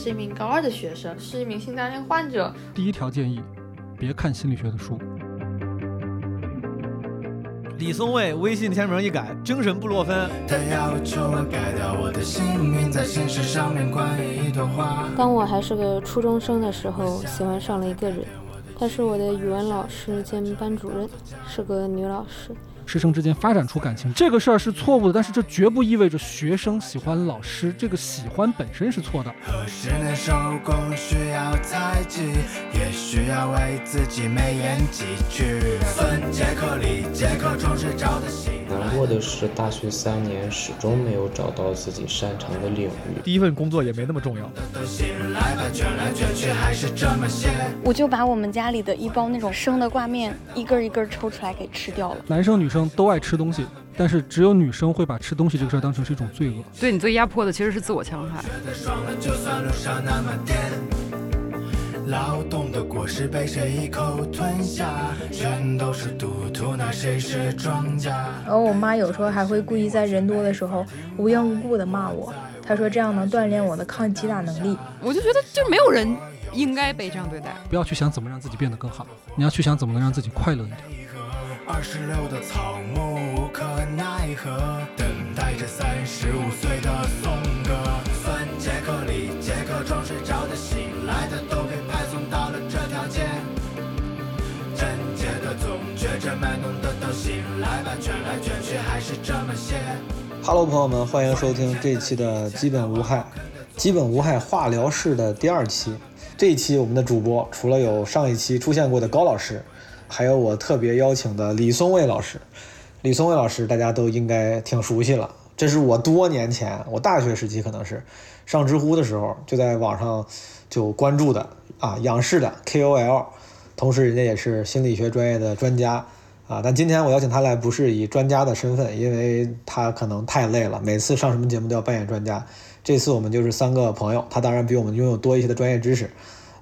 是一名高二的学生，是一名性单恋患者。第一条建议，别看心理学的书。李松蔚微信签名一改，精神布洛芬。当我还是个初中生的时候，喜欢上了一个人，她是我的语文老师兼班主任，是个女老师。师生之间发展出感情，这个事儿是错误的，但是这绝不意味着学生喜欢老师，这个喜欢本身是错的。难过的是，大学三年始终没有找到自己擅长的领域。第一份工作也没那么重要。我就把我们家里的一包那种生的挂面一根一根抽出来给吃掉了。男生女生。都爱吃东西，但是只有女生会把吃东西这个事儿当成是一种罪恶。对你最压迫的其实是自我戕害。劳动的果实被谁一口吞下，全都是赌徒，那谁是庄家？然后我妈有时候还会故意在人多的时候无缘无故的骂我，她说这样能锻炼我的抗击打能力。我就觉得就没有人应该被这样对待。不要去想怎么让自己变得更好，你要去想怎么能让自己快乐一点。二十六的草木无可奈何，等待着三十五岁的颂歌。分杰克里杰克装睡着的醒来的都被派送到了这条街。贞洁的总觉着卖弄的都醒来吧，卷来卷去还是这么些。Hello，朋友们，欢迎收听这一期的基本无害，基本无害化疗室的第二期。这一期我们的主播除了有上一期出现过的高老师。还有我特别邀请的李松蔚老师，李松蔚老师大家都应该挺熟悉了。这是我多年前，我大学时期可能是上知乎的时候就在网上就关注的啊，仰视的 KOL，同时人家也是心理学专业的专家啊。但今天我邀请他来不是以专家的身份，因为他可能太累了，每次上什么节目都要扮演专家。这次我们就是三个朋友，他当然比我们拥有多一些的专业知识。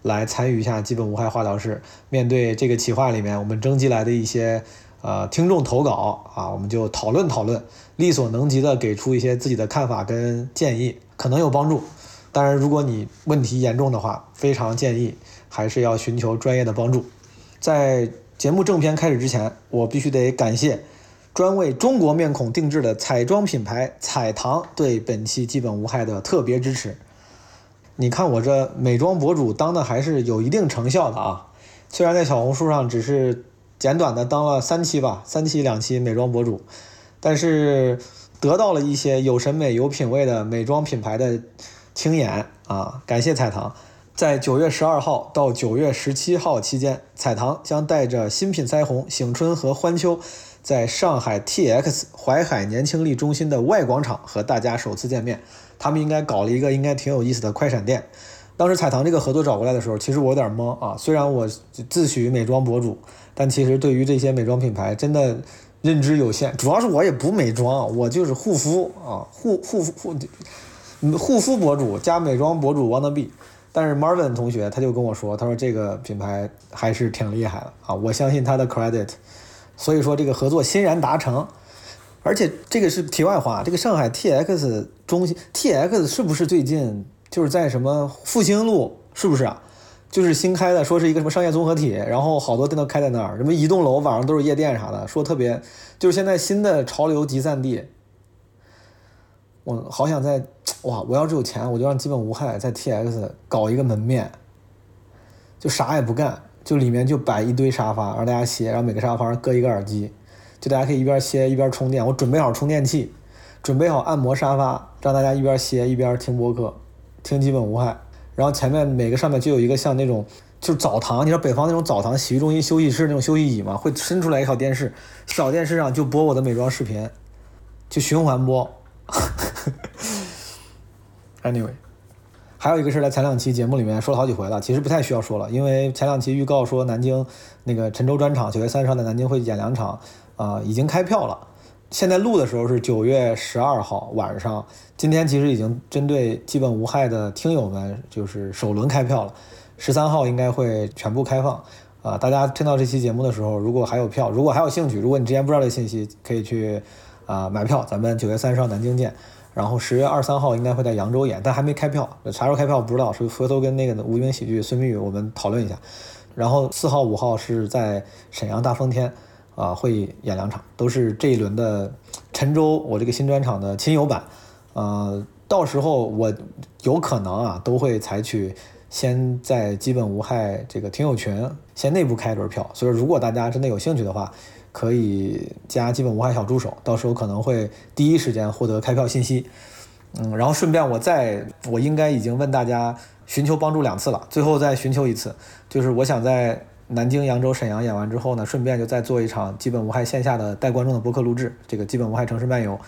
来参与一下基本无害化疗室。面对这个企划里面我们征集来的一些呃听众投稿啊，我们就讨论讨论，力所能及的给出一些自己的看法跟建议，可能有帮助。当然，如果你问题严重的话，非常建议还是要寻求专业的帮助。在节目正片开始之前，我必须得感谢专为中国面孔定制的彩妆品牌彩棠对本期基本无害的特别支持。你看我这美妆博主当的还是有一定成效的啊，虽然在小红书上只是简短的当了三期吧，三期两期美妆博主，但是得到了一些有审美有品位的美妆品牌的青眼啊，感谢彩棠。在九月十二号到九月十七号期间，彩棠将带着新品腮红醒春和欢秋，在上海 TX 淮海年轻力中心的外广场和大家首次见面。他们应该搞了一个应该挺有意思的快闪店。当时彩棠这个合作找过来的时候，其实我有点懵啊。虽然我自诩美妆博主，但其实对于这些美妆品牌真的认知有限。主要是我也不美妆，我就是护肤啊，护护护护肤博主加美妆博主 wanna be。但是 Marvin 同学他就跟我说，他说这个品牌还是挺厉害的啊，我相信他的 credit。所以说这个合作欣然达成。而且这个是题外话，这个上海 TX 中心 TX 是不是最近就是在什么复兴路？是不是啊？就是新开的，说是一个什么商业综合体，然后好多店都开在那儿，什么一栋楼晚上都是夜店啥的，说特别就是现在新的潮流集散地。我好想在哇！我要是有钱，我就让基本无害在 TX 搞一个门面，就啥也不干，就里面就摆一堆沙发让大家歇，然后每个沙发上搁一个耳机。就大家可以一边歇一边充电，我准备好充电器，准备好按摩沙发，让大家一边歇一边听播客，听基本无害。然后前面每个上面就有一个像那种就是澡堂，你知道北方那种澡堂、洗浴中心、休息室那种休息椅吗？会伸出来一小电视，小电视上就播我的美妆视频，就循环播。Anyway，还有一个是在前两期节目里面说了好几回了，其实不太需要说了，因为前两期预告说南京那个陈州专场九月三十号在南京会演两场。啊，已经开票了。现在录的时候是九月十二号晚上。今天其实已经针对基本无害的听友们，就是首轮开票了。十三号应该会全部开放。啊，大家听到这期节目的时候，如果还有票，如果还有兴趣，如果你之前不知道这信息，可以去啊买票。咱们九月三十号南京见。然后十月二三号应该会在扬州演，但还没开票，啥时候开票不知道，所以回头跟那个无名喜剧孙明宇我们讨论一下。然后四号五号是在沈阳大风天，啊会演两场，都是这一轮的陈州我这个新专场的亲友版，呃，到时候我有可能啊都会采取先在基本无害这个听友群先内部开一轮票，所以如果大家真的有兴趣的话。可以加基本无害小助手，到时候可能会第一时间获得开票信息。嗯，然后顺便我再，我应该已经问大家寻求帮助两次了，最后再寻求一次，就是我想在南京、扬州、沈阳演完之后呢，顺便就再做一场基本无害线下的带观众的播客录制，这个基本无害城市漫游，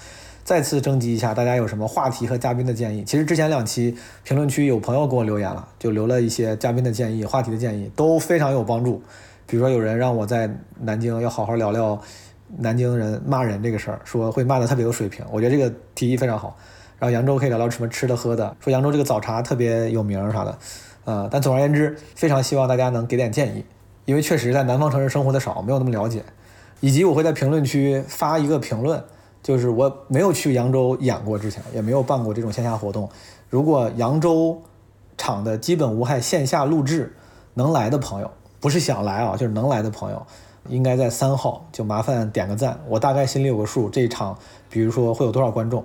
再次征集一下大家有什么话题和嘉宾的建议。其实之前两期评论区有朋友给我留言了，就留了一些嘉宾的建议、话题的建议，都非常有帮助。比如说，有人让我在南京要好好聊聊南京人骂人这个事儿，说会骂的特别有水平，我觉得这个提议非常好。然后扬州可以聊聊什么吃的喝的，说扬州这个早茶特别有名啥的，呃，但总而言之，非常希望大家能给点建议，因为确实在南方城市生活的少，没有那么了解。以及我会在评论区发一个评论，就是我没有去扬州演过，之前也没有办过这种线下活动。如果扬州场的基本无害线下录制能来的朋友。不是想来啊，就是能来的朋友，应该在三号就麻烦点个赞，我大概心里有个数。这一场，比如说会有多少观众，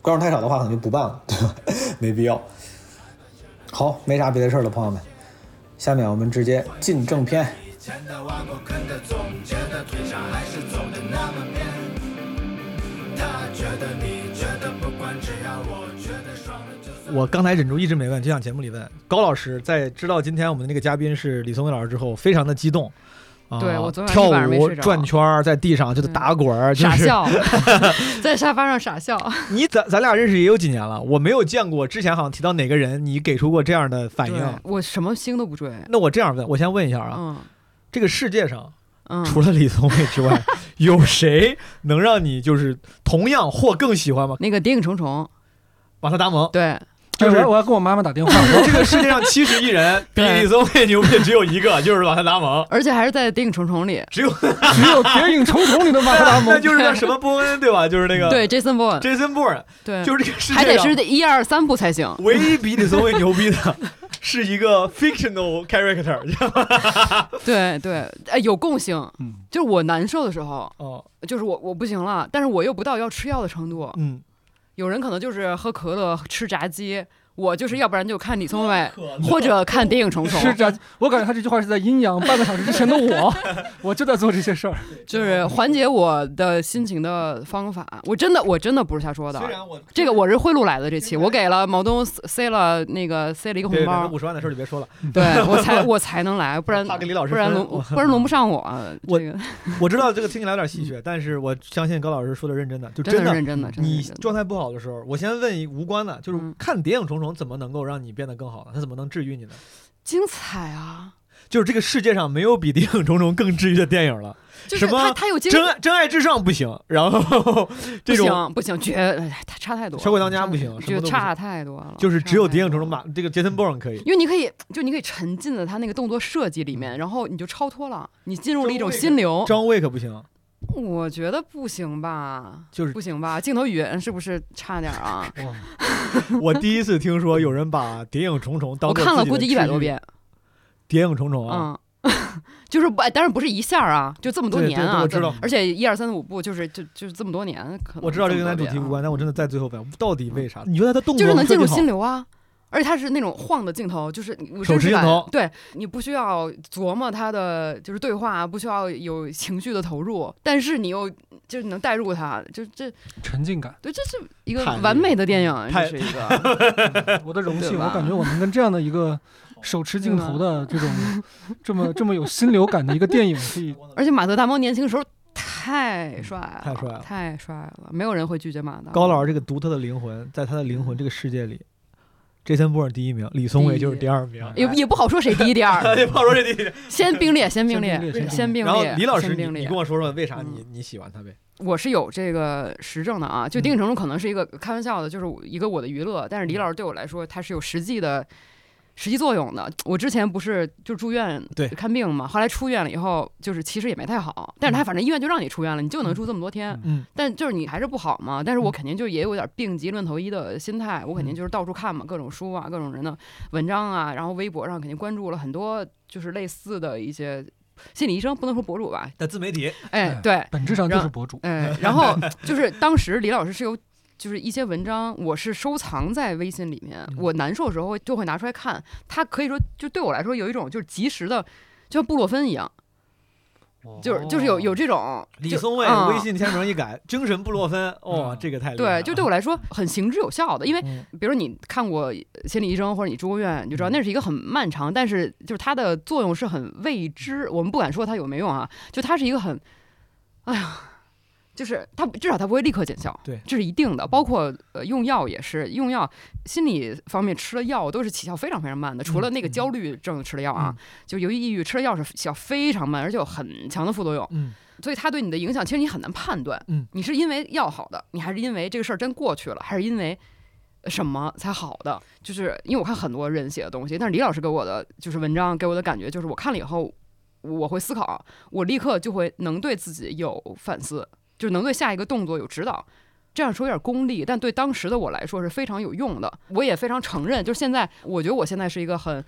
观众太少的话可能就不办了，对吧？没必要。好，没啥别的事了，朋友们，下面我们直接进正片。我刚才忍住一直没问，就像节目里问高老师，在知道今天我们的那个嘉宾是李松蔚老师之后，非常的激动。对我昨晚跳舞转圈在地上就打滚傻笑，在沙发上傻笑。你咱咱俩认识也有几年了，我没有见过之前好像提到哪个人，你给出过这样的反应。我什么星都不追。那我这样问，我先问一下啊，这个世界上，除了李宗伟之外，有谁能让你就是同样或更喜欢吗？那个谍影重重，瓦特达蒙。对。就是我要跟我妈妈打电话。这个世界上七十亿人，比李宗伟牛逼只有一个，就是瓦特达蒙，而且还是在《谍影重重》里，只有 只有《谍影重重》里的瓦特达蒙，那就是那什么波恩对吧？就是那个对 Jason Bourne，Jason Bourne，对，就是这个世界还得是一二三部才行。唯一比李宗伟牛逼的是一个 fictional character，对对，哎，有共性，嗯，就是我难受的时候，哦，就是我我不行了，但是我又不到要吃药的程度，嗯，有人可能就是喝可乐、吃炸鸡。我就是要不然就看李松蔚，或者看《电影重重》。是这，我感觉他这句话是在阴阳半个小时之前的我，我就在做这些事儿，就是缓解我的心情的方法。我真的，我真的不是瞎说的。这个我是贿赂来的，这期我给了毛东塞了那个塞了一个红包。五十万的事儿就别说了。对 我才我才能来，不然给李老师，不然轮不然轮不上我。我我知道这个听起来有点戏谑，但是我相信高老师说的认真的，就真的认真的。你状态不好的时候，我先问一无关的，就是看《电影重重》怎么能够让你变得更好呢？它怎么能治愈你呢？精彩啊！就是这个世界上没有比《谍影重重》更治愈的电影了。什么？他有真爱真爱至上不行，然后这种不行，绝他差太多。小鬼当家不行，就差太多了。就是只有《谍影重重》吧这个杰森·波恩可以，因为你可以就你可以沉浸在他那个动作设计里面，然后你就超脱了，你进入了一种心流。张卫可不行。我觉得不行吧，就是不行吧。镜头语言是不是差点啊？我第一次听说有人把《谍影重重》当我看了估计一百多遍，《谍影重重》啊，就是不，但是不是一下啊，就这么多年啊，我知道。而且一二三四五部就是就就是这么多年，可能我知道这跟咱主题无关，但我真的在最后问，到底为啥？你觉得他动作就是能进入心流啊？而且它是那种晃的镜头，就是手持镜头，对你不需要琢磨它的就是对话，不需要有情绪的投入，但是你又就是能带入它，就这沉浸感。对，这是一个完美的电影，这是一个 我的荣幸。我感觉我能跟这样的一个手持镜头的这种 这么这么有心流感的一个电影，可以。而且马特·达蒙年轻的时候太帅了，太帅了，太帅了，没有人会拒绝马特。高老师这个独特的灵魂，在他的灵魂这个世界里。杰森·波是第一名，李松伟就是第二名，也也不好说谁第一第二，也不好说谁第一。先 并列，先并列，先并列。然后李老师，你你跟我说说为啥你你喜欢他呗？我是有这个实证的啊，就《电影城》中可能是一个开玩笑的，就是一个我的娱乐。但是李老师对我来说，他是有实际的、实际作用的。我之前不是就住院对。看病嘛，后来出院了以后，就是其实也没太好，但是他反正医院就让你出院了，你就能住这么多天。嗯，但就是你还是不好嘛。但是我肯定就也有点病急乱投医的心态，我肯嗯。定就是到处看嘛，各种书啊，各种人的文章啊，然后微博上肯定关注了很多就是类似的一些。心理医生不能说博主吧，的自媒体，哎，对，本质上就是博主，哎，然后就是当时李老师是有，就是一些文章，我是收藏在微信里面，我难受的时候就会拿出来看，它可以说就对我来说有一种就是及时的，就像布洛芬一样。就是就是有有这种李松蔚微信签名一改，精神布洛芬，哇，这个太对，就对我来说很行之有效的，因为比如你看过心理医生或者你住过院，你就知道那是一个很漫长，但是就是它的作用是很未知，我们不敢说它有没用啊，就它是一个很，哎呀。就是它至少它不会立刻见效，对，这是一定的。包括呃用药也是，用药心理方面吃了药都是起效非常非常慢的，除了那个焦虑症吃的药啊，就由于抑郁吃了药是起效非常慢，而且有很强的副作用。嗯，所以它对你的影响其实你很难判断，嗯，你是因为药好的，你还是因为这个事儿真过去了，还是因为什么才好的？就是因为我看很多人写的东西，但是李老师给我的就是文章给我的感觉就是我看了以后，我会思考，我立刻就会能对自己有反思。就能对下一个动作有指导，这样说有点功利，但对当时的我来说是非常有用的。我也非常承认，就是现在，我觉得我现在是一个很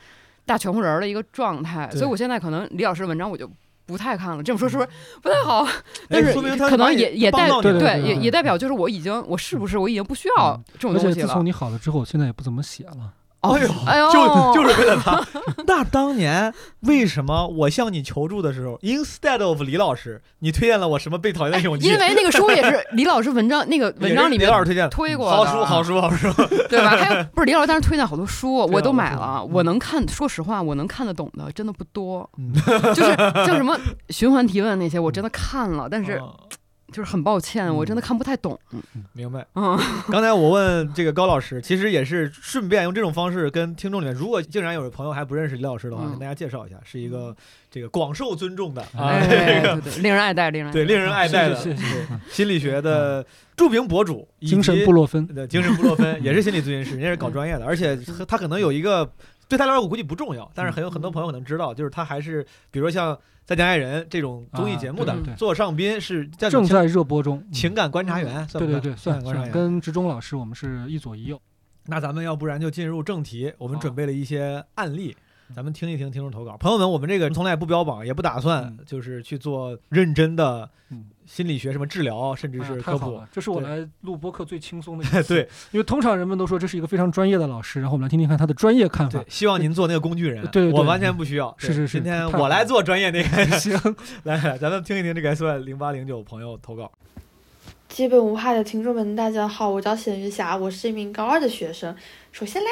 大全乎人的一个状态，所以我现在可能李老师的文章我就不太看了。这么说是不是不太好？但是可能也也代对也也代表就是我已经我是不是我已经不需要这种东西了？自从你好了之后，我现在也不怎么写了。哎呦，哎呦，就就是为了他。那当年为什么我向你求助的时候，instead of 李老师，你推荐了我什么被讨厌的勇气？因为那个书也是李老师文章，那个文章里面李老师推荐推过，好书，好书，好书，对吧？还有 不是李老师当时推荐好多书，我都买了。我能看，说实话，我能看得懂的真的不多，就是叫什么循环提问那些，我真的看了，但是。就是很抱歉，我真的看不太懂。明白。嗯，刚才我问这个高老师，其实也是顺便用这种方式跟听众里面，如果竟然有朋友还不认识李老师的话，跟大家介绍一下，是一个这个广受尊重的啊，这个令人爱戴，令人对令人爱戴的心理学的著名博主，精神布洛芬对精神布洛芬也是心理咨询师，人家是搞专业的，而且他可能有一个对他来说我估计不重要，但是很有很多朋友可能知道，就是他还是比如说像。再见爱人这种综艺节目的座上宾是正在热播中，情感观察员，对对对，算算跟职中老师我们是一左一右。那咱们要不然就进入正题，我们准备了一些案例，咱们听一听听众投稿。朋友们，我们这个从来不标榜，也不打算就是去做认真的。心理学什么治疗，甚至是科普，这是我来录播客最轻松的一 次。对，因为通常人们都说这是一一个非常专业的老师，然后我们来听听看他的专业看法。希望您做那个工具人，对，我完全不需要。是是是，今天我来做专业那个。行，来来，咱们听一听这个 S Y 零八零九朋友投稿。基本无害的听众们，大家好，我叫沈玉霞，我是一名高二的学生。首先嘞。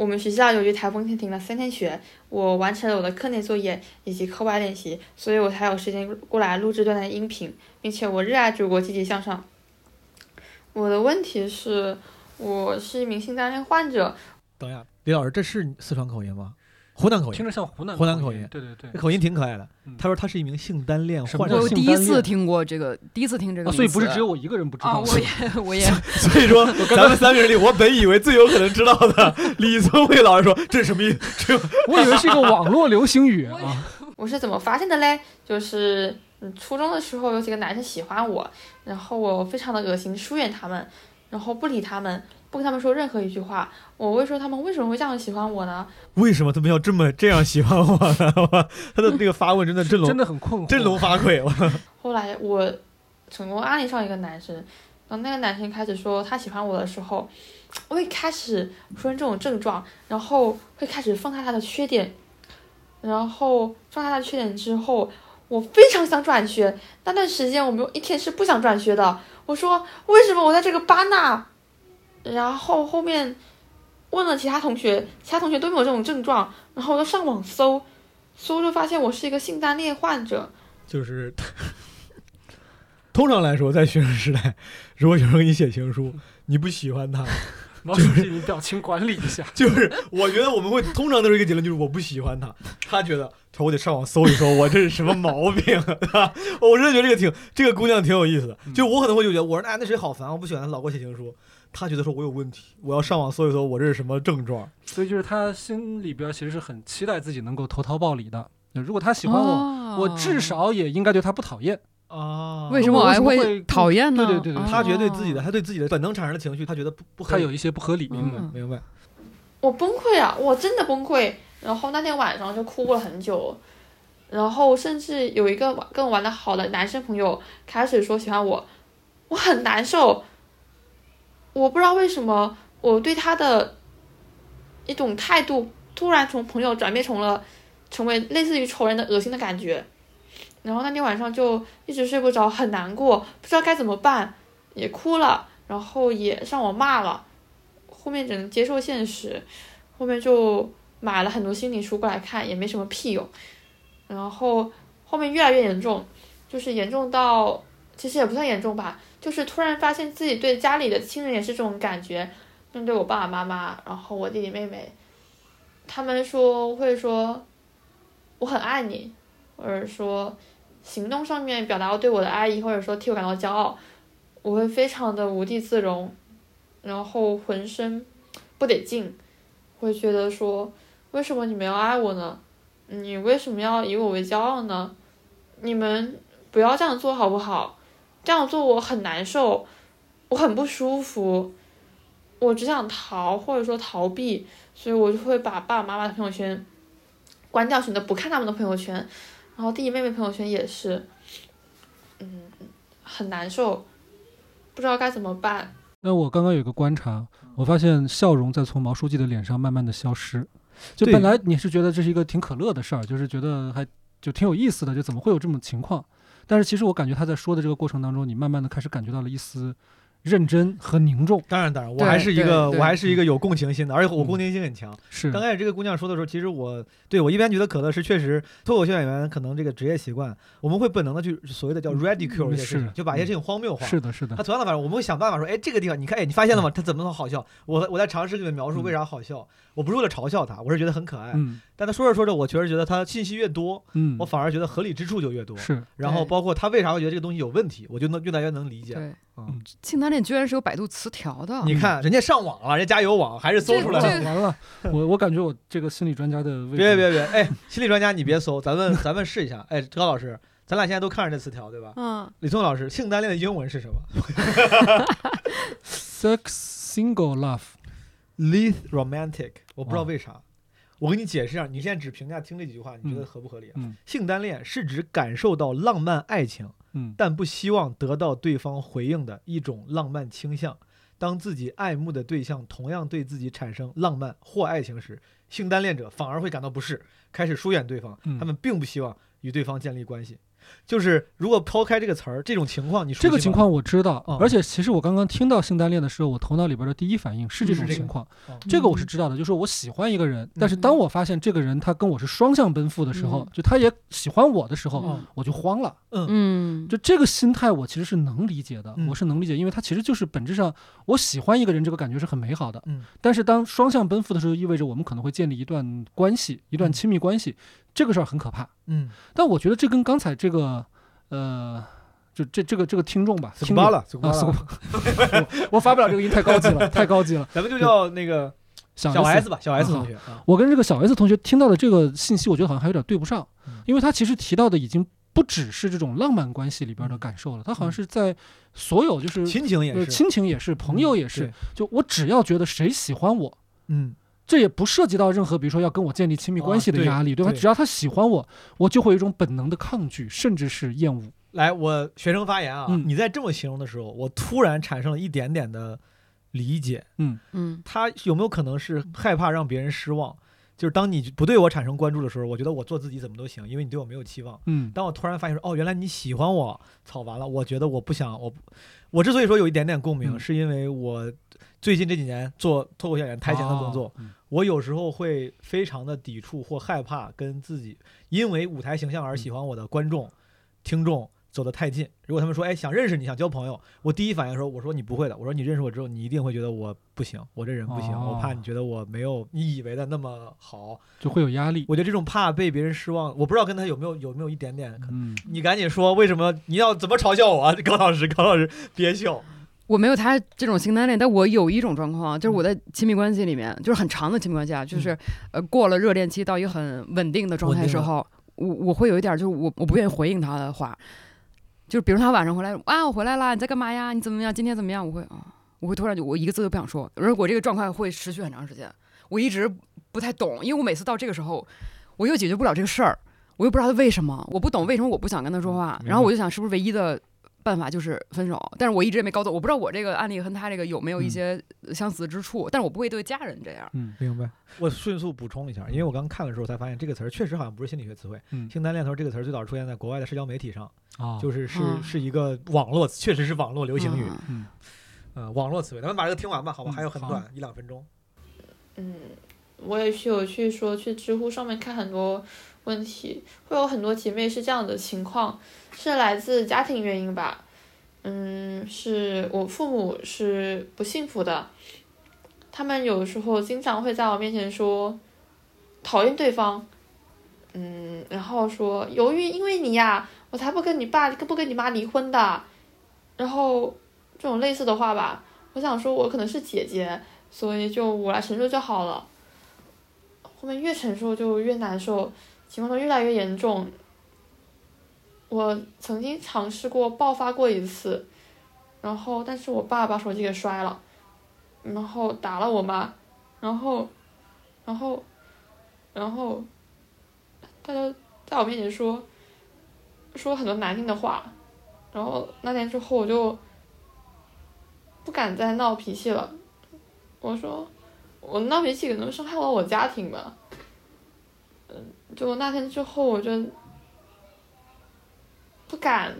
我们学校由于台风天停了三天学，我完成了我的课内作业以及课外练习，所以我才有时间过来录制段的音频，并且我热爱祖国，积极向上。我的问题是，我是一名性单恋患者。等一下，李老师，这是四川口音吗？湖南口音，听着像湖南湖南口音，对对对，口音挺可爱的。他说他是一名性单恋患者，我第一次听过这个，第一次听这个，所以不是只有我一个人不知道。我也 我也，所以说咱们三个人里，我本以为最有可能知道的，李宗伟老师说这是什么意思？我以为是一个网络流行语啊。我是怎么发现的嘞？就是初中的时候有几个男生喜欢我，然后我非常的恶心，疏远他们，然后不理他们。不跟他们说任何一句话，我会说他们为什么会这样喜欢我呢？为什么他们要这么这样喜欢我呢？他的那个发问真的振聋，真的很困惑，振聋发聩。后来我成功安利上一个男生，当那个男生开始说他喜欢我的时候，我会开始出现这种症状，然后会开始放大他的缺点，然后放大他的缺点之后，我非常想转学。那段时间我没有一天是不想转学的。我说为什么我在这个班纳？然后后面问了其他同学，其他同学都没有这种症状，然后我就上网搜，搜就发现我是一个性单恋患者。就是，通常来说，在学生时代，如果有人给你写情书，你不喜欢他，毛书记，你表情管理一下。就是我觉得我们会通常都是一个结论，就是我不喜欢他，他觉得他我得上网搜一搜，我这是什么毛病？我真的觉得这个挺这个姑娘挺有意思的。就我可能会就觉得，我说那那谁好烦，我不喜欢他老给我写情书。他觉得说我有问题，我要上网搜一搜，我这是什么症状？所以就是他心里边其实是很期待自己能够投桃报李的。如果他喜欢我，我至少也应该对他不讨厌啊。为什么我还会讨厌呢？对对对，他觉得对自己的，他对自己的本能产生的情绪，他觉得不不，他有一些不合理。明白明白。我崩溃啊！我真的崩溃。然后那天晚上就哭了很久，然后甚至有一个跟我玩的好的男生朋友开始说喜欢我，我很难受。我不知道为什么我对他的一种态度突然从朋友转变成了成为类似于仇人的恶心的感觉，然后那天晚上就一直睡不着，很难过，不知道该怎么办，也哭了，然后也上网骂了，后面只能接受现实，后面就买了很多心理书过来看，也没什么屁用，然后后面越来越严重，就是严重到其实也不算严重吧。就是突然发现自己对家里的亲人也是这种感觉，面对我爸爸妈妈，然后我弟弟妹妹，他们说会说我很爱你，或者说行动上面表达我对我的爱意，或者说替我感到骄傲，我会非常的无地自容，然后浑身不得劲，会觉得说为什么你们要爱我呢？你为什么要以我为骄傲呢？你们不要这样做好不好？这样做我很难受，我很不舒服，我只想逃或者说逃避，所以我就会把爸爸妈妈的朋友圈关掉，选择不看他们的朋友圈，然后弟弟妹妹朋友圈也是，嗯，很难受，不知道该怎么办。那我刚刚有个观察，我发现笑容在从毛书记的脸上慢慢的消失，就本来你是觉得这是一个挺可乐的事儿，就是觉得还就挺有意思的，就怎么会有这种情况？但是其实我感觉他在说的这个过程当中，你慢慢的开始感觉到了一丝。认真和凝重，当然当然，我还是一个我还是一个有共情心的，而且我共情心很强。是刚开始这个姑娘说的时候，其实我对我一边觉得可乐是确实脱口秀演员可能这个职业习惯，我们会本能的去所谓的叫 ridicule 一些事情，就把一些事情荒谬化。是的，是的。他同样的反正我们会想办法说，哎，这个地方你看，哎，你发现了吗？他怎么能好笑？我我在尝试给你们描述为啥好笑。我不是为了嘲笑他，我是觉得很可爱。嗯。但他说着说着，我确实觉得他信息越多，嗯，我反而觉得合理之处就越多。是。然后包括他为啥会觉得这个东西有问题，我就能越来越能理解。对。嗯，庆单恋居然是有百度词条的。你看，人家上网了，人家加油网还是搜出来了。完了，我我感觉我这个心理专家的别别别，哎，心理专家你别搜，咱们咱们试一下。哎，高老师，咱俩现在都看着这词条对吧？嗯。李聪老师，性单恋的英文是什么？Sex single love, least romantic。我不知道为啥。我给你解释一下，你现在只评价听这几句话，你觉得合不合理？嗯。性单恋是指感受到浪漫爱情。嗯，但不希望得到对方回应的一种浪漫倾向。当自己爱慕的对象同样对自己产生浪漫或爱情时，性单恋者反而会感到不适，开始疏远对方。他们并不希望与对方建立关系。就是如果抛开这个词儿，这种情况你说这个情况我知道，而且其实我刚刚听到性单恋的时候，我头脑里边的第一反应是这种情况，这个我是知道的。就是我喜欢一个人，但是当我发现这个人他跟我是双向奔赴的时候，就他也喜欢我的时候，我就慌了。嗯，就这个心态我其实是能理解的，我是能理解，因为他其实就是本质上我喜欢一个人，这个感觉是很美好的。嗯，但是当双向奔赴的时候，意味着我们可能会建立一段关系，一段亲密关系。这个事儿很可怕，嗯，但我觉得这跟刚才这个，呃，就这这个这个听众吧，听巴了，我发不了这个音，太高级了，太高级了，咱们就叫那个小 S 吧，小 S 同学。我跟这个小 S 同学听到的这个信息，我觉得好像还有点对不上，因为他其实提到的已经不只是这种浪漫关系里边的感受了，他好像是在所有就是亲情也是，亲情也是，朋友也是，就我只要觉得谁喜欢我，嗯。这也不涉及到任何，比如说要跟我建立亲密关系的压力，对吧？只要他喜欢我，我就会有一种本能的抗拒，甚至是厌恶。来，我学生发言啊！你在这么形容的时候，我突然产生了一点点的理解。嗯嗯，他有没有可能是害怕让别人失望？就是当你不对我产生关注的时候，我觉得我做自己怎么都行，因为你对我没有期望。嗯，当我突然发现说，哦，原来你喜欢我，操，完了！我觉得我不想，我我之所以说有一点点共鸣，是因为我最近这几年做脱口秀演员台前的工作。我有时候会非常的抵触或害怕跟自己因为舞台形象而喜欢我的观众、听众走得太近。如果他们说，哎，想认识你，想交朋友，我第一反应说，我说你不会的，我说你认识我之后，你一定会觉得我不行，我这人不行，我怕你觉得我没有你以为的那么好，就会有压力。我觉得这种怕被别人失望，我不知道跟他有没有有没有一点点。嗯，你赶紧说，为什么你要怎么嘲笑我啊？高老师，高老师，别笑。我没有他这种性单恋，但我有一种状况，就是我在亲密关系里面，就是很长的亲密关系啊，就是呃过了热恋期到一个很稳定的状态时候，我我会有一点就是我我不愿意回应他的话，就是比如他晚上回来，啊我回来啦，你在干嘛呀？你怎么样？今天怎么样？我会啊，我会突然就我一个字都不想说，而我这个状态会持续很长时间，我一直不太懂，因为我每次到这个时候，我又解决不了这个事儿，我又不知道他为什么，我不懂为什么我不想跟他说话，然后我就想是不是唯一的。办法就是分手，但是我一直也没搞懂，我不知道我这个案例和他这个有没有一些相似之处，但是我不会对家人这样。嗯，明白。我迅速补充一下，因为我刚看的时候才发现这个词儿确实好像不是心理学词汇。嗯，性单恋头这个词儿最早出现在国外的社交媒体上，就是是是一个网络，确实是网络流行语。嗯，呃，网络词汇。咱们把这个听完吧，好吧？还有很短一两分钟。嗯，我也是有去说去知乎上面看很多。问题会有很多姐妹是这样的情况，是来自家庭原因吧，嗯，是我父母是不幸福的，他们有时候经常会在我面前说讨厌对方，嗯，然后说由于因为你呀，我才不跟你爸不跟你妈离婚的，然后这种类似的话吧，我想说我可能是姐姐，所以就我来承受就好了，后面越承受就越难受。情况都越来越严重，我曾经尝试过爆发过一次，然后但是我爸把手机给摔了，然后打了我妈，然后，然后，然后，他就在我面前说，说很多难听的话，然后那天之后我就不敢再闹脾气了，我说我闹脾气可能伤害了我家庭吧。就那天之后，我就不敢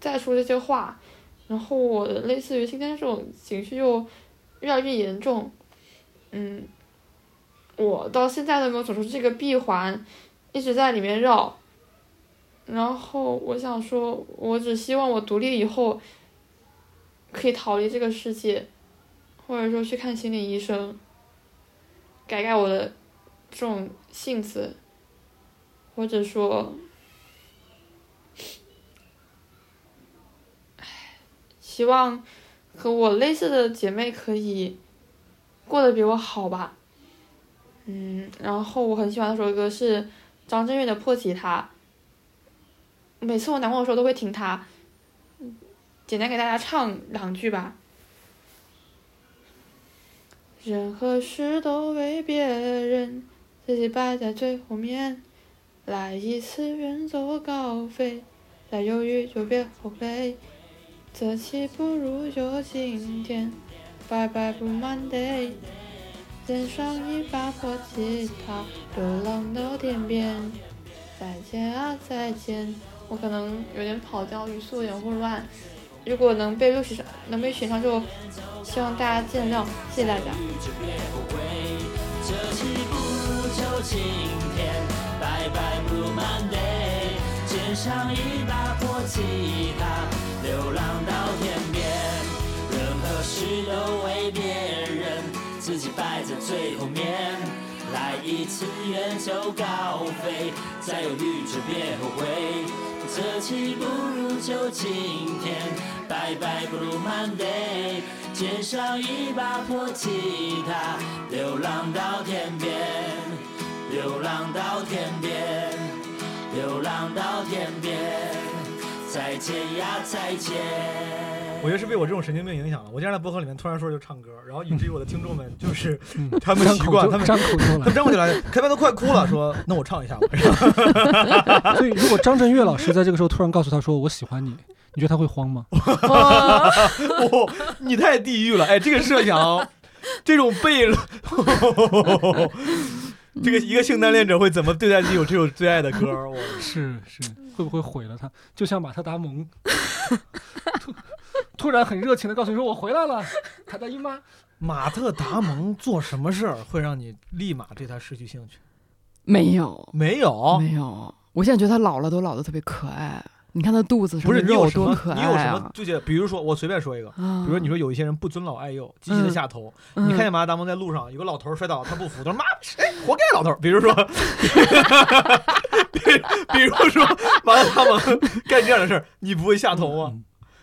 再说这些话，然后我的类似于今天这种情绪又越来越严重，嗯，我到现在都没有走出这个闭环，一直在里面绕，然后我想说，我只希望我独立以后可以逃离这个世界，或者说去看心理医生，改改我的。这种性子，或者说，希望和我类似的姐妹可以过得比我好吧。嗯，然后我很喜欢的首歌是张震岳的《破吉他》，每次我难过的时候都会听它。简单给大家唱两句吧。任何事都为别人。自己摆在最后面，来一次远走高飞，再犹豫就别后悔，这期不如就今天，拜拜不 Monday，肩上一把破吉他，流浪到天边，再见啊再见，我可能有点跑调，语速有点混乱，如果能被录取上，能被选上就希望大家见谅，谢谢大家。就今天，拜拜 Blue Monday，肩上一把破吉他，流浪到天边，任何事都为别人，自己摆在最后面，来一次远走高飞，再犹豫就别后悔，这期不如就今天，拜拜 Blue Monday，肩上一把破吉他，流浪到天边。流浪到天边，流浪到天边，再见呀再见。我觉得是被我这种神经病影响了。我经常在播客里面突然说就唱歌，然后以至于我的听众们就是 他们习惯，他们张口就来，他们张口就来，开麦都快哭了，说那我唱一下吧。所以如果张震岳老师在这个时候突然告诉他说我喜欢你，你觉得他会慌吗？哇，你太地狱了！哎，这个设想，这种悖论。这个一个性单恋者会怎么对待自己有这首最爱的歌？我 是是会不会毁了他？就像马特达蒙 突突然很热情的告诉你说我回来了，他的姨妈。马特达蒙做什么事儿会让你立马对他失去兴趣？没有，没有，没有。我现在觉得他老了都老的特别可爱。你看他肚子上不是肉多可爱啊！你有什么？就比如说，我随便说一个，比如说你说有一些人不尊老爱幼，积极的下头。你看见马达蒙在路上有个老头摔倒，他不服，他说妈，哎，活该老头。比如说，比如说马达蒙干这样的事儿，你不会下头吗？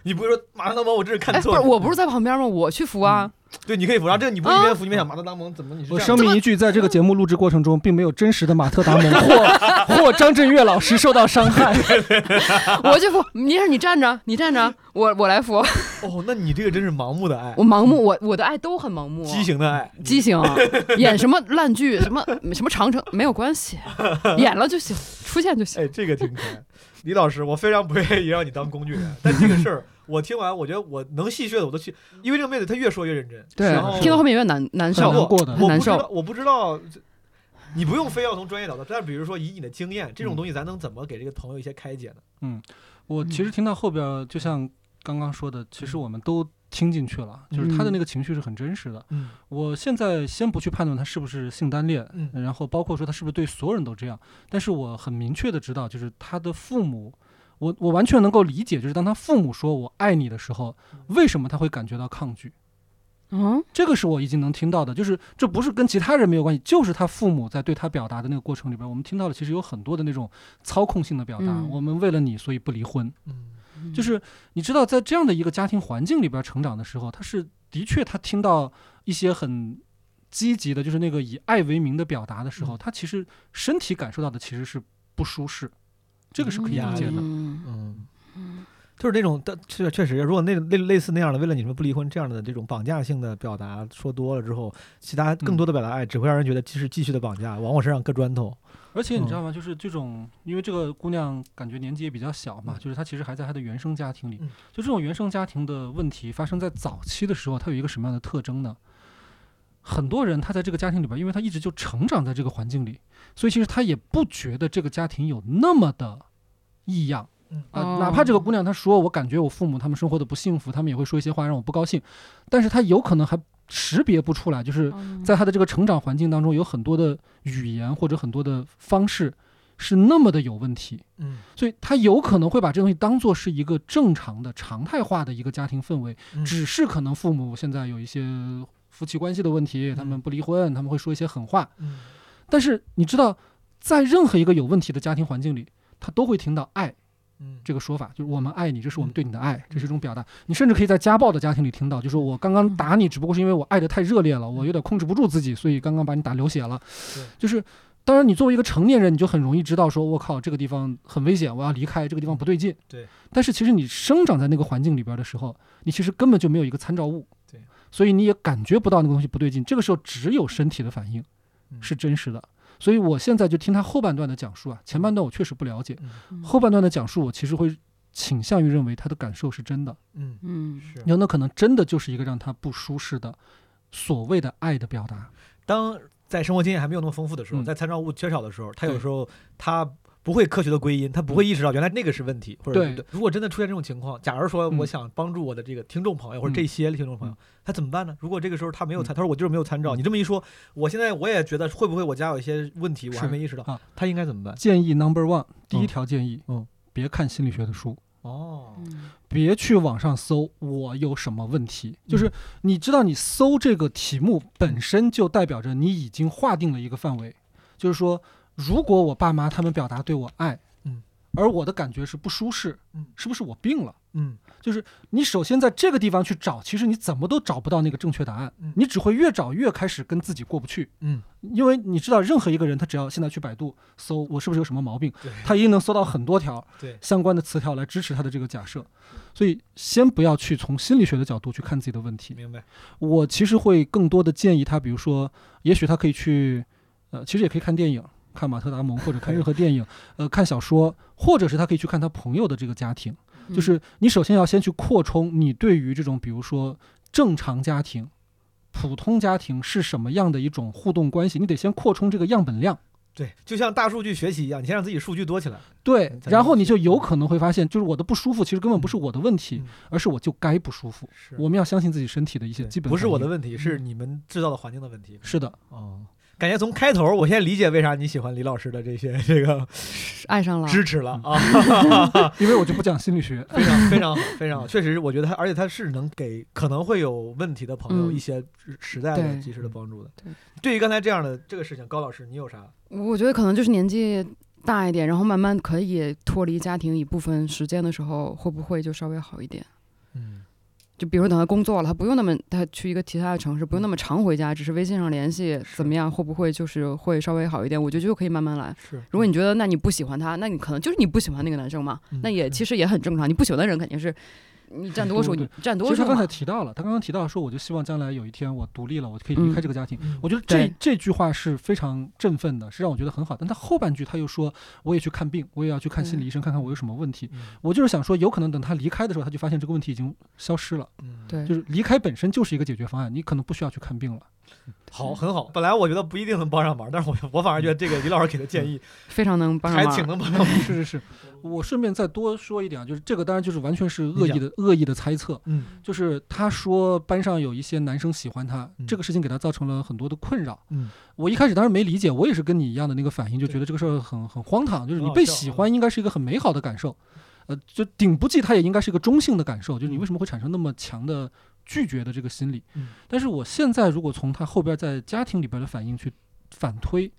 你不会说马达蒙，我这是看错了？不是，我不是在旁边吗？我去扶啊。对，你可以扶。然后这个你不一边扶一边想马特达蒙怎么？你我声明一句，在这个节目录制过程中，并没有真实的马特达蒙 或或张震岳老师受到伤害。我就扶，你是你站着，你站着，我我来扶。哦，那你这个真是盲目的爱。我盲目，我我的爱都很盲目。畸形的爱，畸形。演什么烂剧，什么什么长城没有关系，演了就行，出现就行。哎，这个挺可爱。李老师，我非常不愿意让你当工具人，但这个事儿。我听完，我觉得我能戏谑的我都去，因为这个妹子她越说越认真，对，听到后面越难难受，难受。我不知道，你不用非要从专业角度，但比如说以你的经验，这种东西咱能怎么给这个朋友一些开解呢？嗯，我其实听到后边，就像刚刚说的，其实我们都听进去了，就是他的那个情绪是很真实的。嗯，我现在先不去判断他是不是性单恋，嗯，然后包括说他是不是对所有人都这样，但是我很明确的知道，就是他的父母。我我完全能够理解，就是当他父母说我爱你的时候，为什么他会感觉到抗拒？嗯，这个是我已经能听到的，就是这不是跟其他人没有关系，就是他父母在对他表达的那个过程里边，我们听到了其实有很多的那种操控性的表达。我们为了你，所以不离婚。嗯，就是你知道，在这样的一个家庭环境里边成长的时候，他是的确他听到一些很积极的，就是那个以爱为名的表达的时候，他其实身体感受到的其实是不舒适。这个是可以理解的，嗯嗯，就是那种但确确实，如果那类类似那样的，为了你们不离婚这样的这种绑架性的表达说多了之后，其他更多的表达爱，只会让人觉得其实继续的绑架，往我身上搁砖头。而且你知道吗？就是这种，因为这个姑娘感觉年纪也比较小嘛，就是她其实还在她的原生家庭里。就这种原生家庭的问题发生在早期的时候，它有一个什么样的特征呢？很多人他在这个家庭里边，因为他一直就成长在这个环境里，所以其实他也不觉得这个家庭有那么的异样啊。哪怕这个姑娘她说我感觉我父母他们生活的不幸福，他们也会说一些话让我不高兴，但是她有可能还识别不出来，就是在她的这个成长环境当中有很多的语言或者很多的方式是那么的有问题。嗯，所以她有可能会把这东西当做是一个正常的常态化的一个家庭氛围，只是可能父母现在有一些。夫妻关系的问题，他们不离婚，他们会说一些狠话。嗯，但是你知道，在任何一个有问题的家庭环境里，他都会听到“爱”这个说法，就是我们爱你，这是我们对你的爱，这是一种表达。你甚至可以在家暴的家庭里听到，就是我刚刚打你，只不过是因为我爱的太热烈了，我有点控制不住自己，所以刚刚把你打流血了。就是，当然你作为一个成年人，你就很容易知道，说我靠，这个地方很危险，我要离开，这个地方不对劲。对。但是其实你生长在那个环境里边的时候，你其实根本就没有一个参照物。对所以你也感觉不到那个东西不对劲，这个时候只有身体的反应是真实的。所以我现在就听他后半段的讲述啊，前半段我确实不了解，后半段的讲述我其实会倾向于认为他的感受是真的。嗯嗯，是。有那可能真的就是一个让他不舒适的所谓的爱的表达。当在生活经验还没有那么丰富的时候，在参照物缺少的时候，他有时候他。不会科学的归因，他不会意识到原来那个是问题，或者对。如果真的出现这种情况，假如说我想帮助我的这个听众朋友或者这些听众朋友，他怎么办呢？如果这个时候他没有参，他说我就是没有参照。你这么一说，我现在我也觉得会不会我家有一些问题，我还没意识到，他应该怎么办？建议 Number One，第一条建议，嗯，别看心理学的书。哦，别去网上搜我有什么问题，就是你知道你搜这个题目本身就代表着你已经划定了一个范围，就是说。如果我爸妈他们表达对我爱，嗯，而我的感觉是不舒适，嗯，是不是我病了？嗯，就是你首先在这个地方去找，其实你怎么都找不到那个正确答案，你只会越找越开始跟自己过不去，嗯，因为你知道任何一个人他只要现在去百度搜我是不是有什么毛病，他一定能搜到很多条相关的词条来支持他的这个假设，所以先不要去从心理学的角度去看自己的问题。明白？我其实会更多的建议他，比如说，也许他可以去，呃，其实也可以看电影。看马特·达蒙，或者看任何电影，呃，看小说，或者是他可以去看他朋友的这个家庭。就是你首先要先去扩充你对于这种，比如说正常家庭、普通家庭是什么样的一种互动关系，你得先扩充这个样本量。对，就像大数据学习一样，你先让自己数据多起来。对，然后你就有可能会发现，就是我的不舒服其实根本不是我的问题，而是我就该不舒服。我们要相信自己身体的一些基本。不是我的问题，是你们制造的环境的问题。是的。哦。感觉从开头，我现在理解为啥你喜欢李老师的这些 这个爱上了支持了啊，因为我就不讲心理学，非常非常好，非常好，确实我觉得他，而且他是能给可能会有问题的朋友一些实在的、及时的帮助的。对，对于刚才这样的这个事情，高老师你有啥？我觉得可能就是年纪大一点，然后慢慢可以脱离家庭一部分时间的时候，会不会就稍微好一点？嗯。就比如等他工作了，他不用那么他去一个其他的城市，不用那么常回家，只是微信上联系，怎么样？会不会就是会稍微好一点？我觉得就可以慢慢来。是，如果你觉得那你不喜欢他，那你可能就是你不喜欢那个男生嘛，那也其实也很正常。你不喜欢的人肯定是。你占多数，你占多数。其实他刚才提到了，他刚刚提到说，我就希望将来有一天我独立了，我可以离开这个家庭。我觉得这这句话是非常振奋的，是让我觉得很好。但他后半句他又说，我也去看病，我也要去看心理医生，看看我有什么问题。我就是想说，有可能等他离开的时候，他就发现这个问题已经消失了。对，就是离开本身就是一个解决方案，你可能不需要去看病了。好，很好。本来我觉得不一定能帮上忙，但是我我反而觉得这个李老师给的建议非常能帮上忙，还挺能帮上忙。是是是，我顺便再多说一点啊，就是这个当然就是完全是恶意的恶意的猜测。嗯，就是他说班上有一些男生喜欢他，这个事情给他造成了很多的困扰。嗯，我一开始当然没理解，我也是跟你一样的那个反应，就觉得这个事儿很很荒唐。就是你被喜欢应该是一个很美好的感受，呃，就顶不济他也应该是一个中性的感受。就是你为什么会产生那么强的？拒绝的这个心理，但是我现在如果从他后边在家庭里边的反应去反推，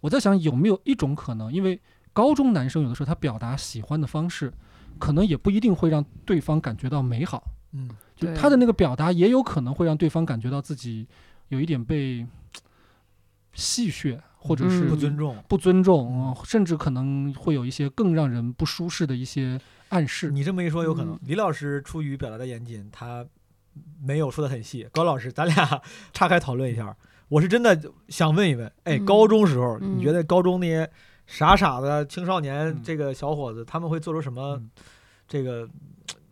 我在想有没有一种可能，因为高中男生有的时候他表达喜欢的方式，可能也不一定会让对方感觉到美好，嗯，就他的那个表达也有可能会让对方感觉到自己有一点被戏谑，或者是不尊重，不尊重，甚至可能会有一些更让人不舒适的一些暗示。你这么一说，有可能。李老师出于表达的严谨，他。没有说的很细，高老师，咱俩 岔开讨论一下。我是真的想问一问，哎，高中时候你觉得高中那些傻傻的青少年，这个小伙子他们会做出什么这个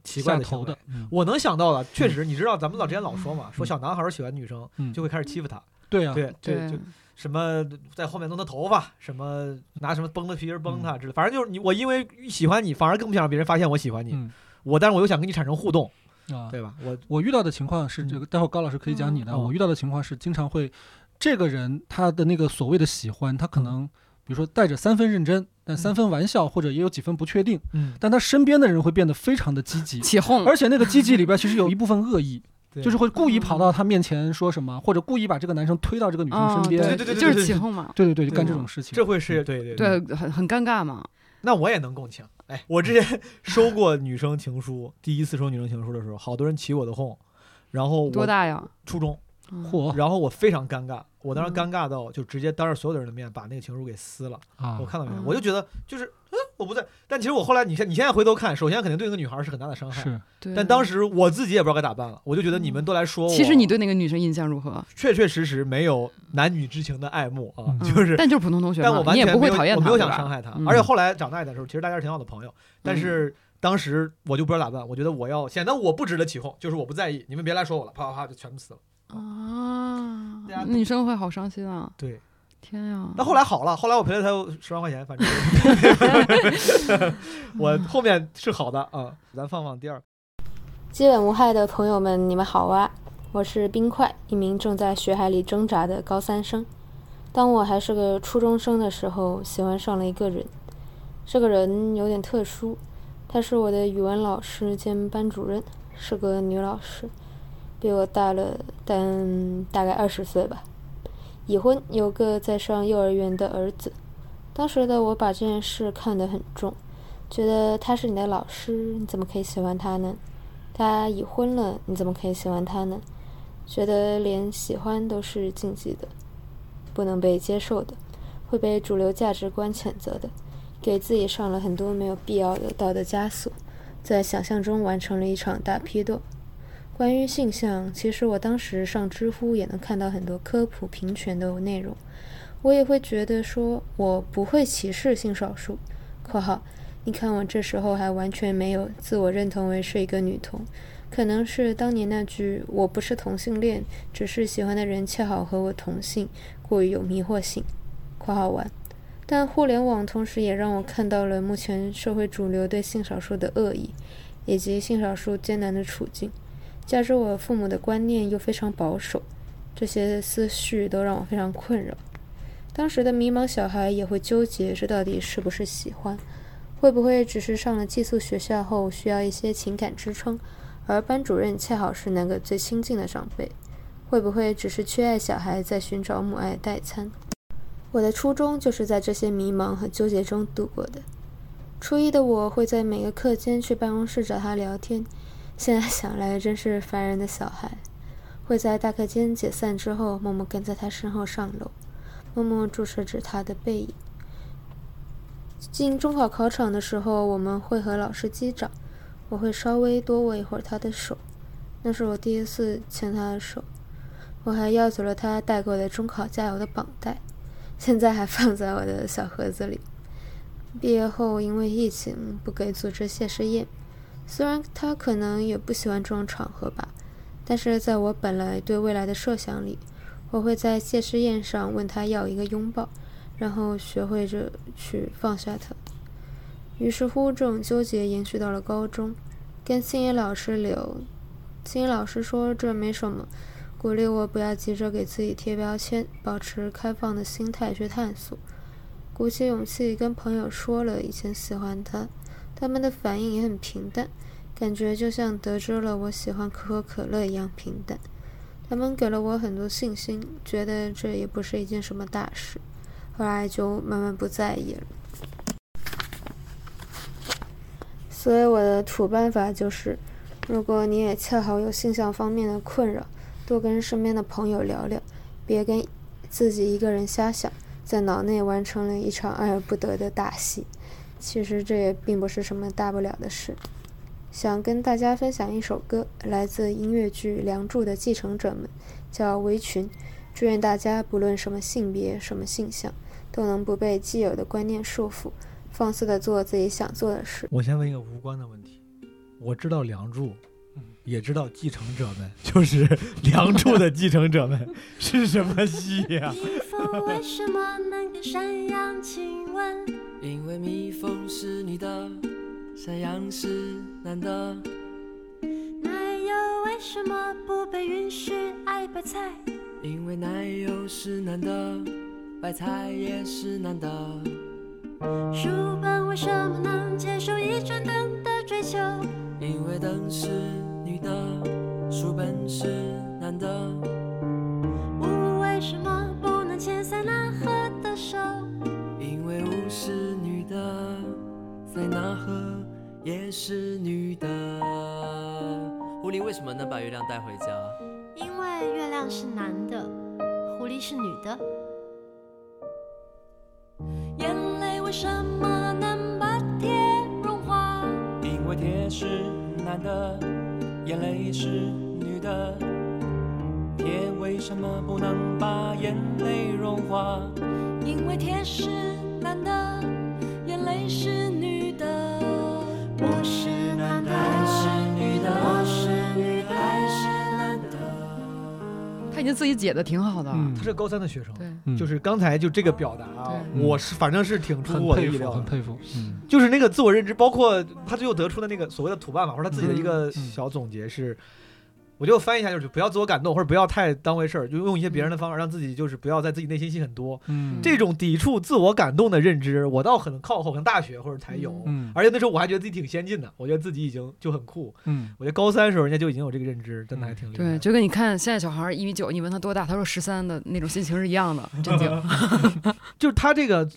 奇怪的行为？我能想到的，确实，你知道咱们老之前老说嘛，说小男孩喜欢女生就会开始欺负她。对呀，对对，就什么在后面弄他头发，什么拿什么绷的皮筋绷他之类，反正就是你我因为喜欢你，反而更不想让别人发现我喜欢你。我但是我又想跟你产生互动。啊，对吧？我我遇到的情况是这个，待会儿高老师可以讲你的。我遇到的情况是，经常会，这个人他的那个所谓的喜欢，他可能比如说带着三分认真，但三分玩笑，或者也有几分不确定。嗯，但他身边的人会变得非常的积极 起哄，而且那个积极里边其实有一部分恶意，就是会故意跑到他面前说什么，或者故意把这个男生推到这个女生身边，对对对，就是起哄嘛。对对对，就干这种事情，这会是对对对，很很尴尬嘛。那我也能共情。哎，我之前收过女生情书，第一次收女生情书的时候，好多人起我的哄，然后多大呀？初中，嚯！然后我非常尴尬，我当时尴尬到就直接当着所有的人的面把那个情书给撕了。啊，我看到没有？我就觉得就是。嗯，我不在。但其实我后来，你现你现在回头看，首先肯定对那个女孩是很大的伤害。是，但当时我自己也不知道该咋办了，我就觉得你们都来说我。其实你对那个女生印象如何？确确实实没有男女之情的爱慕啊，就是。但就是普通同学但我完全不会讨厌他，我没有想伤害她。而且后来长大一点的时候，其实大家是挺好的朋友。但是当时我就不知道咋办，我觉得我要显得我不值得起哄，就是我不在意，你们别来说我了，啪啪啪就全部死了。啊，女生会好伤心啊。对。天呀！那后来好了，后来我赔了他十万块钱，反正 我后面是好的啊。咱放放第二。基本无害的朋友们，你们好啊！我是冰块，一名正在学海里挣扎的高三生。当我还是个初中生的时候，喜欢上了一个人。这个人有点特殊，她是我的语文老师兼班主任，是个女老师，比我大了，但大概二十岁吧。已婚，有个在上幼儿园的儿子。当时的我把这件事看得很重，觉得他是你的老师，你怎么可以喜欢他呢？他已婚了，你怎么可以喜欢他呢？觉得连喜欢都是禁忌的，不能被接受的，会被主流价值观谴责的，给自己上了很多没有必要的道德枷锁，在想象中完成了一场大批斗。关于性向，其实我当时上知乎也能看到很多科普平权的内容，我也会觉得说我不会歧视性少数。（括号）你看我这时候还完全没有自我认同为是一个女同，可能是当年那句“我不是同性恋，只是喜欢的人恰好和我同性”过于有迷惑性。（括号完）但互联网同时也让我看到了目前社会主流对性少数的恶意，以及性少数艰难的处境。加之我父母的观念又非常保守，这些思绪都让我非常困扰。当时的迷茫小孩也会纠结，这到底是不是喜欢？会不会只是上了寄宿学校后需要一些情感支撑，而班主任恰好是那个最亲近的长辈？会不会只是缺爱小孩在寻找母爱代餐？我的初中就是在这些迷茫和纠结中度过的。初一的我会在每个课间去办公室找他聊天，现在想来真是烦人的小孩。会在大课间解散之后默默跟在他身后上楼，默默注视着他的背影。进中考考场的时候，我们会和老师击掌，我会稍微多握一会儿他的手，那是我第一次牵他的手。我还要走了他带过的中考加油的绑带，现在还放在我的小盒子里。毕业后因为疫情不给组织谢师宴，虽然他可能也不喜欢这种场合吧，但是在我本来对未来的设想里，我会在谢师宴上问他要一个拥抱。然后学会着去放下他。于是乎，这种纠结延续到了高中，跟心野老师聊，心野老师说这没什么，鼓励我不要急着给自己贴标签，保持开放的心态去探索。鼓起勇气跟朋友说了以前喜欢他，他们的反应也很平淡，感觉就像得知了我喜欢可口可乐一样平淡。他们给了我很多信心，觉得这也不是一件什么大事。后来就慢慢不在意了，所以我的土办法就是，如果你也恰好有性向方面的困扰，多跟身边的朋友聊聊，别跟自己一个人瞎想，在脑内完成了一场爱而不得的大戏。其实这也并不是什么大不了的事。想跟大家分享一首歌，来自音乐剧《梁祝》的继承者们，叫《围裙》。祝愿大家不论什么性别、什么性向。都能不被既有的观念束缚，放肆的做自己想做的事。我先问一个无关的问题，我知道《梁祝》，也知道《继承者们》，就是 《梁祝》的继承者们是什么戏呀？为什么能跟山羊亲吻因为蜜蜂是女的，山羊是男的。奶油为什么不被允许爱白菜？因为奶油是男的。白菜也是男的。书本为什么能接受一盏灯的追求？因为灯是女的，书本是男的。雾为什么不能牵塞纳河的手？因为雾是女的，塞纳河也是女的。狐狸为什么能把月亮带回家？因为月亮是男的，狐狸是女的。眼泪为什么能把铁融化？因为铁是男的，眼泪是女的。铁为什么不能把眼泪融化？因为铁是男的，眼泪是女他已经自己解的挺好的。他是高三的学生。对。就是刚才就这个表达啊，我是反正是挺出乎我的意料，很佩服。嗯，就是那个自我认知，包括他最后得出的那个所谓的土办法，或者他自己的一个小总结是。我就翻译一下，就是不要自我感动，或者不要太当回事儿，就用一些别人的方法，让自己就是不要在自己内心戏很多。嗯，这种抵触自我感动的认知，我倒很靠后，可能大学或者才有。嗯，而且那时候我还觉得自己挺先进的，我觉得自己已经就很酷。嗯，我觉得高三的时候人家就已经有这个认知，真的还挺厉害。对，就跟你看现在小孩一米九，你问他多大，他说十三的那种心情是一样的，震惊。就是他这个。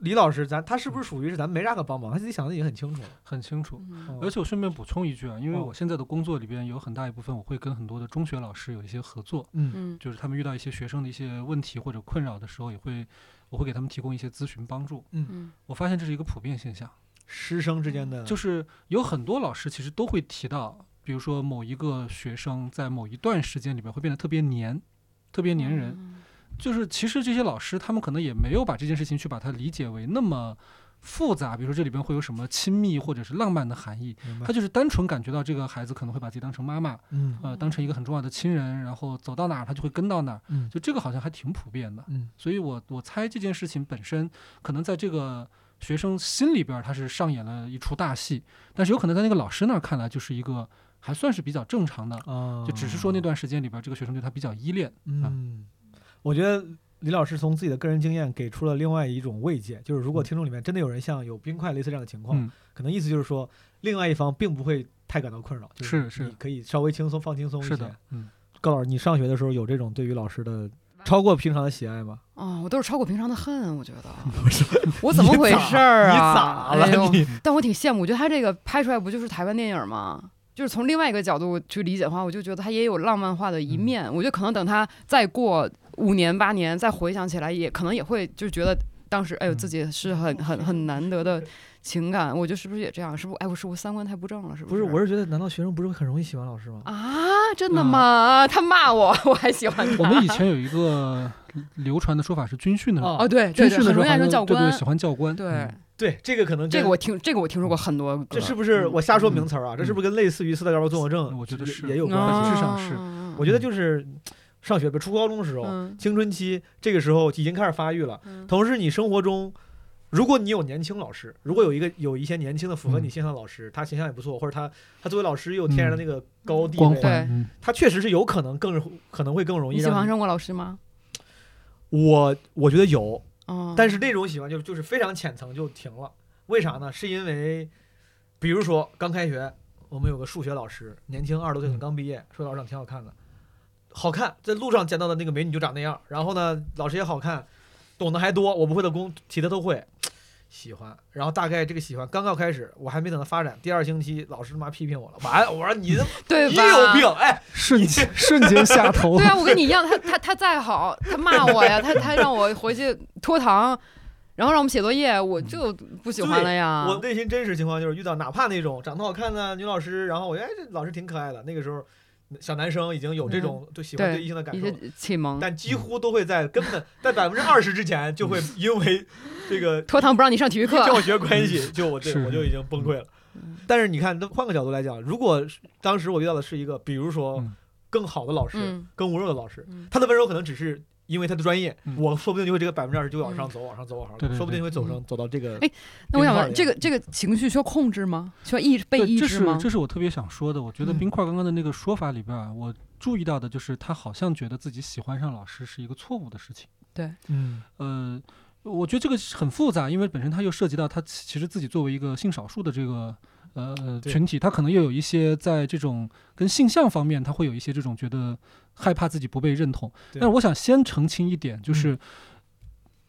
李老师，咱他是不是属于是咱没啥可帮忙，他自己想的已经很清楚。了，很清楚。而且我顺便补充一句啊，因为我现在的工作里边有很大一部分，我会跟很多的中学老师有一些合作，嗯，就是他们遇到一些学生的一些问题或者困扰的时候，也会我会给他们提供一些咨询帮助。嗯，我发现这是一个普遍现象，师生之间的，就是有很多老师其实都会提到，比如说某一个学生在某一段时间里边会变得特别黏，特别黏人。就是其实这些老师他们可能也没有把这件事情去把它理解为那么复杂，比如说这里边会有什么亲密或者是浪漫的含义，他就是单纯感觉到这个孩子可能会把自己当成妈妈，嗯，呃，当成一个很重要的亲人，然后走到哪儿他就会跟到哪儿，嗯，就这个好像还挺普遍的，嗯，所以我我猜这件事情本身可能在这个学生心里边他是上演了一出大戏，但是有可能在那个老师那儿看来就是一个还算是比较正常的，就只是说那段时间里边这个学生对他比较依恋，嗯。我觉得李老师从自己的个人经验给出了另外一种慰藉，就是如果听众里面真的有人像有冰块类似这样的情况，可能意思就是说，另外一方并不会太感到困扰，就是是可以稍微轻松放轻松一些。是的，嗯。高老师，你上学的时候有这种对于老师的超过平常的喜爱吗？哦，我都是超过平常的恨，我觉得。我怎么回事儿啊？你咋了？你？但我挺羡慕，我觉得他这个拍出来不就是台湾电影吗？就是从另外一个角度去理解的话，我就觉得他也有浪漫化的一面。我觉得可能等他再过五年八年再回想起来，也可能也会就是觉得当时哎呦自己是很很很难得的。情感，我觉得是不是也这样？是不是？哎，我是不是三观太不正了，是不是？不是，我是觉得，难道学生不是很容易喜欢老师吗？啊，真的吗？他骂我，我还喜欢他。我们以前有一个流传的说法是军训的时候，哦，对，军训的时候教官喜欢教官，对对，这个可能这个我听这个我听说过很多。这是不是我瞎说名词啊？这是不是跟类似于斯德哥尔摩综合症？我觉得是也有关系，上是。我觉得就是上学，比如初高中的时候，青春期这个时候已经开始发育了，同时你生活中。如果你有年轻老师，如果有一个有一些年轻的符合你形象的老师，他形象也不错，或者他他作为老师又有天然的那个高地位，他确实是有可能更可能会更容易。你喜欢上过老师吗？我我觉得有，但是那种喜欢就就是非常浅层就停了。为啥呢？是因为，比如说刚开学，我们有个数学老师，年轻二十多岁，可能刚毕业，数学老师长挺好看的，好看，在路上见到的那个美女就长那样，然后呢，老师也好看。懂得还多，我不会的功题他都会，喜欢。然后大概这个喜欢刚刚开始，我还没等他发展，第二星期老师他妈批评我了，完了，我说你 对你有病，哎，瞬间瞬间下头。对啊，我跟你一样，他他他再好，他骂我呀，他他让我回去拖堂，然后让我们写作业，我就不喜欢了呀。我内心真实情况就是遇到哪怕那种长得好看的女老师，然后我觉得哎这老师挺可爱的，那个时候。小男生已经有这种对喜欢对异性的感受，启蒙，但几乎都会在根本在百分之二十之前就会因为这个 拖堂不让你上体育课教学关系，就我对我就已经崩溃了。但是你看，那换个角度来讲，如果当时我遇到的是一个，比如说更好的老师，更温柔的老师，他的温柔可能只是。因为他的专业，我说不定就会这个百分之二十就往上走，往上走，往上走，说不定会走上走到这个。哎，那我想问，这个这个情绪需要控制吗？需要抑制被抑制吗？这是这是我特别想说的。我觉得冰块刚刚的那个说法里边啊，我注意到的就是他好像觉得自己喜欢上老师是一个错误的事情。对，嗯，呃，我觉得这个很复杂，因为本身他又涉及到他其实自己作为一个性少数的这个。呃，群体他可能又有一些在这种跟性向方面，他会有一些这种觉得害怕自己不被认同。但是我想先澄清一点，就是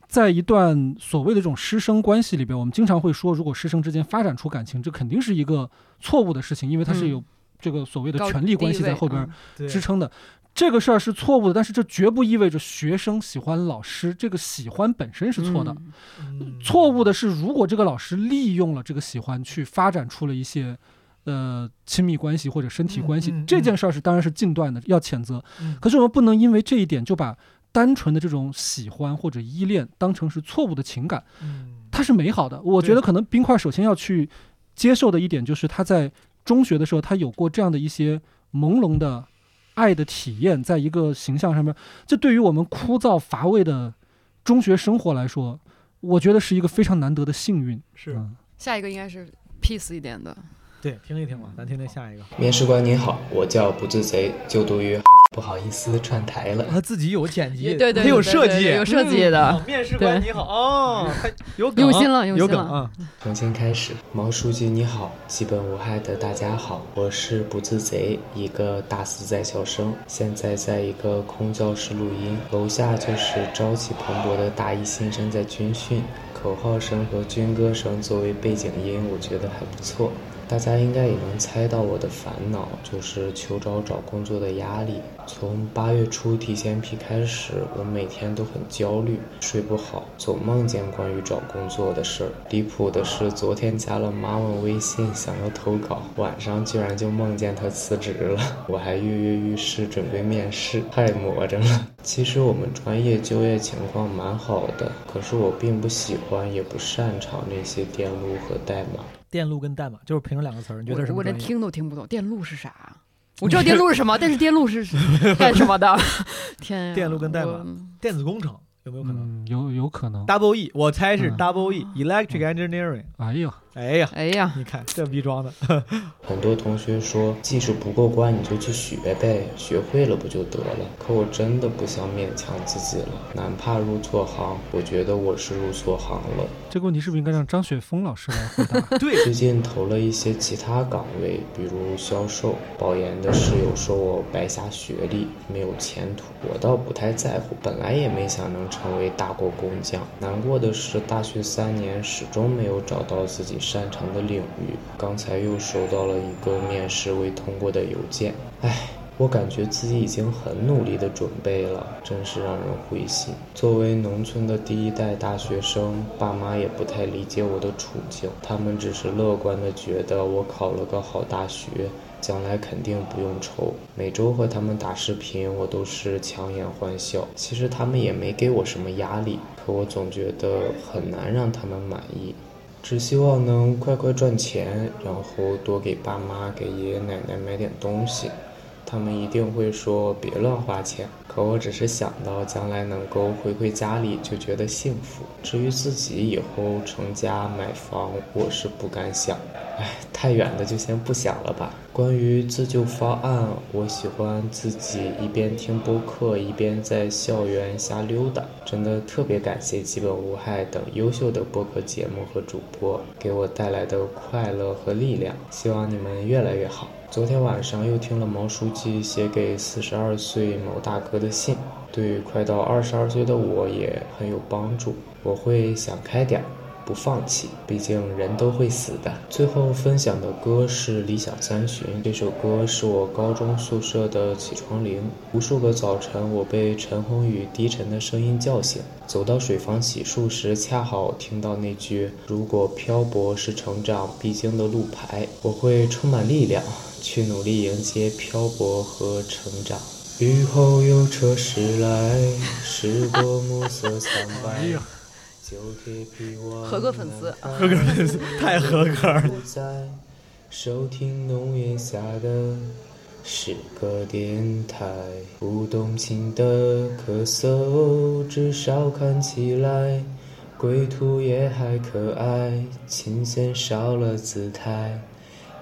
在一段所谓的这种师生关系里边，我们经常会说，如果师生之间发展出感情，这肯定是一个错误的事情，因为它是有这个所谓的权力关系在后边支撑的。这个事儿是错误的，但是这绝不意味着学生喜欢老师。这个喜欢本身是错的，错误的是如果这个老师利用了这个喜欢去发展出了一些呃亲密关系或者身体关系，这件事儿是当然是禁断的，要谴责。可是我们不能因为这一点就把单纯的这种喜欢或者依恋当成是错误的情感。它是美好的。我觉得可能冰块首先要去接受的一点就是他在中学的时候他有过这样的一些朦胧的。爱的体验，在一个形象上面，这对于我们枯燥乏味的中学生活来说，我觉得是一个非常难得的幸运。是，下一个应该是 peace 一点的。对，听一听吧，咱听听下一个。面试官您好，我叫不自贼，就读于。不好意思，串台了。他自己有剪辑，对对，他有设计，有设计的。面试官你好，哦，有梗，用心了，有梗啊。重新开始，毛书记你好，基本无害的大家好，我是不自贼，一个大四在校生，现在在一个空教室录音，楼下就是朝气蓬勃的大一新生在军训，口号声和军歌声作为背景音，我觉得还不错。大家应该也能猜到我的烦恼，就是求招找工作的压力。从八月初提前批开始，我每天都很焦虑，睡不好，总梦见关于找工作的事儿。离谱的是，昨天加了妈妈微信，想要投稿，晚上居然就梦见她辞职了。我还跃跃欲试，准备面试，太魔怔了。其实我们专业就业情况蛮好的，可是我并不喜欢，也不擅长那些电路和代码。电路跟代码就是凭这两个词儿，你觉得什么？我连听都听不懂，电路是啥？我知道电路是什么，但是电路是 干什么的？天呀！电路跟代码，电子工程有没有可能？有有可能。Double E，我猜是 Double E，Electric Engineering。哎呦，哎呀，哎呀，你看这逼装的。很多同学说技术不过关，你就去学呗，学会了不就得了？可我真的不想勉强自己了，哪怕入错行，我觉得我是入错行了。这个问题是不是应该让张雪峰老师来回答？对，最近投了一些其他岗位，比如销售。保研的室友说我白瞎学历，没有前途。我倒不太在乎，本来也没想能成为大国工匠。难过的是，大学三年始终没有找到自己擅长的领域。刚才又收到了一个面试未通过的邮件，唉，我感觉自己已经很努力的准备了，真是让人灰心。作为农村的第一代大学生，爸妈也不太理解我的处境，他们只是乐观的觉得我考了个好大学。将来肯定不用愁。每周和他们打视频，我都是强颜欢笑。其实他们也没给我什么压力，可我总觉得很难让他们满意。只希望能快快赚钱，然后多给爸妈、给爷爷奶奶买点东西。他们一定会说别乱花钱，可我只是想到将来能够回馈家里，就觉得幸福。至于自己以后成家买房，我是不敢想。唉，太远的就先不想了吧。关于自救方案，我喜欢自己一边听播客，一边在校园瞎溜达。真的特别感谢基本无害等优秀的播客节目和主播给我带来的快乐和力量。希望你们越来越好。昨天晚上又听了毛书记写给四十二岁毛大哥的信，对快到二十二岁的我也很有帮助。我会想开点儿，不放弃，毕竟人都会死的。最后分享的歌是《理想三旬》，这首歌是我高中宿舍的起床铃。无数个早晨，我被陈鸿宇低沉的声音叫醒，走到水房洗漱时，恰好听到那句：“如果漂泊是成长必经的路牌，我会充满力量。”去努力迎接漂泊和成长。雨后有车驶来，驶过暮色苍白。旧铁皮瓦。合格粉丝，合格粉丝，太合格了。收听浓烟下的诗歌电台，不动情的咳嗽，至少看起来归途也还可爱。琴弦少了姿态。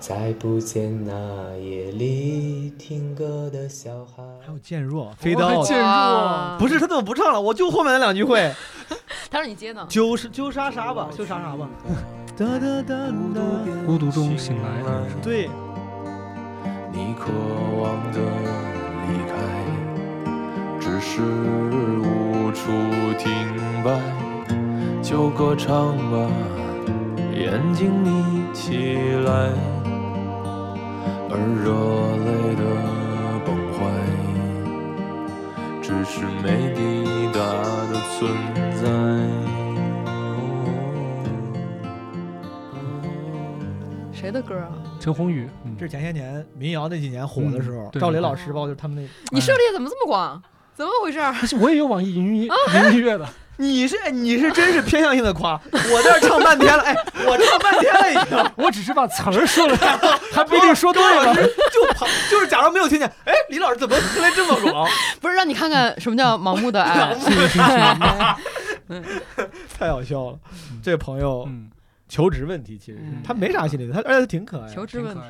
再不见那夜里听歌的小孩。还有渐弱，飞刀渐弱，不是他怎么不唱了？我就后面那两句会。他说你接呢？揪是揪啥啥吧，揪啥啥吧。孤独中醒来。对。你渴望的离开，只是无处停摆，就歌唱吧，眼睛眯起来。而热泪的崩坏，只是没抵达的存在。谁的歌啊？陈鸿宇，这是前些年民谣那几年火的时候，赵雷老师吧，就是他们那。你涉猎怎么这么广？怎么回事？我也有网易云音音乐的。你是你是真是偏向性的夸，我在这唱半天了，哎，我唱半天了已经，我只是把词儿说了，还不一定说对了，就旁就是假装没有听见，哎，李老师怎么喝来这么广？不是让你看看什么叫盲目的爱，太好笑了，这朋友。求职问题其实他没啥心理的，他而且他挺可爱。求职问题，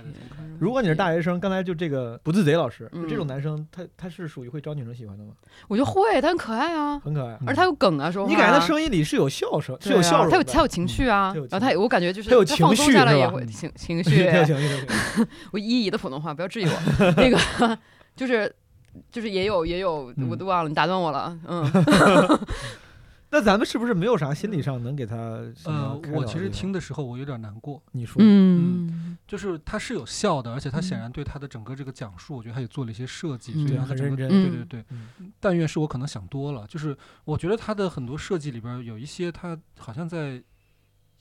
如果你是大学生，刚才就这个不自贼老师，这种男生他他是属于会招女生喜欢的吗？我觉得会，他很可爱啊，很可爱，而且他有梗啊，说你感觉他声音里是有笑声，是有笑容，他有他有情绪。啊，然后他我感觉就是他有情绪下来也会情情绪，有情绪。我一乙的普通话，不要质疑我，那个就是就是也有也有，我都忘了，你打断我了，嗯。那咱们是不是没有啥心理上能给他？呃，我其实听的时候我有点难过。你说，嗯，就是他是有笑的，而且他显然对他的整个这个讲述，我觉得他也做了一些设计，这样很认真。对对对，但愿是我可能想多了。就是我觉得他的很多设计里边有一些，他好像在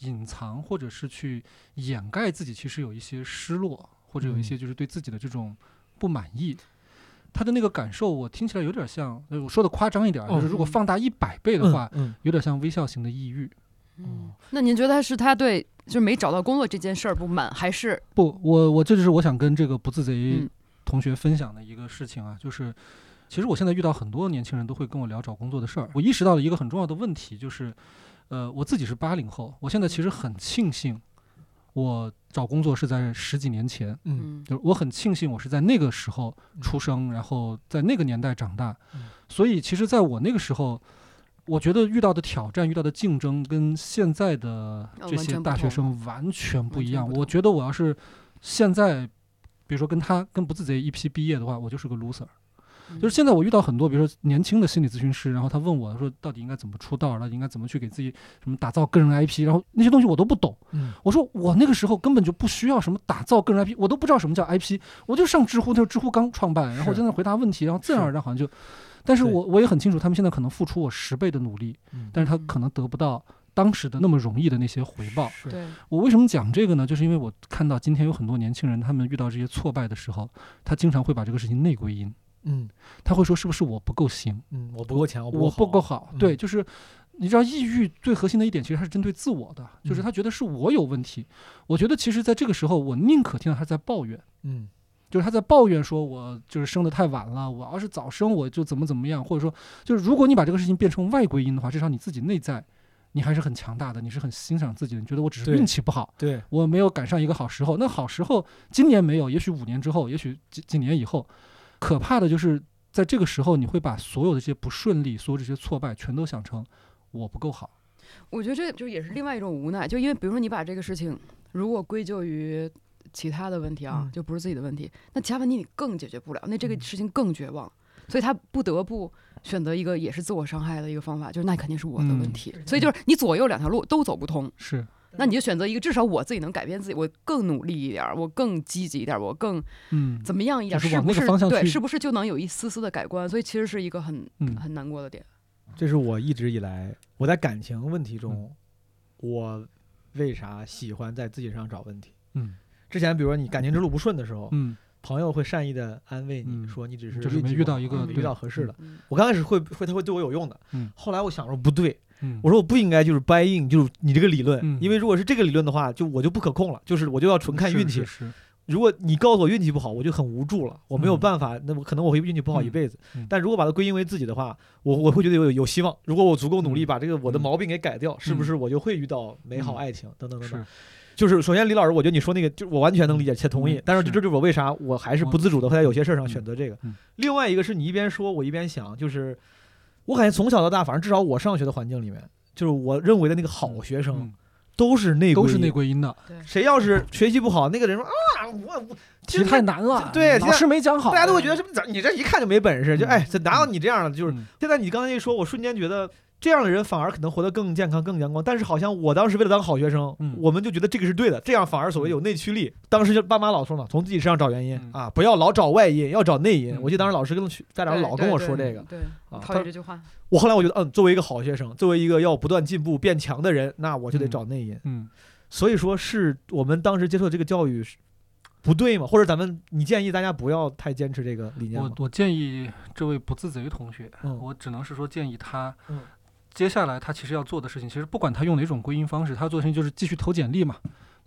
隐藏或者是去掩盖自己，其实有一些失落，或者有一些就是对自己的这种不满意。他的那个感受，我听起来有点像，我说的夸张一点，就是如果放大一百倍的话，有点像微笑型的抑郁。哦，那您觉得是他对就是没找到工作这件事儿不满，还是？不？我我这就是我想跟这个不自贼同学分享的一个事情啊，就是其实我现在遇到很多年轻人都会跟我聊找工作的事儿，我意识到了一个很重要的问题，就是呃，我自己是八零后，我现在其实很庆幸我找工作是在十几年前，嗯，就是我很庆幸我是在那个时候出生，然后在那个年代长大，所以其实在我那个时候，我觉得遇到的挑战、遇到的竞争跟现在的这些大学生完全不一样。我觉得我要是现在，比如说跟他跟不自贼一批毕业的话，我就是个 loser。就是现在我遇到很多，比如说年轻的心理咨询师，然后他问我说，到底应该怎么出道，到底应该怎么去给自己什么打造个人 IP，然后那些东西我都不懂。我说我那个时候根本就不需要什么打造个人 IP，我都不知道什么叫 IP，我就上知乎，那知乎刚创办，然后在那回答问题，然后自然而然好像就，但是我我也很清楚，他们现在可能付出我十倍的努力，但是他可能得不到当时的那么容易的那些回报。对我为什么讲这个呢？就是因为我看到今天有很多年轻人，他们遇到这些挫败的时候，他经常会把这个事情内归因。嗯，他会说是不是我不够行？嗯，我不够强，我不够好。对，就是你知道，抑郁最核心的一点其实它是针对自我的，就是他觉得是我有问题。我觉得其实在这个时候，我宁可听到他在抱怨。嗯，就是他在抱怨说，我就是生的太晚了，我要是早生我就怎么怎么样，或者说，就是如果你把这个事情变成外归因的话，至少你自己内在你还是很强大的，你是很欣赏自己的，你觉得我只是运气不好，对我没有赶上一个好时候。那好时候今年没有，也许五年之后，也许几几年以后。可怕的就是在这个时候，你会把所有的这些不顺利、所有这些挫败，全都想成我不够好。我觉得这就也是另外一种无奈，就因为比如说你把这个事情如果归咎于其他的问题啊，就不是自己的问题，那其他问题你更解决不了，那这个事情更绝望，所以他不得不选择一个也是自我伤害的一个方法，就是那肯定是我的问题。所以就是你左右两条路都走不通。是。那你就选择一个，至少我自己能改变自己，我更努力一点，我更积极一点，我更嗯怎么样一点，是不是对，是不是就能有一丝丝的改观？所以其实是一个很很难过的点。这是我一直以来我在感情问题中，我为啥喜欢在自己身上找问题？嗯，之前比如说你感情之路不顺的时候，嗯，朋友会善意的安慰你说你只是就是没遇到一个遇到合适的。我刚开始会会他会对我有用的，嗯，后来我想说不对。我说我不应该就是 buy in，就是你这个理论，因为如果是这个理论的话，就我就不可控了，就是我就要纯看运气。如果你告诉我运气不好，我就很无助了，我没有办法，那我可能我会运气不好一辈子。但如果把它归因为自己的话，我我会觉得有有希望。如果我足够努力，把这个我的毛病给改掉，是不是我就会遇到美好爱情等等等等？就是首先，李老师，我觉得你说那个，就我完全能理解且同意。但是这就是我为啥我还是不自主的会在有些事儿上选择这个。另外一个是你一边说，我一边想，就是我感觉从小到大，反正至少我上学的环境里面。就是我认为的那个好学生，都是内都是内归因的。谁要是学习不好，那个人说啊，我我题太难了，对，老师没讲好，大家都会觉得什么？你这一看就没本事，就哎，哪有你这样的？就是现在你刚才一说，我瞬间觉得。这样的人反而可能活得更健康、更阳光，但是好像我当时为了当好学生，我们就觉得这个是对的，这样反而所谓有内驱力。当时就爸妈老说嘛，从自己身上找原因啊，不要老找外因，要找内因。我记得当时老师跟家长老跟我说这个，对啊，讨厌这句话。我后来我觉得，嗯，作为一个好学生，作为一个要不断进步、变强的人，那我就得找内因。嗯，所以说是我们当时接受这个教育不对吗？或者咱们你建议大家不要太坚持这个理念我我建议这位不自贼同学，我只能是说建议他。接下来他其实要做的事情，其实不管他用哪种归因方式，他做的事情就是继续投简历嘛，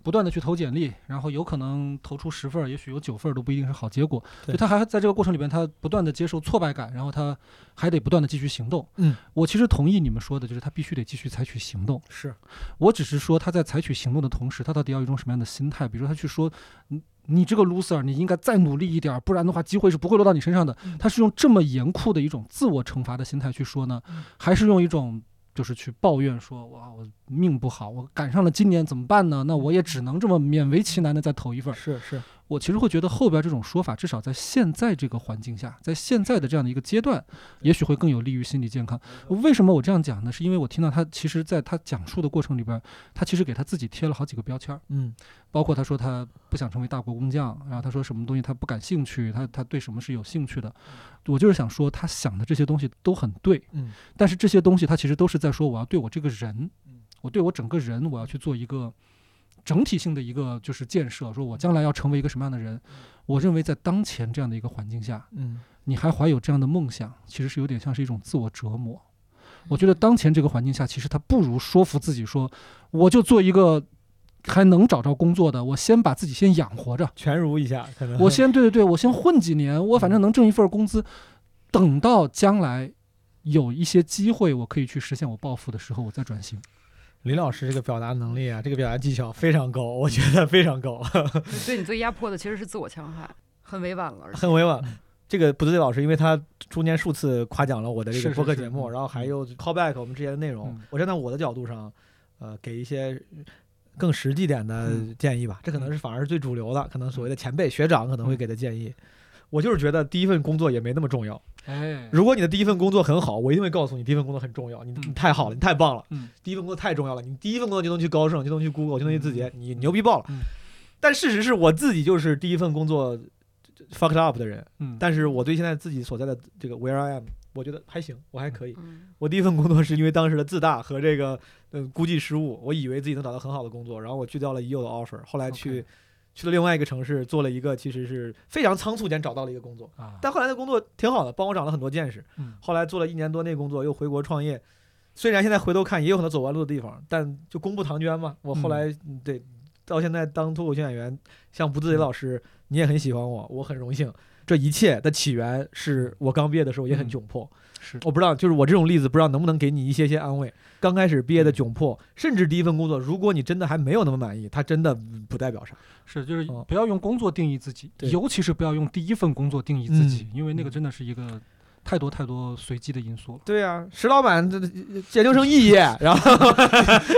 不断的去投简历，然后有可能投出十份，也许有九份都不一定是好结果。就他还在这个过程里边，他不断的接受挫败感，然后他还得不断的继续行动。嗯，我其实同意你们说的，就是他必须得继续采取行动。是我只是说他在采取行动的同时，他到底要一种什么样的心态？比如说他去说，嗯，你这个 loser，你应该再努力一点，不然的话机会是不会落到你身上的。他是用这么严酷的一种自我惩罚的心态去说呢，还是用一种？就是去抱怨说，哇，我命不好，我赶上了今年怎么办呢？那我也只能这么勉为其难的再投一份。是是，我其实会觉得后边这种说法，至少在现在这个环境下，在现在的这样的一个阶段，也许会更有利于心理健康。为什么我这样讲呢？是因为我听到他其实在他讲述的过程里边，他其实给他自己贴了好几个标签。嗯，包括他说他不想成为大国工匠，然后他说什么东西他不感兴趣，他他对什么是有兴趣的。我就是想说，他想的这些东西都很对，嗯，但是这些东西他其实都是在说，我要对我这个人，我对我整个人，我要去做一个整体性的一个就是建设，说我将来要成为一个什么样的人。我认为在当前这样的一个环境下，嗯，你还怀有这样的梦想，其实是有点像是一种自我折磨。我觉得当前这个环境下，其实他不如说服自己说，我就做一个。还能找着工作的，我先把自己先养活着，全如一下。可能我先对对对，我先混几年，我反正能挣一份工资，等到将来有一些机会，我可以去实现我抱负的时候，我再转型。林老师这个表达能力啊，这个表达技巧非常高，我觉得非常高。对你最压迫的其实是自我伤害，很委婉了，很委婉。这个不对，老师，因为他中间数次夸奖了我的这个播客节目，然后还有 call back 我们之前的内容。我站在我的角度上，呃，给一些更实际点的建议吧。这可能是反而是最主流的，可能所谓的前辈学长可能会给的建议。我就是觉得第一份工作也没那么重要。哎，如果你的第一份工作很好，我一定会告诉你，第一份工作很重要。你你太好了，你太棒了。嗯，第一份工作太重要了。你第一份工作就能去高盛，就能去 Google，就能去字节，你牛逼爆了。但事实是我自己就是第一份工作。fucked up 的人，嗯，但是我对现在自己所在的这个 where I am，我觉得还行，我还可以。我第一份工作是因为当时的自大和这个呃估计失误，我以为自己能找到很好的工作，然后我拒掉了已有的 offer，后来去去了另外一个城市做了一个其实是非常仓促间找到了一个工作，但后来的工作挺好的，帮我长了很多见识。后来做了一年多那工作，又回国创业。虽然现在回头看也有很多走弯路的地方，但就功不唐捐嘛。我后来对到现在当脱口秀演员，像不自己老师。你也很喜欢我，我很荣幸。这一切的起源是我刚毕业的时候也很窘迫，是。我不知道，就是我这种例子，不知道能不能给你一些些安慰。刚开始毕业的窘迫，甚至第一份工作，如果你真的还没有那么满意，它真的不代表啥。是，就是不要用工作定义自己，尤其是不要用第一份工作定义自己，因为那个真的是一个。太多太多随机的因素了。对呀，石老板这研究生肄业，然后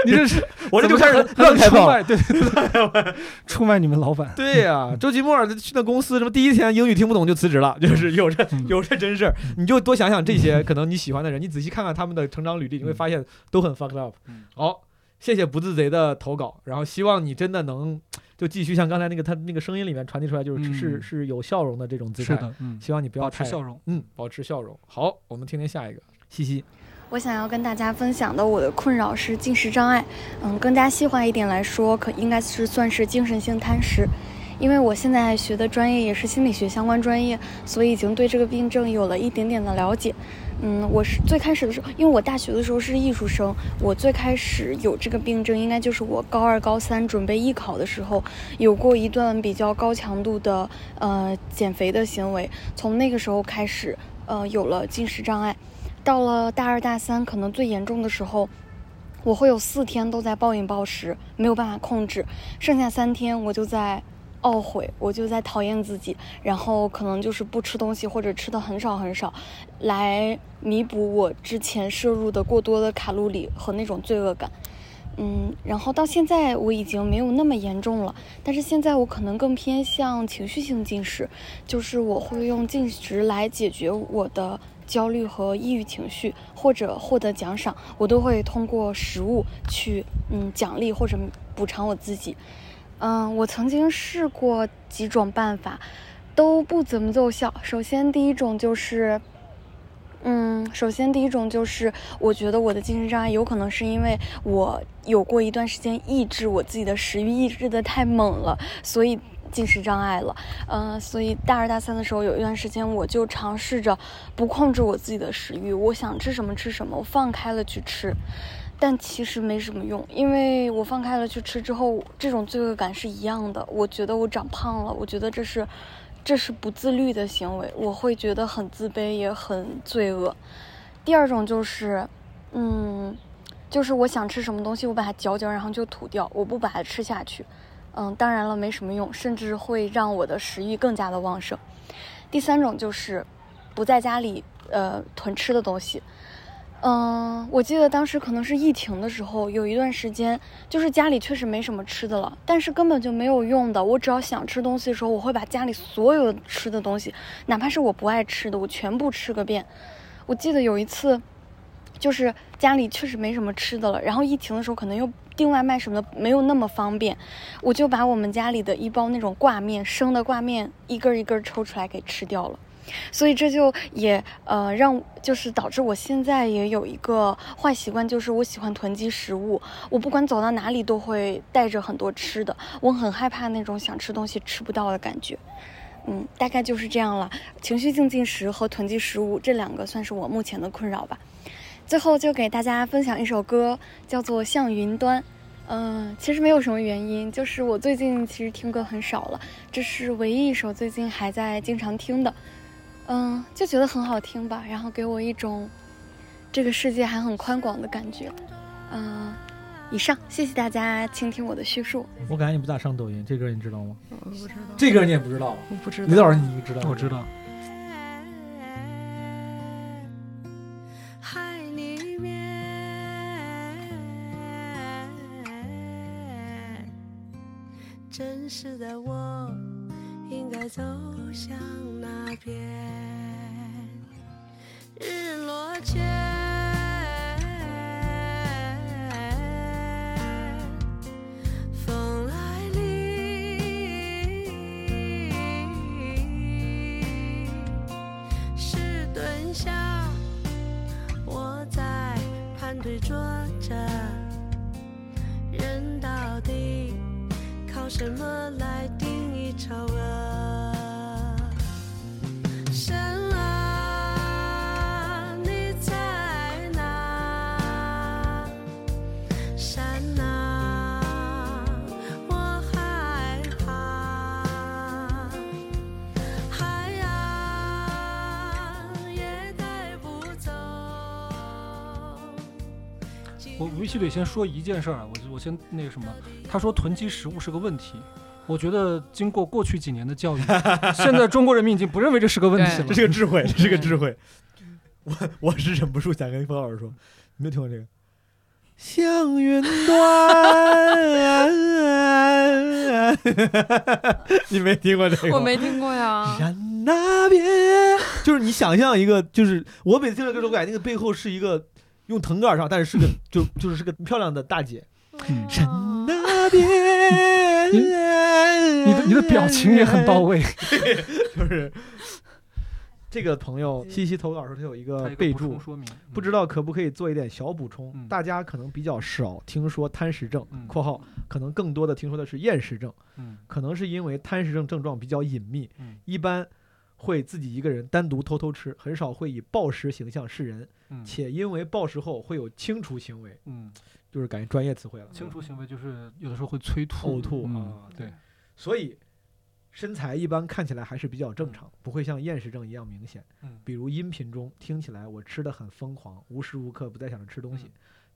你这是我这就开始乱开炮，对对对，出卖你们老板。对呀，周奇墨去那公司，什么第一天英语听不懂就辞职了，就是有这有这真事儿。你就多想想这些可能你喜欢的人，你仔细看看他们的成长履历，你会发现都很 fucked up。好，谢谢不自贼的投稿，然后希望你真的能。就继续像刚才那个他那个声音里面传递出来，就是是是有笑容的这种姿态。是的，嗯，希望你不要保持笑容，嗯，保持笑容。好，我们听听下一个，西西。我想要跟大家分享的我的困扰是进食障碍，嗯，更加细化一点来说，可应该是算是精神性贪食。因为我现在学的专业也是心理学相关专业，所以已经对这个病症有了一点点的了解。嗯，我是最开始的时候，因为我大学的时候是艺术生，我最开始有这个病症，应该就是我高二、高三准备艺考的时候，有过一段比较高强度的呃减肥的行为，从那个时候开始，呃，有了进食障碍。到了大二、大三，可能最严重的时候，我会有四天都在暴饮暴食，没有办法控制，剩下三天我就在。懊悔，我就在讨厌自己，然后可能就是不吃东西或者吃的很少很少，来弥补我之前摄入的过多的卡路里和那种罪恶感。嗯，然后到现在我已经没有那么严重了，但是现在我可能更偏向情绪性进食，就是我会用进食来解决我的焦虑和抑郁情绪，或者获得奖赏，我都会通过食物去嗯奖励或者补偿我自己。嗯，我曾经试过几种办法，都不怎么奏效。首先，第一种就是，嗯，首先第一种就是，我觉得我的精神障碍有可能是因为我有过一段时间抑制我自己的食欲，抑制的太猛了，所以进食障碍了。嗯，所以大二大三的时候有一段时间，我就尝试着不控制我自己的食欲，我想吃什么吃什么，我放开了去吃。但其实没什么用，因为我放开了去吃之后，这种罪恶感是一样的。我觉得我长胖了，我觉得这是，这是不自律的行为，我会觉得很自卑，也很罪恶。第二种就是，嗯，就是我想吃什么东西，我把它嚼嚼，然后就吐掉，我不把它吃下去。嗯，当然了，没什么用，甚至会让我的食欲更加的旺盛。第三种就是，不在家里呃囤吃的东西。嗯，我记得当时可能是疫情的时候，有一段时间，就是家里确实没什么吃的了，但是根本就没有用的。我只要想吃东西的时候，我会把家里所有吃的东西，哪怕是我不爱吃的，我全部吃个遍。我记得有一次，就是家里确实没什么吃的了，然后疫情的时候可能又订外卖什么的没有那么方便，我就把我们家里的一包那种挂面，生的挂面，一根一根抽出来给吃掉了。所以这就也呃让就是导致我现在也有一个坏习惯，就是我喜欢囤积食物。我不管走到哪里都会带着很多吃的，我很害怕那种想吃东西吃不到的感觉。嗯，大概就是这样了。情绪性进食和囤积食物这两个算是我目前的困扰吧。最后就给大家分享一首歌，叫做《向云端》。嗯，其实没有什么原因，就是我最近其实听歌很少了，这是唯一一首最近还在经常听的。嗯，就觉得很好听吧，然后给我一种这个世界还很宽广的感觉。嗯，以上，谢谢大家倾听我的叙述。我感觉你不咋上抖音，这歌你知道吗？我不知道。这歌你也不知道？我不知道。李老师，你知道？我知道。海里面，真实的我应在走向那边，日落前风来临。石墩下，我在盘腿坐着。人到底靠什么来？我必须得先说一件事儿啊，我我先那个什么，他说囤积食物是个问题，我觉得经过过去几年的教育，现在中国人民已经不认为这是个问题了，这是个智慧，这是个智慧。我我是忍不住想跟冯老师说，你没听过这个？向云端，你没听过这个？我没听过呀。山那边，就是你想象一个，就是我每次听到这首歌，那个背后是一个。用藤杆上，但是是个 就就是是个漂亮的大姐。山那边，你的你的表情也很到位。就是这个朋友西西投稿时，他有一个备注说明，不知道可不可以做一点小补充？大家可能比较少听说贪食症（括号可能更多的听说的是厌食症）。可能是因为贪食症症状比较隐秘，一般。会自己一个人单独偷偷吃，很少会以暴食形象示人，且因为暴食后会有清除行为，嗯，就是感觉专业词汇了。清除行为就是有的时候会催吐、呕吐啊，对。所以身材一般看起来还是比较正常，不会像厌食症一样明显。嗯，比如音频中听起来我吃的很疯狂，无时无刻不在想着吃东西，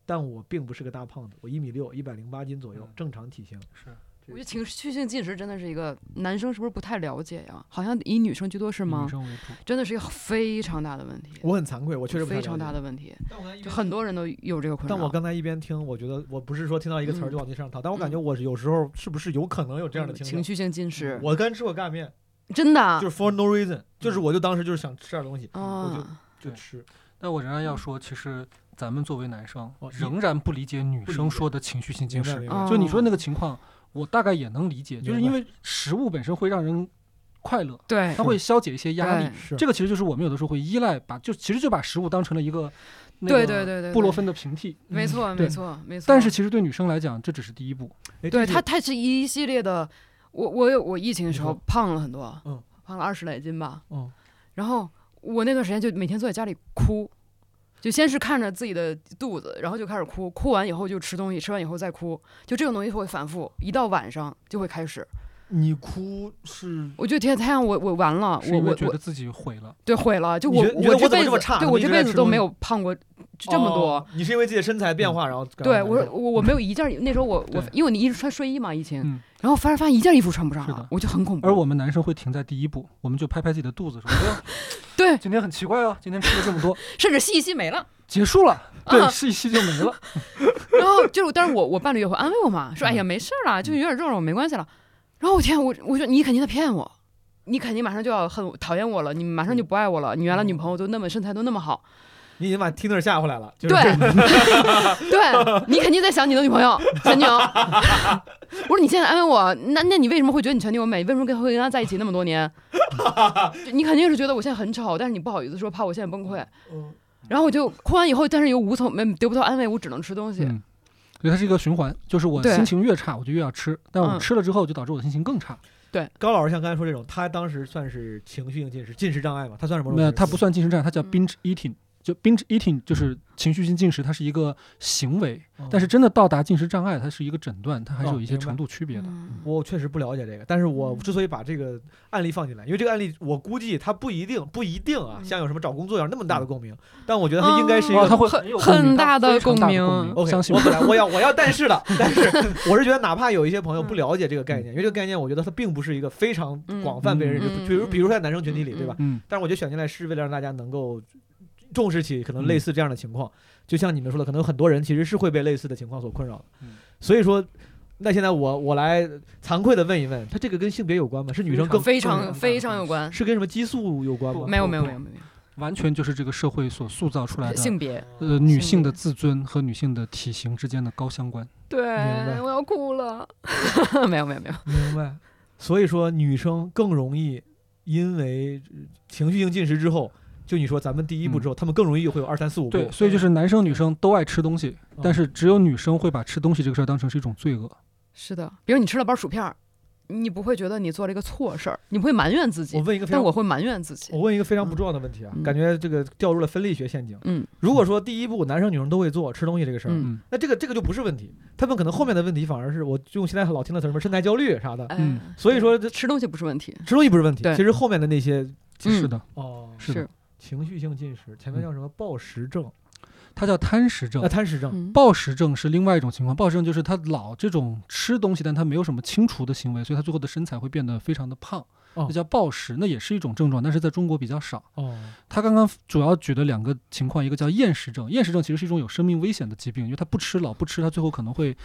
但我并不是个大胖子，我一米六，一百零八斤左右，正常体型。是。我觉得情绪性进食真的是一个男生是不是不太了解呀？好像以女生居多是吗？女生为主，真的是一个非常大的问题。我很惭愧，我确实非常大的问题。就很多人都有这个困扰。但我刚才一边听，我觉得我不是说听到一个词儿就往地上套，但我感觉我有时候是不是有可能有这样的情绪性进食？我刚吃过干面，真的就是 for no reason，就是我就当时就是想吃点东西，我就就吃。但我仍然要说，其实咱们作为男生，仍然不理解女生说的情绪性进食。就你说那个情况。我大概也能理解，就是因为食物本身会让人快乐，对，它会消解一些压力。这个其实就是我们有的时候会依赖，把就其实就把食物当成了一个对对对对布洛芬的平替。没错没错没错。但是其实对女生来讲，这只是第一步。对它它是一系列的。我我有我疫情的时候胖了很多，嗯，胖了二十来斤吧，嗯，然后我那段时间就每天坐在家里哭。就先是看着自己的肚子，然后就开始哭，哭完以后就吃东西，吃完以后再哭，就这种东西会反复，一到晚上就会开始。你哭是？我觉得天太阳，我我完了，我我觉得自己毁了。对，毁了。就我我这辈子，对我这辈子都没有胖过这么多。你是因为自己的身材变化，然后？对我我我没有一件，那时候我我因为你一直穿睡衣嘛，疫情，然后发现发现一件衣服穿不上了，我就很恐怖。而我们男生会停在第一步，我们就拍拍自己的肚子说：“ 对，今天很奇怪哦，今天吃了这么多，甚至吸一吸没了，结束了，对，吸一吸就没了。然后就是，但是我我伴侣也会安慰我嘛，说：哎呀，没事儿了，就有点肉肉，没关系了。”然后我天，我我说你肯定在骗我，你肯定马上就要很讨厌我了，你马上就不爱我了。你原来女朋友都那么身材都那么好，你已经把 Tinder 吓回来了。对，对你肯定在想你的女朋友前女友。我说 你现在安慰我，那那你为什么会觉得你前女友美？为什么跟会跟她在一起那么多年？你肯定是觉得我现在很丑，但是你不好意思说，怕我现在崩溃。然后我就哭完以后，但是又无从没得不到安慰，我只能吃东西。所以它是一个循环，就是我心情越差，我就越要吃，但我吃了之后，就导致我的心情更差。对，高老师像刚才说这种，他当时算是情绪性进食、进食障碍嘛？他算什么？没有，他不算进食障碍，他叫 binge eating，就 binge eating 就是情绪性进食，它是一个行为，但是真的到达进食障碍，它是一个诊断，它还是有一些程度区别的。我确实不了解这个，但是我之所以把这个案例放进来，因为这个案例我估计它不一定不一定啊，像有什么找工作一样那么大的共鸣，但我觉得它应该是一个它会很很大的共鸣。OK，我本来我要我要但是的，但是我是觉得哪怕有一些朋友不了解这个概念，因为这个概念我觉得它并不是一个非常广泛被人知，比如比如说在男生群体里，对吧？嗯。但是我觉得选进来是为了让大家能够。重视起可能类似这样的情况，就像你们说的，可能很多人其实是会被类似的情况所困扰的。所以说，那现在我我来惭愧的问一问，他这个跟性别有关吗？是女生更非常非常有关？是跟什么激素有关吗？没有没有没有没有，完全就是这个社会所塑造出来的性别，呃，女性的自尊和女性的体型之间的高相关。对，我要哭了。没有没有没有，明白。所以说，女生更容易因为情绪性进食之后。就你说，咱们第一步之后，他们更容易会有二三四五步。对，所以就是男生女生都爱吃东西，但是只有女生会把吃东西这个事儿当成是一种罪恶。是的，比如你吃了包薯片，你不会觉得你做了一个错事儿，你不会埋怨自己。我问一个，但我会埋怨自己。我问一个非常不重要的问题啊，感觉这个掉入了分类学陷阱。嗯，如果说第一步男生女生都会做吃东西这个事儿，那这个这个就不是问题。他们可能后面的问题反而是我用现在老听的词什么身材焦虑啥的。嗯，所以说吃东西不是问题，吃东西不是问题。其实后面的那些是的哦，是。情绪性进食，前面叫什么暴食症？它叫贪食症。那贪食症，暴食症是另外一种情况。暴食症就是他老这种吃东西，但他没有什么清除的行为，所以他最后的身材会变得非常的胖。那叫暴食，那也是一种症状，但是在中国比较少。哦。他刚刚主要举的两个情况，一个叫厌食症，厌食症其实是一种有生命危险的疾病，因为他不吃，老不吃，他最后可能会。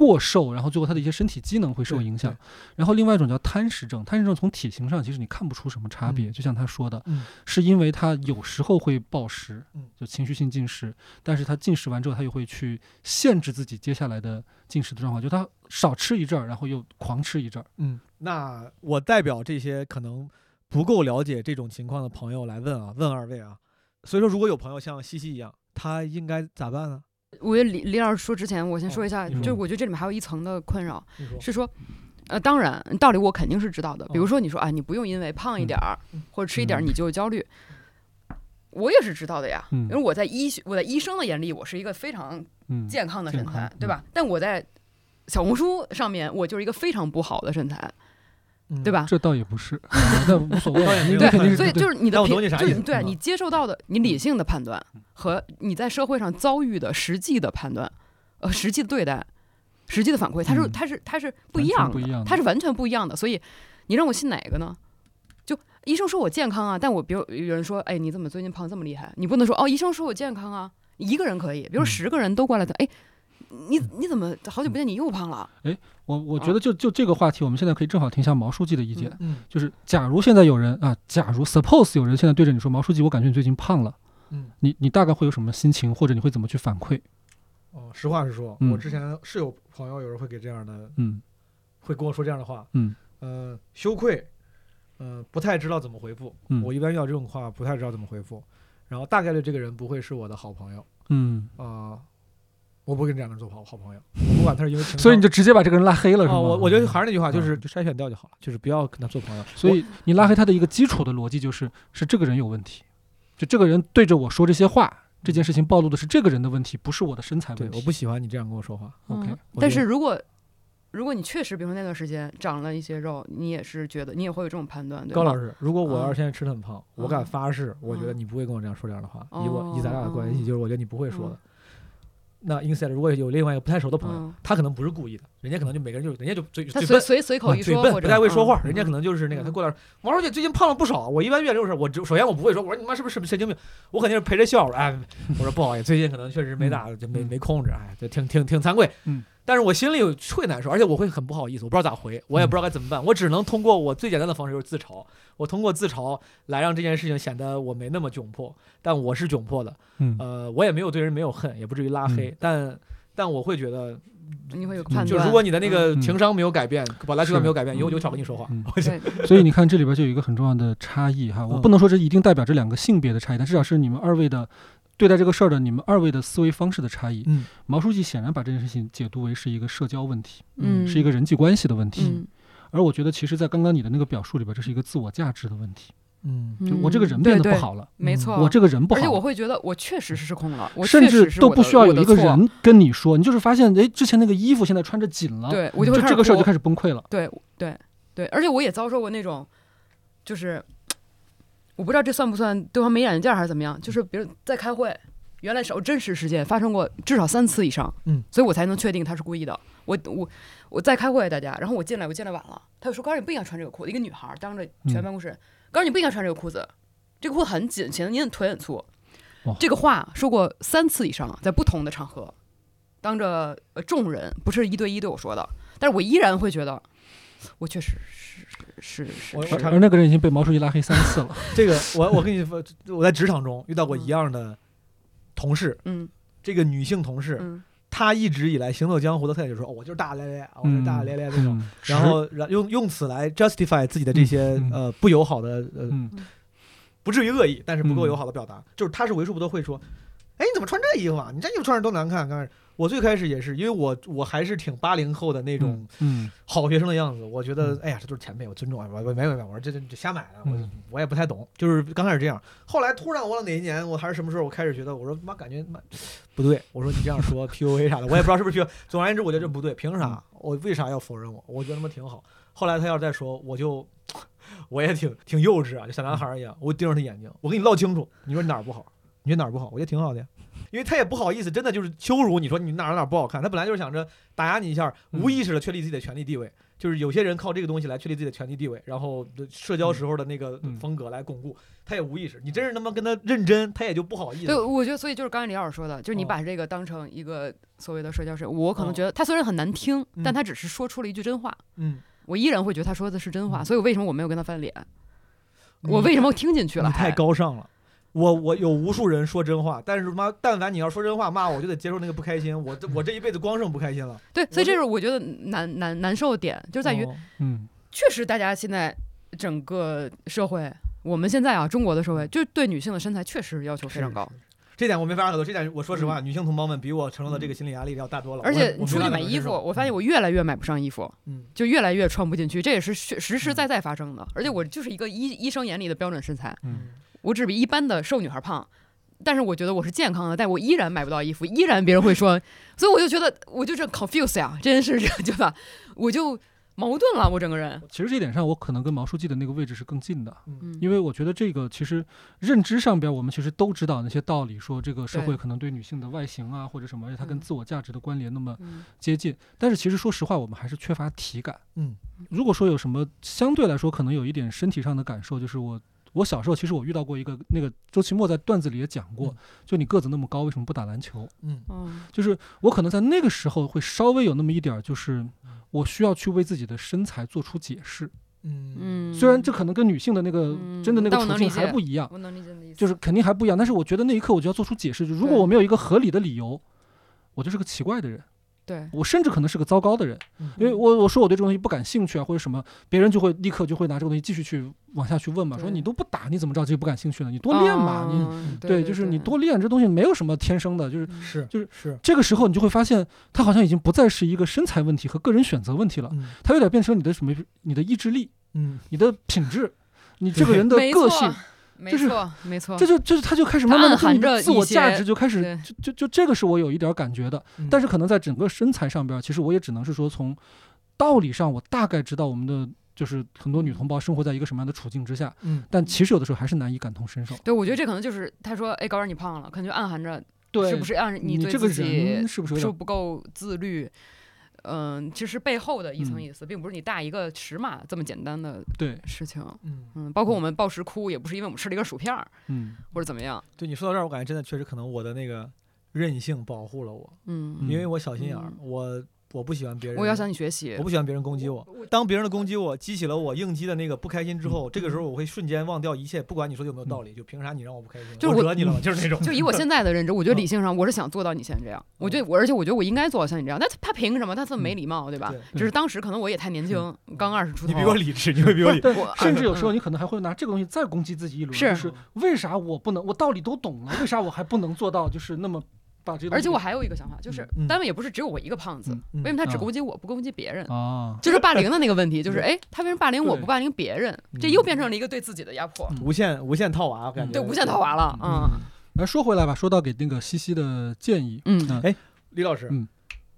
过瘦，然后最后他的一些身体机能会受影响。然后另外一种叫贪食症，贪食症从体型上其实你看不出什么差别，就像他说的，是因为他有时候会暴食，就情绪性进食，但是他进食完之后，他又会去限制自己接下来的进食的状况，就他少吃一阵儿，然后又狂吃一阵儿。嗯，那我代表这些可能不够了解这种情况的朋友来问啊，问二位啊，所以说如果有朋友像西西一样，他应该咋办呢？我觉得李李老师说之前，我先说一下，就是我觉得这里面还有一层的困扰，是说，呃，当然道理我肯定是知道的。比如说你说啊，你不用因为胖一点儿或者吃一点儿你就焦虑，我也是知道的呀。因为我在医学我在医生的眼里，我是一个非常健康的身材，对吧？但我在小红书上面，我就是一个非常不好的身材。对吧？这倒也不是，那无所谓。对，所以就是你的评，就是对你接受到的，你理性的判断和你在社会上遭遇的实际的判断，呃，实际的对待，实际的反馈，它是它是它是不一样的，它是完全不一样的。所以你让我信哪个呢？就医生说我健康啊，但我比如有人说，哎，你怎么最近胖这么厉害？你不能说哦，医生说我健康啊，一个人可以，比如十个人都过来的，哎。你你怎么好久不见你又胖了？哎，我我觉得就就这个话题，我们现在可以正好听一下毛书记的意见。嗯，就是假如现在有人啊，假如 suppose 有人现在对着你说毛书记，我感觉你最近胖了，嗯，你你大概会有什么心情，或者你会怎么去反馈？哦，实话实说，我之前是有朋友有人会给这样的，嗯，会跟我说这样的话，嗯，呃，羞愧，嗯，不太知道怎么回复。嗯，我一般遇到这种话不太知道怎么回复，然后大概率这个人不会是我的好朋友。嗯啊。我不跟这样的人做好好朋友，不管他是因为情，所以你就直接把这个人拉黑了，是吗？我我觉得还是那句话，就是筛选掉就好了，就是不要跟他做朋友。所以你拉黑他的一个基础的逻辑就是，是这个人有问题，就这个人对着我说这些话，这件事情暴露的是这个人的问题，不是我的身材问题。我不喜欢你这样跟我说话。OK，但是如果如果你确实，比如说那段时间长了一些肉，你也是觉得你也会有这种判断，对高老师，如果我要是现在吃的很胖，我敢发誓，我觉得你不会跟我这样说这样的话。以我以咱俩的关系，就是我觉得你不会说的。那 inside 如果有另外一个不太熟的朋友，他可能不是故意的，人家可能就每个人就人家就嘴嘴笨随随口一说，不太会说话，人家可能就是那个他过来，王书记最近胖了不少。我一般遇到这种事，我首先我不会说，我说你妈是不是神经病？我肯定是陪着笑，哎，我说不好意思，最近可能确实没咋就没没控制，哎，就挺挺挺惭愧。嗯。但是我心里会难受，而且我会很不好意思，我不知道咋回，我也不知道该怎么办，我只能通过我最简单的方式就是自嘲，我通过自嘲来让这件事情显得我没那么窘迫，但我是窘迫的，嗯，呃，我也没有对人没有恨，也不至于拉黑，但但我会觉得你会有判断，就如果你的那个情商没有改变，本来习惯没有改变，有有巧跟你说话，所以你看这里边就有一个很重要的差异哈，我不能说这一定代表这两个性别的差异，但至少是你们二位的。对待这个事儿的你们二位的思维方式的差异，嗯，毛书记显然把这件事情解读为是一个社交问题，嗯，是一个人际关系的问题，而我觉得其实，在刚刚你的那个表述里边，这是一个自我价值的问题，嗯，就我这个人变得不好了，没错，我这个人不好，而且我会觉得我确实是失控了，我甚至都不需要有一个人跟你说，你就是发现，哎，之前那个衣服现在穿着紧了，对我就会这个事儿就开始崩溃了。对对对，而且我也遭受过那种，就是我不知道这算不算对方没眼力见还是怎么样，就是比如在开会，原来是有真实事件发生过至少三次以上，嗯，所以我才能确定他是故意的。我我我在开会，大家，然后我进来，我进来晚了，他就说：“高你不应该穿这个裤子。”一个女孩当着全办公室。告诉你不应该穿这个裤子，这个裤子很紧，显得你的腿很粗。这个话说过三次以上，在不同的场合，当着众人，不是一对一对我说的。但是我依然会觉得，我确实是是是。而那个人已经被毛书记拉黑三次了。这个我我跟你说，我在职场中遇到过一样的同事，嗯，这个女性同事，她一直以来行走江湖的特点就是说，我就是大大咧咧，我是大大咧咧那种，然后用用此来 justify 自己的这些呃不友好的呃。不至于恶意，但是不够友好的表达，就是她是为数不多会说，哎，你怎么穿这衣服啊？你这衣服穿着多难看。刚开始我最开始也是，因为我我还是挺八零后的那种好学生的样子。我觉得，哎呀，这都是前辈，我尊重啊。我没有没有，我说这这瞎买的，我我也不太懂。就是刚开始这样，后来突然忘了哪一年，我还是什么时候，我开始觉得，我说妈，感觉妈不对。我说你这样说 PUA 啥的，我也不知道是不是 PUA。总而言之，我觉得这不对，凭啥？我为啥要否认我？我觉得他妈挺好。后来他要再说，我就。我也挺挺幼稚啊，就小男孩一样。我盯着他眼睛，我跟你唠清楚，你说你哪儿不好？你觉得哪儿不好？我觉得挺好的呀，因为他也不好意思，真的就是羞辱你说你哪儿哪儿不好看。他本来就是想着打压你一下，无意识的确立自己的权利地位。就是有些人靠这个东西来确立自己的权利地位，然后社交时候的那个风格来巩固。他也无意识，你真是他妈跟他认真，他也就不好意思。对，我觉得所以就是刚才李老师说的，就是你把这个当成一个所谓的社交事，我可能觉得他虽然很难听，但他只是说出了一句真话。嗯。我依然会觉得他说的是真话，所以我为什么我没有跟他翻脸？我为什么听进去了？你太高尚了。我我有无数人说真话，但是妈，但凡你要说真话骂我，我就得接受那个不开心。我这我这一辈子光剩不开心了。对，所以这是我觉得难难难受的点，就在于，嗯，确实大家现在整个社会，我们现在啊，中国的社会，就对女性的身材确实要求非常高。这点我没法可说。这点我说实话，女性同胞们比我承受的这个心理压力要大多了。而且你出去买衣服，我发现我越来越买不上衣服，嗯，就越来越穿不进去，这也是实实在在发生的。而且我就是一个医医生眼里的标准身材，嗯，我只比一般的瘦女孩胖，但是我觉得我是健康的，但我依然买不到衣服，依然别人会说，所以我就觉得我就这 confuse 呀，真是对吧？我就。矛盾了，我整个人。其实这点上，我可能跟毛书记的那个位置是更近的，嗯，因为我觉得这个其实认知上边，我们其实都知道那些道理，说这个社会可能对女性的外形啊或者什么，而且它跟自我价值的关联那么接近。但是其实说实话，我们还是缺乏体感。嗯，如果说有什么相对来说可能有一点身体上的感受，就是我我小时候其实我遇到过一个那个周奇墨在段子里也讲过，就你个子那么高，为什么不打篮球？嗯就是我可能在那个时候会稍微有那么一点就是。我需要去为自己的身材做出解释，嗯虽然这可能跟女性的那个真的那个处境还不一样，就是肯定还不一样。但是我觉得那一刻我就要做出解释，就如果我没有一个合理的理由，我就是个奇怪的人。对。我甚至可能是个糟糕的人，因为我我说我对这个东西不感兴趣啊，或者什么，别人就会立刻就会拿这个东西继续去往下去问嘛，说你都不打你怎么知道这个不感兴趣呢？你多练嘛，你对，就是你多练这东西没有什么天生的，就是是就是是。这个时候你就会发现，它好像已经不再是一个身材问题和个人选择问题了，它有点变成你的什么你的意志力，嗯，你的品质，你这个人的个性。没错，没错，这就就是他就开始慢慢的含着自我价值就开始就就就这个是我有一点感觉的，但是可能在整个身材上边，其实我也只能是说从道理上我大概知道我们的就是很多女同胞生活在一个什么样的处境之下，嗯，但其实有的时候还是难以感同身受。对，我觉得这可能就是他说，哎，高儿你胖了，可能就暗含着是不是按你这个人是不是不够自律？嗯，其实背后的一层意思，并不是你大一个尺码这么简单的对事情。嗯嗯，包括我们暴食哭，也不是因为我们吃了一个薯片儿，嗯，或者怎么样。对你说到这儿，我感觉真的确实可能我的那个韧性保护了我。嗯，因为我小心眼儿，我。我不喜欢别人，我要向你学习。我不喜欢别人攻击我。当别人的攻击我激起了我应激的那个不开心之后，这个时候我会瞬间忘掉一切，不管你说的有没有道理，就凭啥你让我不开心？就我惹你了？就是那种。就以我现在的认知，我觉得理性上我是想做到你现在这样。我觉得我，而且我觉得我应该做到像你这样。那他凭什么？他这么没礼貌，对吧？只是当时可能我也太年轻，刚二十出头。你比我理智，你会比我理智。甚至有时候你可能还会拿这个东西再攻击自己一轮。是为啥我不能？我道理都懂了，为啥我还不能做到？就是那么。把这，而且我还有一个想法，就是单位也不是只有我一个胖子，为什么他只攻击我不攻击别人？啊，就是霸凌的那个问题，就是哎，他为什么霸凌我不霸凌别人？这又变成了一个对自己的压迫，无限无限套娃我感觉，对，无限套娃了。嗯，来说回来吧，说到给那个西西的建议，嗯，哎，李老师，嗯，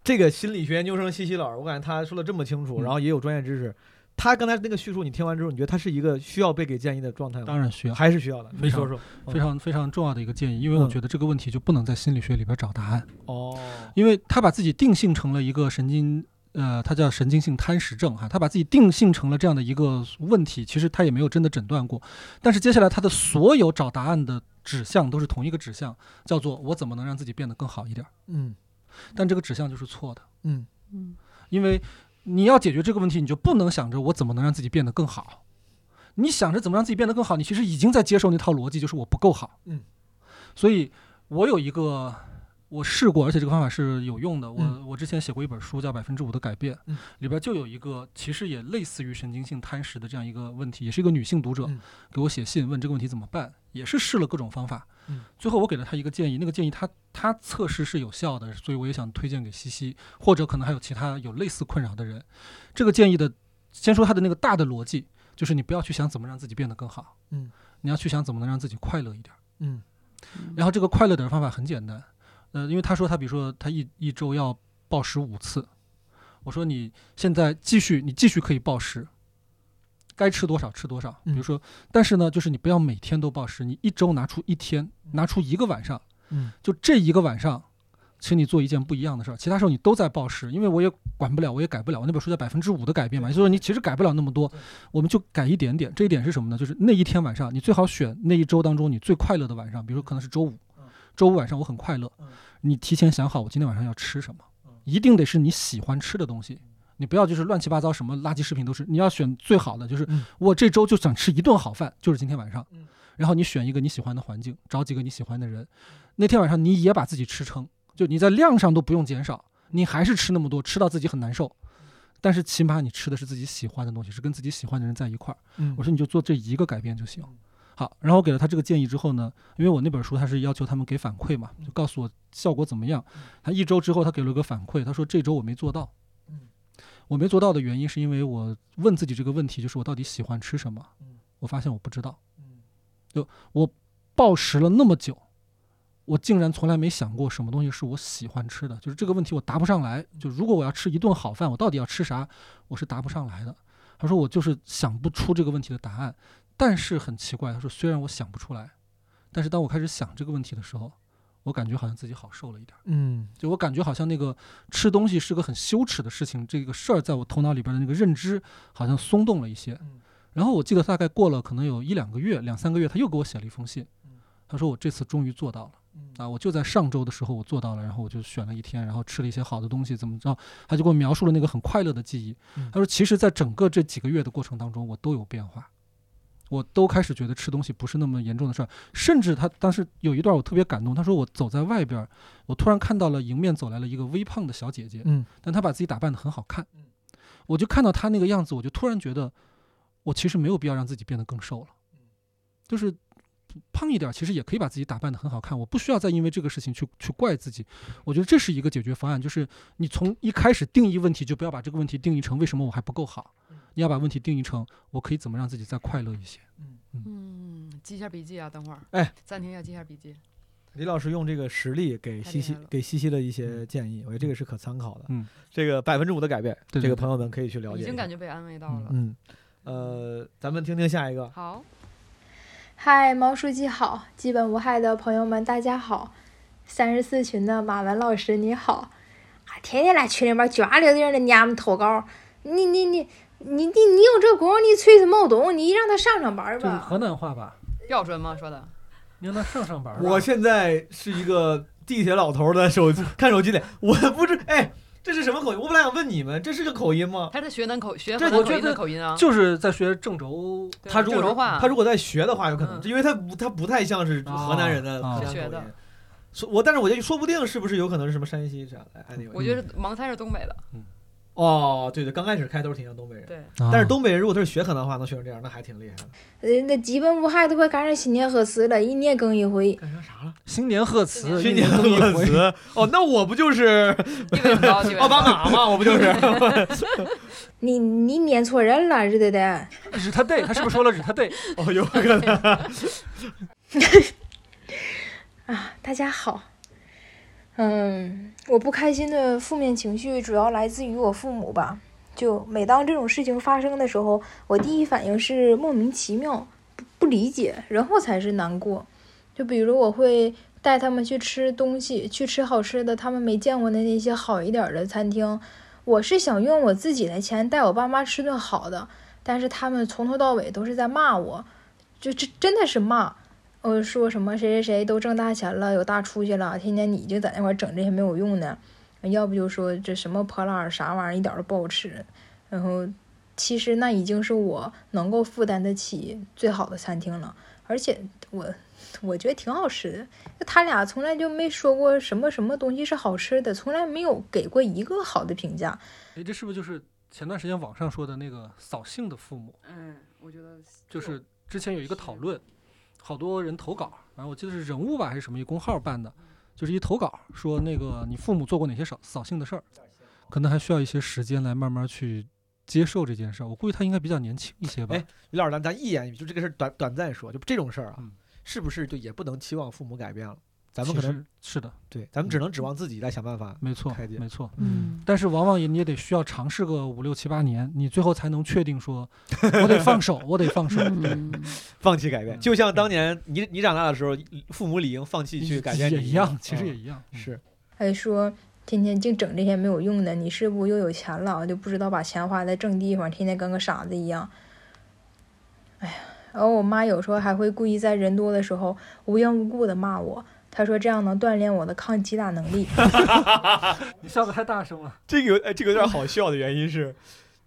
这个心理学研究生西西老师，我感觉他说的这么清楚，然后也有专业知识。他刚才那个叙述，你听完之后，你觉得他是一个需要被给建议的状态吗？当然需要，还是需要的。非说说，非常非常重要的一个建议，因为我觉得这个问题就不能在心理学里边找答案。哦，因为他把自己定性成了一个神经，呃，他叫神经性贪食症哈，他把自己定性成了这样的一个问题，其实他也没有真的诊断过。但是接下来他的所有找答案的指向都是同一个指向，叫做我怎么能让自己变得更好一点？嗯，但这个指向就是错的。嗯嗯，因为。你要解决这个问题，你就不能想着我怎么能让自己变得更好。你想着怎么让自己变得更好，你其实已经在接受那套逻辑，就是我不够好。嗯，所以我有一个。我试过，而且这个方法是有用的。我我之前写过一本书，叫《百分之五的改变》，里边就有一个其实也类似于神经性贪食的这样一个问题，也是一个女性读者给我写信问这个问题怎么办，也是试了各种方法。最后我给了他一个建议，那个建议他他测试是有效的，所以我也想推荐给西西，或者可能还有其他有类似困扰的人。这个建议的，先说他的那个大的逻辑，就是你不要去想怎么让自己变得更好，嗯，你要去想怎么能让自己快乐一点，嗯，然后这个快乐点的方法很简单。呃，因为他说他比如说他一一周要暴食五次，我说你现在继续你继续可以暴食，该吃多少吃多少。比如说，但是呢，就是你不要每天都暴食，你一周拿出一天，拿出一个晚上，嗯，就这一个晚上，请你做一件不一样的事儿，其他时候你都在暴食，因为我也管不了，我也改不了。我那本书叫百分之五的改变嘛，就是说你其实改不了那么多，我们就改一点点。这一点是什么呢？就是那一天晚上，你最好选那一周当中你最快乐的晚上，比如说可能是周五。周五晚上我很快乐，你提前想好我今天晚上要吃什么，一定得是你喜欢吃的东西，你不要就是乱七八糟什么垃圾食品都是，你要选最好的，就是我这周就想吃一顿好饭，就是今天晚上，然后你选一个你喜欢的环境，找几个你喜欢的人，那天晚上你也把自己吃撑，就你在量上都不用减少，你还是吃那么多，吃到自己很难受，但是起码你吃的是自己喜欢的东西，是跟自己喜欢的人在一块儿，我说你就做这一个改变就行。好，然后我给了他这个建议之后呢，因为我那本书他是要求他们给反馈嘛，就告诉我效果怎么样。他一周之后他给了个反馈，他说这周我没做到。我没做到的原因是因为我问自己这个问题，就是我到底喜欢吃什么？我发现我不知道。就我暴食了那么久，我竟然从来没想过什么东西是我喜欢吃的。就是这个问题我答不上来。就如果我要吃一顿好饭，我到底要吃啥？我是答不上来的。他说我就是想不出这个问题的答案。但是很奇怪，他说虽然我想不出来，但是当我开始想这个问题的时候，我感觉好像自己好受了一点。嗯，就我感觉好像那个吃东西是个很羞耻的事情，这个事儿在我头脑里边的那个认知好像松动了一些。然后我记得大概过了可能有一两个月、两三个月，他又给我写了一封信，他说我这次终于做到了。啊，我就在上周的时候我做到了，然后我就选了一天，然后吃了一些好的东西，怎么着？他就给我描述了那个很快乐的记忆。他说其实，在整个这几个月的过程当中，我都有变化。我都开始觉得吃东西不是那么严重的事儿，甚至他当时有一段我特别感动，他说我走在外边，我突然看到了迎面走来了一个微胖的小姐姐，嗯，但她把自己打扮得很好看，我就看到她那个样子，我就突然觉得，我其实没有必要让自己变得更瘦了，就是胖一点其实也可以把自己打扮得很好看，我不需要再因为这个事情去去怪自己，我觉得这是一个解决方案，就是你从一开始定义问题就不要把这个问题定义成为什么我还不够好。你要把问题定义成我可以怎么让自己再快乐一些？嗯嗯，记一下笔记啊，等会儿，哎，暂停一下，记一下笔记。李老师用这个实例给西西给西西的一些建议，我觉得这个是可参考的。嗯，这个百分之五的改变，这个朋友们可以去了解。已经感觉被安慰到了。嗯，呃，咱们听听下一个。好，嗨，毛书记好，基本无害的朋友们大家好，三十四群的马文老师你好，啊，天天来群里边卷溜溜的娘们投稿，你你你。你你你有这功夫，你吹是毛懂，你让他上上班吧。河南话吧？标准吗？说的？你让他上上班。我现在是一个地铁老头的手机看手机的，我不是哎，这是什么口音？我本来想问你们，这是个口音吗？他在学南口学河南口音的口音啊，就是在学郑州。他如果他如果在学的话，有可能，因为他不他不太像是河南人的学的。说，我但是我觉得说不定是不是有可能是什么山西这样的？我觉得盲猜是东北的。嗯。哦，对对，刚开始开头挺像东北人，对。但是东北人如果他是学河南话，能学成这样，那还挺厉害的。呃，那基本无害都快赶上新年贺词了，一年更一回。赶上啥了？新年贺词，新年贺词。哦，那我不就是奥巴马吗？我不就是？你你念错人了，日的的。日他对，他是不是说了日他对？哦，有可能。啊，大家好。嗯，我不开心的负面情绪主要来自于我父母吧。就每当这种事情发生的时候，我第一反应是莫名其妙，不不理解，然后才是难过。就比如我会带他们去吃东西，去吃好吃的，他们没见过的那些好一点的餐厅。我是想用我自己的钱带我爸妈吃顿好的，但是他们从头到尾都是在骂我，就这真的是骂。我说什么谁谁谁都挣大钱了，有大出息了，天天你就在那块整这些没有用的，要不就说这什么破烂啥玩意儿一点都不好吃。然后其实那已经是我能够负担得起最好的餐厅了，而且我我觉得挺好吃的。他俩从来就没说过什么什么东西是好吃的，从来没有给过一个好的评价。哎，这是不是就是前段时间网上说的那个扫兴的父母？嗯，我觉得就是之前有一个讨论。好多人投稿，然后我记得是人物吧还是什么一公号办的，就是一投稿说那个你父母做过哪些扫扫兴的事儿，可能还需要一些时间来慢慢去接受这件事儿。我估计他应该比较年轻一些吧。哎，李老师，咱咱一言就这个事儿短短暂说，就这种事儿啊，是不是就也不能期望父母改变了？咱们可能是的，对，咱们只能指望自己来想办法。没错，没错，嗯。但是往往也你也得需要尝试个五六七八年，你最后才能确定说，我得放手，我得放手，放弃改变。就像当年你你长大的时候，父母理应放弃去改变也一样，其实也一样。是。还说天天净整这些没有用的，你是不又有钱了，就不知道把钱花在正地方，天天跟个傻子一样。哎呀，然后我妈有时候还会故意在人多的时候无缘无故的骂我。他说：“这样能锻炼我的抗击打能力。”你笑的太大声了。这个有哎，这个有点好笑的原因是，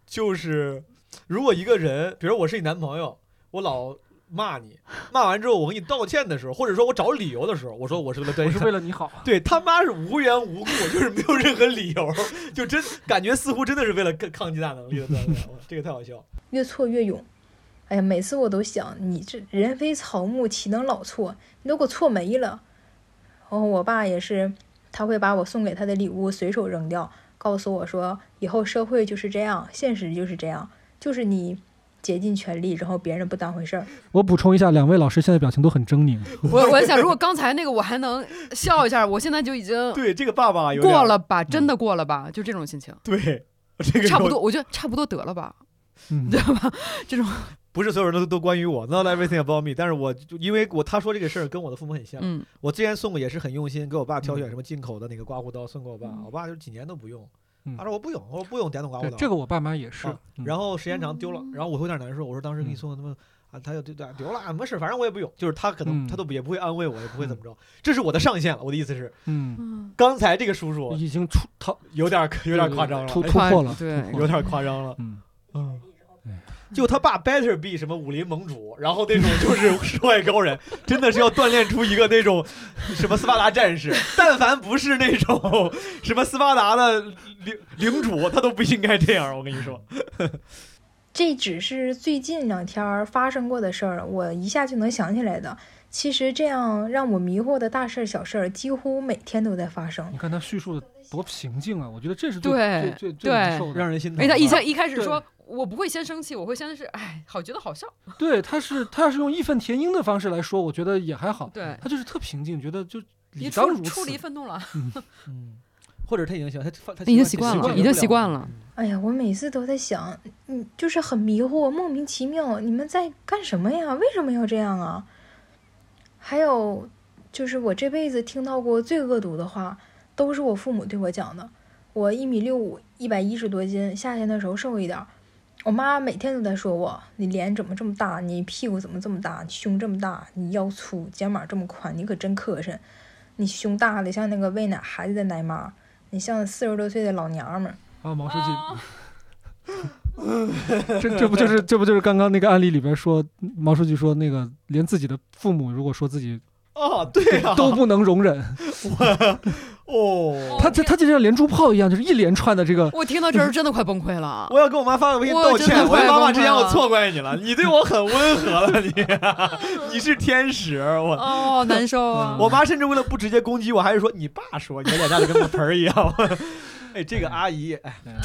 就是如果一个人，比如我是你男朋友，我老骂你，骂完之后我给你道歉的时候，或者说我找理由的时候，我说我是为了对，是为了你好。对他妈是无缘无故，就是没有任何理由，就真感觉似乎真的是为了抗抗击打能力的锻炼。这个太好笑。越挫越勇。哎呀，每次我都想，你这人非草木，岂能老错？你都给我错没了。然后我爸也是，他会把我送给他的礼物随手扔掉，告诉我说：“以后社会就是这样，现实就是这样，就是你竭尽全力，然后别人不当回事儿。”我补充一下，两位老师现在表情都很狰狞。我我想，如果刚才那个我还能笑一下，我现在就已经对这个爸爸过了吧，真的过了吧，就这种心情。对，这个差不多，我觉得差不多得了吧，你知道吧？这种。不是所有人都都关于我，not everything about me。但是我就因为我他说这个事儿跟我的父母很像。嗯。我之前送过也是很用心，给我爸挑选什么进口的那个刮胡刀送给我爸，我爸就几年都不用。他说我不用，我说不用电动刮胡刀。这个我爸妈也是。然后时间长丢了，然后我会有点难受。我说当时给你送的他们啊，他就丢丢了，没事，反正我也不用。就是他可能他都也不会安慰我，也不会怎么着。这是我的上限了。我的意思是，嗯，刚才这个叔叔已经出他有点有点夸张了，突突破了，对，有点夸张了。嗯嗯。就他爸 better be 什么武林盟主，然后那种就是世外高人，真的是要锻炼出一个那种什么斯巴达战士。但凡不是那种什么斯巴达的领领主，他都不应该这样。我跟你说，这只是最近两天发生过的事儿，我一下就能想起来的。其实这样让我迷惑的大事儿、小事儿，几乎每天都在发生。你看他叙述的多平静啊！我觉得这是最最最难受的，让人心疼。哎，他一开一开始说。我不会先生气，我会先是哎，好觉得好笑。对，他是他要是用义愤填膺的方式来说，我觉得也还好。对，他就是特平静，觉得就你当如处理愤怒了。嗯，或者他已经习惯，他他已经习惯了，已经习惯了。哎呀，我每次都在想，嗯，就是很迷惑，莫名其妙，你们在干什么呀？为什么要这样啊？还有，就是我这辈子听到过最恶毒的话，都是我父母对我讲的。我一米六五，一百一十多斤，夏天的时候瘦一点。我妈每天都在说我：“你脸怎么这么大？你屁股怎么这么大？胸这么大？你腰粗，肩膀这么宽，你可真磕碜！你胸大的像那个喂奶孩子的奶妈，你像四十多岁的老娘们儿。”啊，毛书记，这这不就是这不就是刚刚那个案例里边说毛书记说那个连自己的父母如果说自己啊，对啊，都不能容忍。我哦，他他他就像连珠炮一样，就是一连串的这个。我听到这儿真的快崩溃了。我要跟我妈发个微信道歉。我妈妈之前我错怪你了，你对我很温和了，你你是天使。我哦，难受啊！我妈甚至为了不直接攻击我，还是说你爸说你脸炸的跟个盆儿一样。哎，这个阿姨，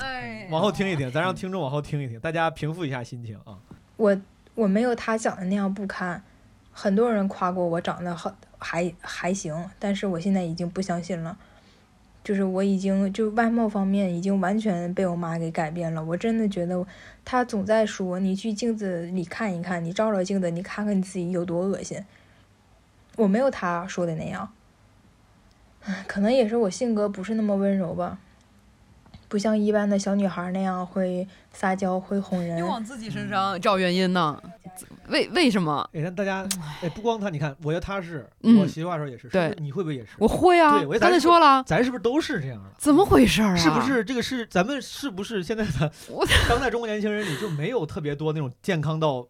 哎，往后听一听，咱让听众往后听一听，大家平复一下心情啊。我我没有他讲的那样不堪，很多人夸过我长得很还还行，但是我现在已经不相信了，就是我已经就外貌方面已经完全被我妈给改变了。我真的觉得她总在说你去镜子里看一看，你照照镜子，你看看你自己有多恶心。我没有她说的那样，可能也是我性格不是那么温柔吧。不像一般的小女孩那样会撒娇，会哄人。你往自己身上找原因呢？为为什么？你看大家哎，不光他，你看，我觉得他是，我媳妇话说也是。对，你会不会也是？我会啊。对，刚才说了，咱是不是都是这样的？怎么回事啊？是不是这个是咱们是不是现在的 当代中国年轻人里就没有特别多那种健康到？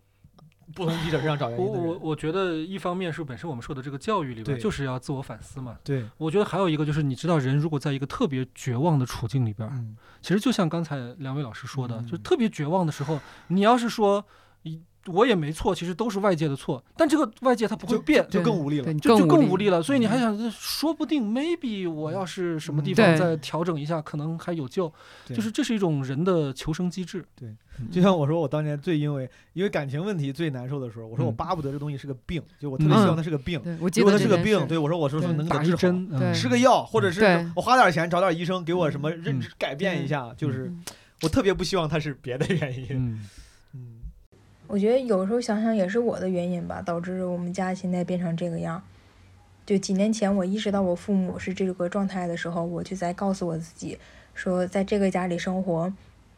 不同记者身上找原因。我我我觉得一方面是本身我们受的这个教育里边就是要自我反思嘛。对，我觉得还有一个就是你知道人如果在一个特别绝望的处境里边，其实就像刚才两位老师说的，就特别绝望的时候，你要是说一。我也没错，其实都是外界的错，但这个外界它不会变，就更无力了，就就更无力。了。所以你还想，说不定 maybe 我要是什么地方再调整一下，可能还有救。就是这是一种人的求生机制。对，就像我说，我当年最因为因为感情问题最难受的时候，我说我巴不得这东西是个病，就我特别希望它是个病。如果它是个病，对我说我说说能打一针，吃个药，或者是我花点钱找点医生给我什么认知改变一下，就是我特别不希望它是别的原因。我觉得有时候想想也是我的原因吧，导致我们家现在变成这个样。就几年前我意识到我父母是这个状态的时候，我就在告诉我自己说，在这个家里生活，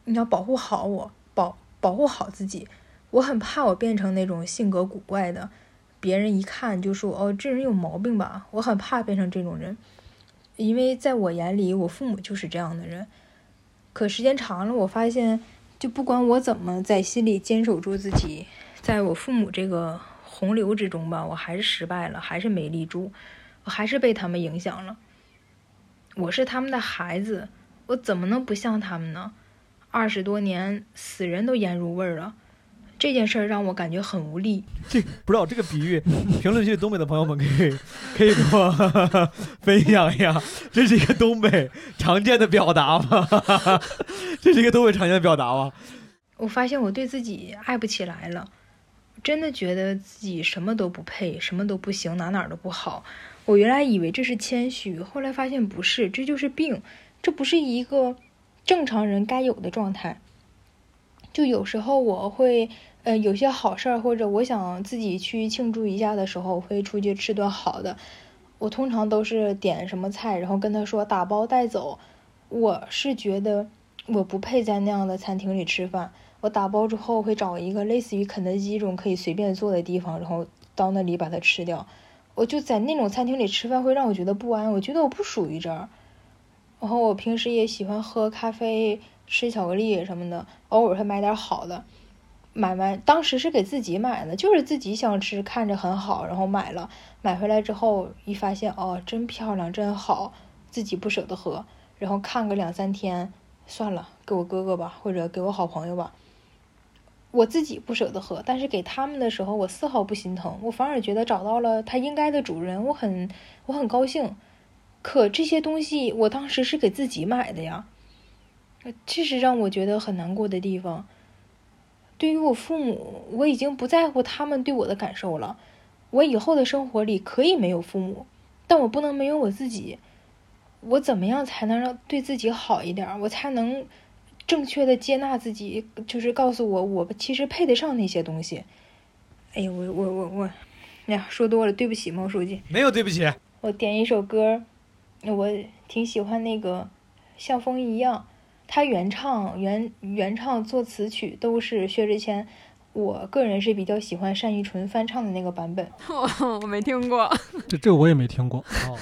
你要保护好我，保保护好自己。我很怕我变成那种性格古怪的，别人一看就说哦，这人有毛病吧。我很怕变成这种人，因为在我眼里，我父母就是这样的人。可时间长了，我发现。就不管我怎么在心里坚守住自己，在我父母这个洪流之中吧，我还是失败了，还是没立住，我还是被他们影响了。我是他们的孩子，我怎么能不像他们呢？二十多年，死人都腌入味儿了。这件事儿让我感觉很无力。这不知道这个比喻，评论区东北的朋友们可以可以给我 分享一下，这是一个东北常见的表达吗？这是一个东北常见的表达吗？我发现我对自己爱不起来了，真的觉得自己什么都不配，什么都不行，哪哪都不好。我原来以为这是谦虚，后来发现不是，这就是病，这不是一个正常人该有的状态。就有时候我会。呃，有些好事儿或者我想自己去庆祝一下的时候，会出去吃顿好的。我通常都是点什么菜，然后跟他说打包带走。我是觉得我不配在那样的餐厅里吃饭。我打包之后会找一个类似于肯德基这种可以随便坐的地方，然后到那里把它吃掉。我就在那种餐厅里吃饭会让我觉得不安，我觉得我不属于这儿。然后我平时也喜欢喝咖啡、吃巧克力什么的，偶尔会买点好的。买完，当时是给自己买的，就是自己想吃，看着很好，然后买了。买回来之后一发现，哦，真漂亮，真好，自己不舍得喝，然后看个两三天，算了，给我哥哥吧，或者给我好朋友吧。我自己不舍得喝，但是给他们的时候，我丝毫不心疼，我反而觉得找到了他应该的主人，我很我很高兴。可这些东西，我当时是给自己买的呀，这是让我觉得很难过的地方。对于我父母，我已经不在乎他们对我的感受了。我以后的生活里可以没有父母，但我不能没有我自己。我怎么样才能让对自己好一点？我才能正确的接纳自己？就是告诉我，我其实配得上那些东西。哎呀，我我我我，哎呀，说多了，对不起，毛书记。没有对不起。我点一首歌，我挺喜欢那个《像风一样》。他原唱、原原唱、作词曲都是薛之谦，我个人是比较喜欢单依纯翻唱的那个版本。我没听过，这这个我也没听过。哦，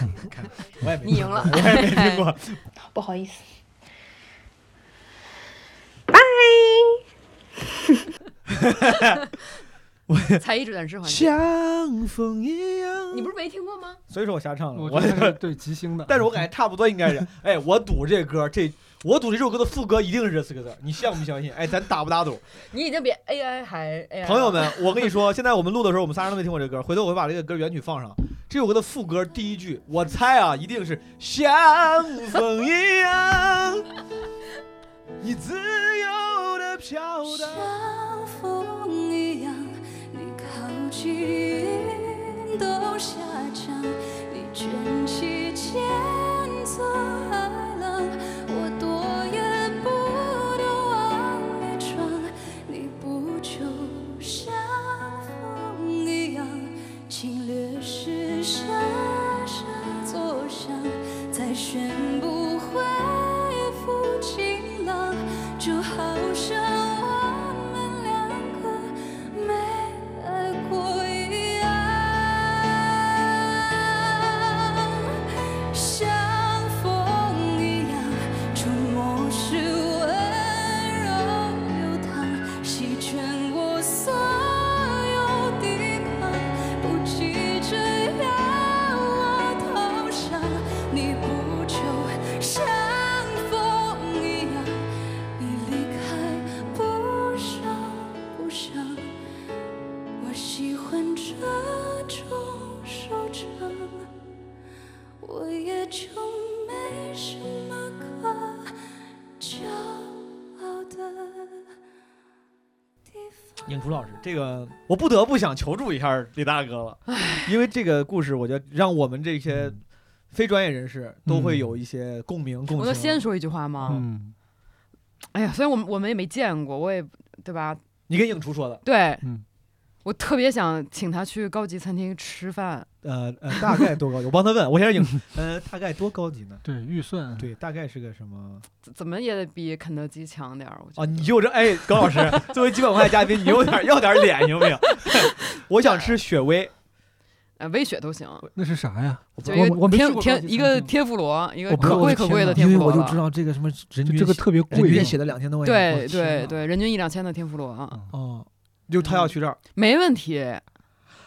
我也你赢了，我也没听过，不好意思。拜我。才艺指展示环节。像风一样，你不是没听过吗？所以说我瞎唱了。我是对即兴的，但是我感觉差不多应该是。哎，我赌这歌这。我赌这首歌的副歌一定是这四个字，你相不相信？哎，咱打不打赌？你已经比 AI 还 AI。朋友们，我跟你说，现在我们录的时候，我们仨人都没听过这歌。回头我会把这个歌原曲放上。这首歌的副歌第一句，我猜啊，一定是像风一样，你自由的飘荡。像风一样，你靠近都下降，你卷起千层海浪。影厨老师，这个我不得不想求助一下李大哥了，因为这个故事，我觉得让我们这些非专业人士都会有一些共鸣。共我能先说一句话吗？嗯。哎呀，虽然我们我们也没见过，我也对吧？你跟影厨说的。对。嗯。我特别想请他去高级餐厅吃饭。呃呃，大概多高级？我帮他问，我先影。呃，大概多高级呢？对，预算。对，大概是个什么？怎么也得比肯德基强点儿。哦，你就这哎，高老师 作为基本无害嘉宾，你有点要点脸行不行？我想吃雪薇，呃，微雪都行。那是啥呀？就一个天天一个天妇罗，一个可贵可贵的天妇罗。因为我就知道这个什么人均这个特别贵，写的两千多块钱。对对对，人均一两千的天妇罗。哦，就他要去这儿，没问题。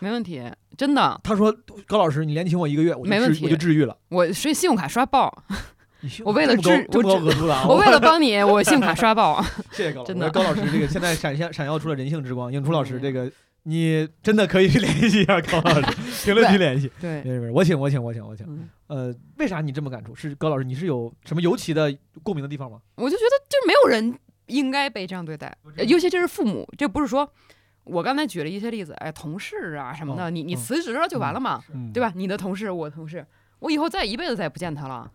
没问题，真的。他说：“高老师，你连请我一个月，我没问题，我就治愈了。我所以信用卡刷爆，我为了治我我为了帮你，我信用卡刷爆。谢谢高老 师，真的。高老师，这个现在闪现闪耀出了人性之光。影初老师，这个你真的可以去联系一下高老师，评论区联系。对，没事没事，我请我请我请我请。呃，为啥你这么感触？是高老师，你是有什么尤其的共鸣的地方吗？我就觉得，就没有人应该被这样对待，尤其这是父母，这不是说。我刚才举了一些例子，哎，同事啊什么的，你你辞职了就完了嘛，对吧？你的同事，我同事，我以后再一辈子再也不见他了。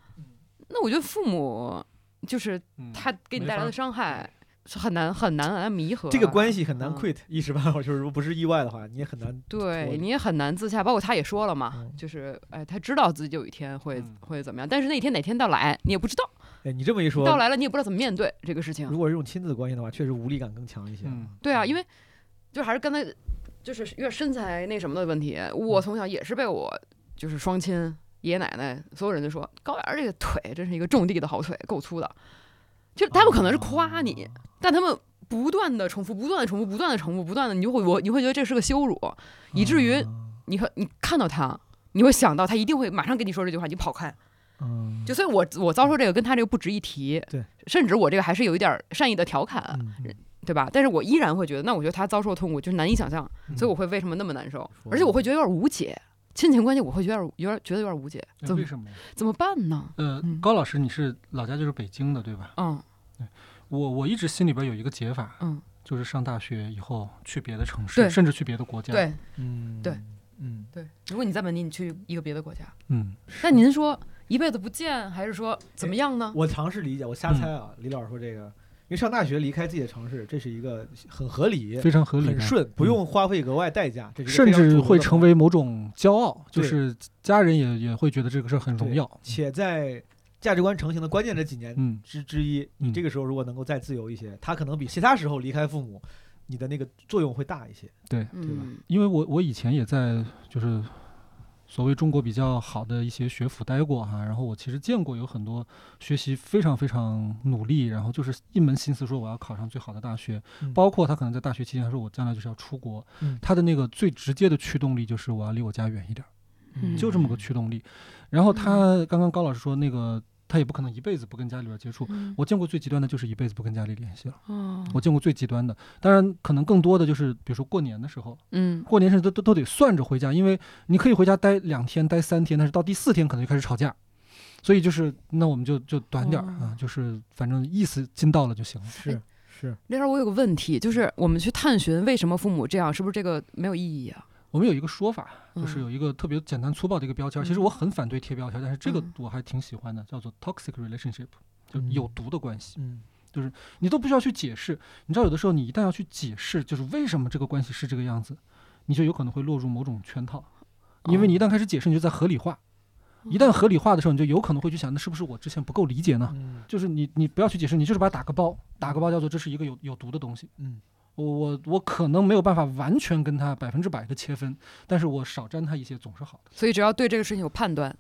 那我觉得父母就是他给你带来的伤害是很难很难来弥合。这个关系很难 quit，一时半会儿就是如果不是意外的话，你也很难。对你也很难自洽。包括他也说了嘛，就是哎，他知道自己有一天会会怎么样，但是那天哪天到来你也不知道。哎，你这么一说，到来了你也不知道怎么面对这个事情。如果是这种亲子关系的话，确实无力感更强一些。对啊，因为。就还是刚才，就是有点身材那什么的问题。我从小也是被我就是双亲、爷爷奶奶所有人都说高原这个腿真是一个种地的好腿，够粗的。就他们可能是夸你，但他们不断的重复、不断的重复、不断的重复、不断的，你就会我你会觉得这是个羞辱，以至于你和你看到他，你会想到他一定会马上跟你说这句话，你跑开。嗯，就所以，我我遭受这个跟他这个不值一提。对，甚至我这个还是有一点善意的调侃。对吧？但是我依然会觉得，那我觉得他遭受痛苦就是难以想象，所以我会为什么那么难受？而且我会觉得有点无解，亲情关系我会觉得有点觉得有点无解。为什么？怎么办呢？呃，高老师，你是老家就是北京的对吧？嗯，对，我我一直心里边有一个解法，嗯，就是上大学以后去别的城市，甚至去别的国家。对，嗯，对，嗯，对。如果你在本地，你去一个别的国家，嗯，那您说一辈子不见，还是说怎么样呢？我尝试理解，我瞎猜啊。李老师说这个。因为上大学离开自己的城市，这是一个很合理、非常合理、很顺，不用花费额外代价，这甚至会成为某种骄傲，就是家人也也会觉得这个事儿很荣耀。且在价值观成型的关键这几年之之一，你这个时候如果能够再自由一些，他可能比其他时候离开父母，你的那个作用会大一些。对，对吧？因为我我以前也在就是所谓中国比较好的一些学府待过哈，然后我其实见过有很多学习非常非常努力，然后就是一门心思说我要考上最好的大学，包括他可能在大学期间他说我将来就是要出国，他的那个最直接的驱动力就是我要离我家远一点，就这么个驱动力。然后他刚刚高老师说那个。他也不可能一辈子不跟家里边接触。我见过最极端的就是一辈子不跟家里联系了。我见过最极端的，当然可能更多的就是，比如说过年的时候，嗯，过年时都都都得算着回家，因为你可以回家待两天、待三天，但是到第四天可能就开始吵架，所以就是那我们就就短点儿啊，就是反正意思尽到了就行了。是是。那时候我有个问题，就是我们去探寻为什么父母这样，是不是这个没有意义啊？我们有一个说法，就是有一个特别简单粗暴的一个标签。其实我很反对贴标签，但是这个我还挺喜欢的，叫做 toxic relationship，就有毒的关系。嗯，就是你都不需要去解释。你知道，有的时候你一旦要去解释，就是为什么这个关系是这个样子，你就有可能会落入某种圈套。因为你一旦开始解释，你就在合理化。一旦合理化的时候，你就有可能会去想，那是不是我之前不够理解呢？就是你，你不要去解释，你就是把它打个包，打个包叫做这是一个有有毒的东西。嗯。我我我可能没有办法完全跟他百分之百的切分，但是我少沾他一些总是好的。所以只要对这个事情有判断，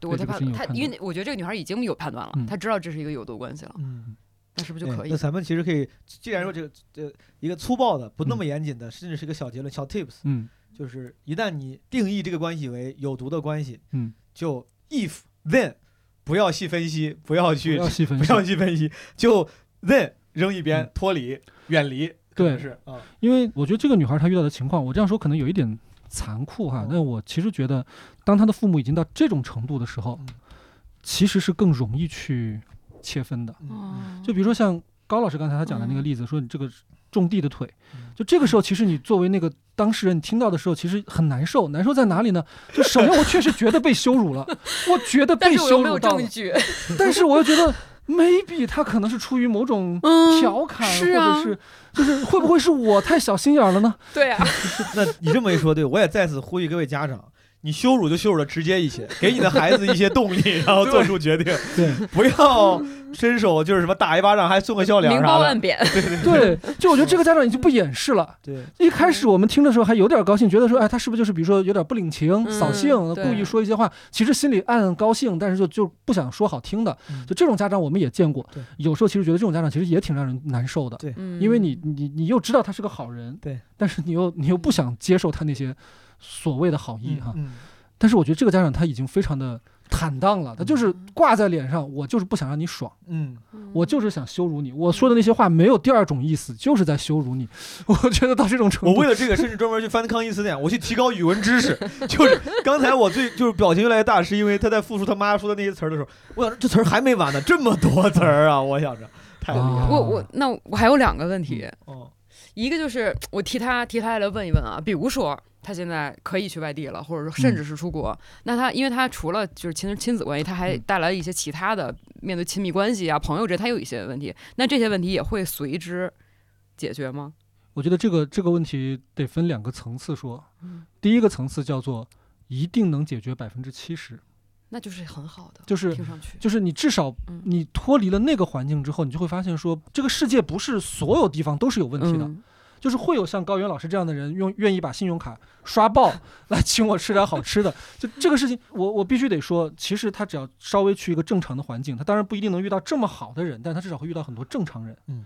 对我在判他，因为我觉得这个女孩已经有判断了，她知道这是一个有毒关系了，嗯，那是不是就可以？那咱们其实可以，既然说这个这一个粗暴的、不那么严谨的，甚至是一个小结论、小 tips，嗯，就是一旦你定义这个关系为有毒的关系，嗯，就 if then 不要细分析，不要去不要细分析，不要细分析，就 then 扔一边，脱离，远离。对，是啊，因为我觉得这个女孩她遇到的情况，我这样说可能有一点残酷哈，但我其实觉得，当她的父母已经到这种程度的时候，其实是更容易去切分的。就比如说像高老师刚才他讲的那个例子，说你这个种地的腿，就这个时候，其实你作为那个当事人，你听到的时候，其实很难受。难受在哪里呢？就首先我确实觉得被羞辱了，我觉得被羞辱到了，但是我又觉得。Maybe 他可能是出于某种调侃，或者是就是会不会是我太小心眼了呢？对啊，那你这么一说，对我也再次呼吁各位家长。你羞辱就羞辱的直接一些，给你的孩子一些动力，然后做出决定。对，不要伸手就是什么打一巴掌还送个笑脸明褒暗贬。对对对，就我觉得这个家长已经不掩饰了。对，一开始我们听的时候还有点高兴，觉得说，哎，他是不是就是比如说有点不领情、扫兴，故意说一些话，其实心里暗暗高兴，但是就就不想说好听的。就这种家长我们也见过，有时候其实觉得这种家长其实也挺让人难受的。对，因为你你你又知道他是个好人，对，但是你又你又不想接受他那些所谓的好意哈。嗯。但是我觉得这个家长他已经非常的坦荡了，他就是挂在脸上，我就是不想让你爽，嗯，我就是想羞辱你，我说的那些话没有第二种意思，就是在羞辱你。我觉得到这种程度，我为了这个甚至专门去翻康熙词典，我去提高语文知识。就是刚才我最就是表情越来越大，是因为他在复述他妈说的那些词儿的时候，我想这词儿还没完呢，这么多词儿啊！我想着太厉害了。我我那我还有两个问题，哦，一个就是我替他替他来问一问啊，比如说。他现在可以去外地了，或者说甚至是出国。那他，因为他除了就是亲亲子关系，他还带来一些其他的面对亲密关系啊、朋友这，他有一些问题。那这些问题也会随之解决吗？我觉得这个这个问题得分两个层次说。第一个层次叫做一定能解决百分之七十，那就是很好的，就是听上去就是你至少你脱离了那个环境之后，你就会发现说这个世界不是所有地方都是有问题的。就是会有像高原老师这样的人，用愿意把信用卡刷爆 来请我吃点好吃的。就这个事情，我我必须得说，其实他只要稍微去一个正常的环境，他当然不一定能遇到这么好的人，但他至少会遇到很多正常人。嗯，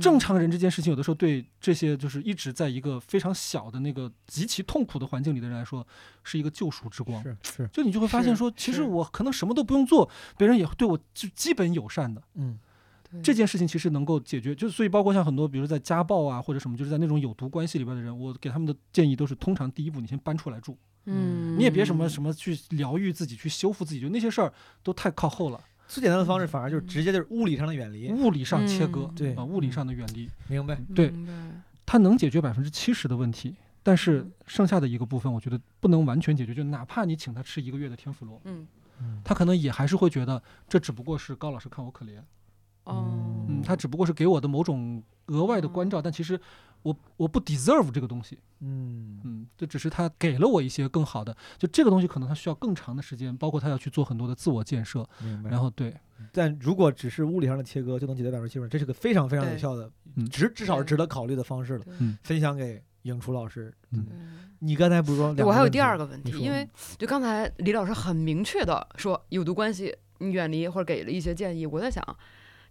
正常人这件事情，有的时候对这些就是一直在一个非常小的那个极其痛苦的环境里的人来说，是一个救赎之光。是是，就你就会发现说，其实我可能什么都不用做，别人也对我就基本友善的。嗯。这件事情其实能够解决，就所以包括像很多，比如在家暴啊或者什么，就是在那种有毒关系里边的人，我给他们的建议都是：通常第一步，你先搬出来住，嗯，你也别什么什么去疗愈自己、去修复自己，就那些事儿都太靠后了。最简单的方式反而就是直接就是物理上的远离，物理上切割，对啊，物理上的远离。明白？对，它能解决百分之七十的问题，但是剩下的一个部分，我觉得不能完全解决。就哪怕你请他吃一个月的天妇罗，嗯，他可能也还是会觉得这只不过是高老师看我可怜。哦，嗯，他只不过是给我的某种额外的关照，但其实我我不 deserve 这个东西，嗯。嗯，这只是他给了我一些更好的，就这个东西可能他需要更长的时间，包括他要去做很多的自我建设，然后对，但如果只是物理上的切割就能解决百分之七十，这是个非常非常有效的，值至少是值得考虑的方式了，分享给影初老师，嗯，你刚才不是说我还有第二个问题，因为就刚才李老师很明确的说有毒关系你远离或者给了一些建议，我在想，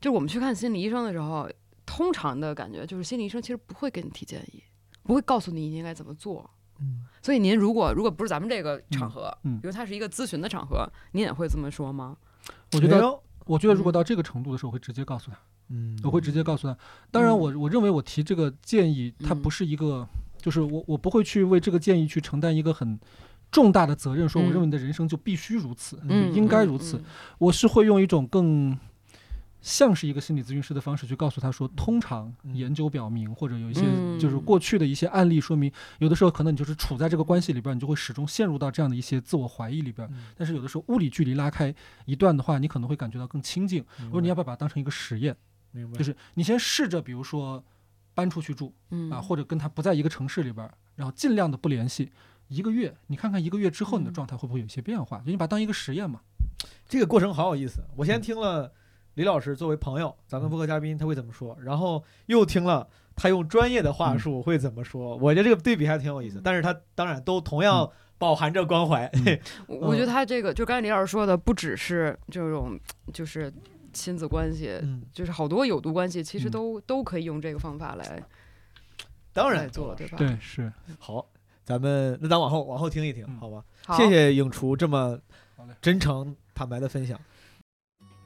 就我们去看心理医生的时候，通常的感觉就是心理医生其实不会给你提建议，不会告诉你应该怎么做，嗯，所以您如果如果不是咱们这个场合，嗯，比如它是一个咨询的场合，您也会这么说吗？我觉得，我觉得如果到这个程度的时候，我会直接告诉他。嗯，我会直接告诉他。当然，我我认为我提这个建议，它不是一个，就是我我不会去为这个建议去承担一个很重大的责任。说我认为你的人生就必须如此，应该如此。我是会用一种更像是一个心理咨询师的方式去告诉他说，通常研究表明，或者有一些就是过去的一些案例说明，有的时候可能你就是处在这个关系里边，你就会始终陷入到这样的一些自我怀疑里边。但是有的时候物理距离拉开一段的话，你可能会感觉到更亲近。我说你要不要把它当成一个实验？就是你先试着，比如说搬出去住，啊，或者跟他不在一个城市里边，然后尽量的不联系一个月，你看看一个月之后你的状态会不会有一些变化？就你把它当一个实验嘛。这个过程好有意思。我先听了李老师作为朋友，咱们播客嘉宾他会怎么说，然后又听了他用专业的话术会怎么说。我觉得这个对比还挺有意思。但是他当然都同样饱含着关怀。我觉得他这个就刚才李老师说的，不只是这种，就是。亲子关系，嗯，就是好多有毒关系，其实都都可以用这个方法来，当然做，对吧？对，是好，咱们那咱往后往后听一听，好吧？谢谢影厨这么真诚坦白的分享。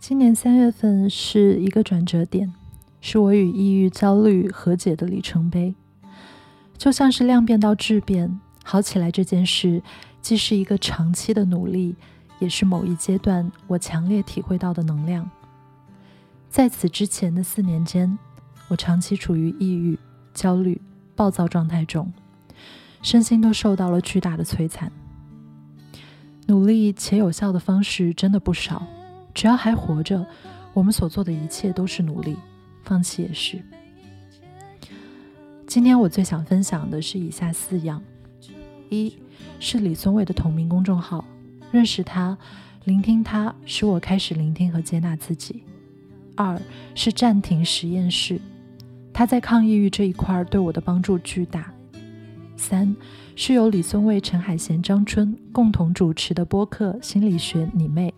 今年三月份是一个转折点，是我与抑郁、焦虑和解的里程碑，就像是量变到质变，好起来这件事，既是一个长期的努力。也是某一阶段我强烈体会到的能量。在此之前的四年间，我长期处于抑郁、焦虑、暴躁状态中，身心都受到了巨大的摧残。努力且有效的方式真的不少，只要还活着，我们所做的一切都是努力，放弃也是。今天我最想分享的是以下四样：一是李松蔚的同名公众号。认识他，聆听他，使我开始聆听和接纳自己。二是暂停实验室，他在抗抑郁这一块对我的帮助巨大。三是由李松蔚、陈海贤、张春共同主持的播客《心理学你妹》，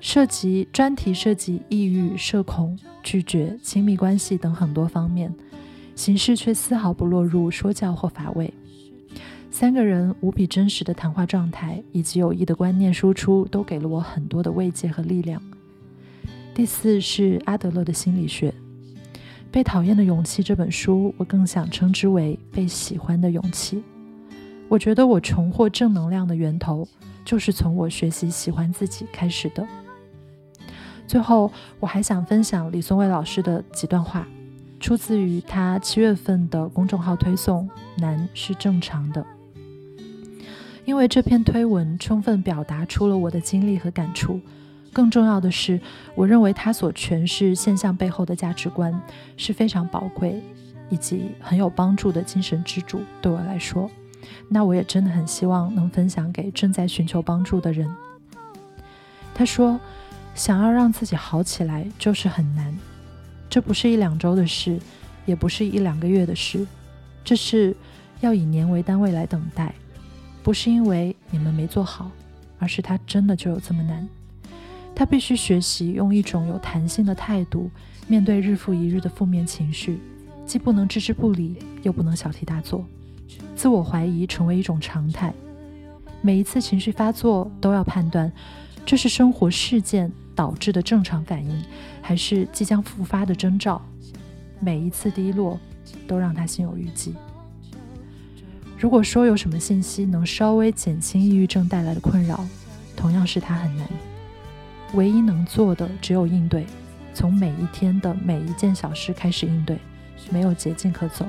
涉及专题涉及抑郁、社恐、拒绝、亲密关系等很多方面，形式却丝毫不落入说教或乏味。三个人无比真实的谈话状态以及有益的观念输出，都给了我很多的慰藉和力量。第四是阿德勒的心理学，《被讨厌的勇气》这本书，我更想称之为被喜欢的勇气。我觉得我重获正能量的源头，就是从我学习喜欢自己开始的。最后，我还想分享李松蔚老师的几段话，出自于他七月份的公众号推送：“难是正常的。”因为这篇推文充分表达出了我的经历和感触，更重要的是，我认为他所诠释现象背后的价值观是非常宝贵以及很有帮助的精神支柱。对我来说，那我也真的很希望能分享给正在寻求帮助的人。他说：“想要让自己好起来就是很难，这不是一两周的事，也不是一两个月的事，这是要以年为单位来等待。”不是因为你们没做好，而是他真的就有这么难。他必须学习用一种有弹性的态度面对日复一日的负面情绪，既不能置之不理，又不能小题大做。自我怀疑成为一种常态，每一次情绪发作都要判断，这是生活事件导致的正常反应，还是即将复发的征兆。每一次低落，都让他心有余悸。如果说有什么信息能稍微减轻抑郁症带来的困扰，同样是他很难。唯一能做的只有应对，从每一天的每一件小事开始应对，没有捷径可走。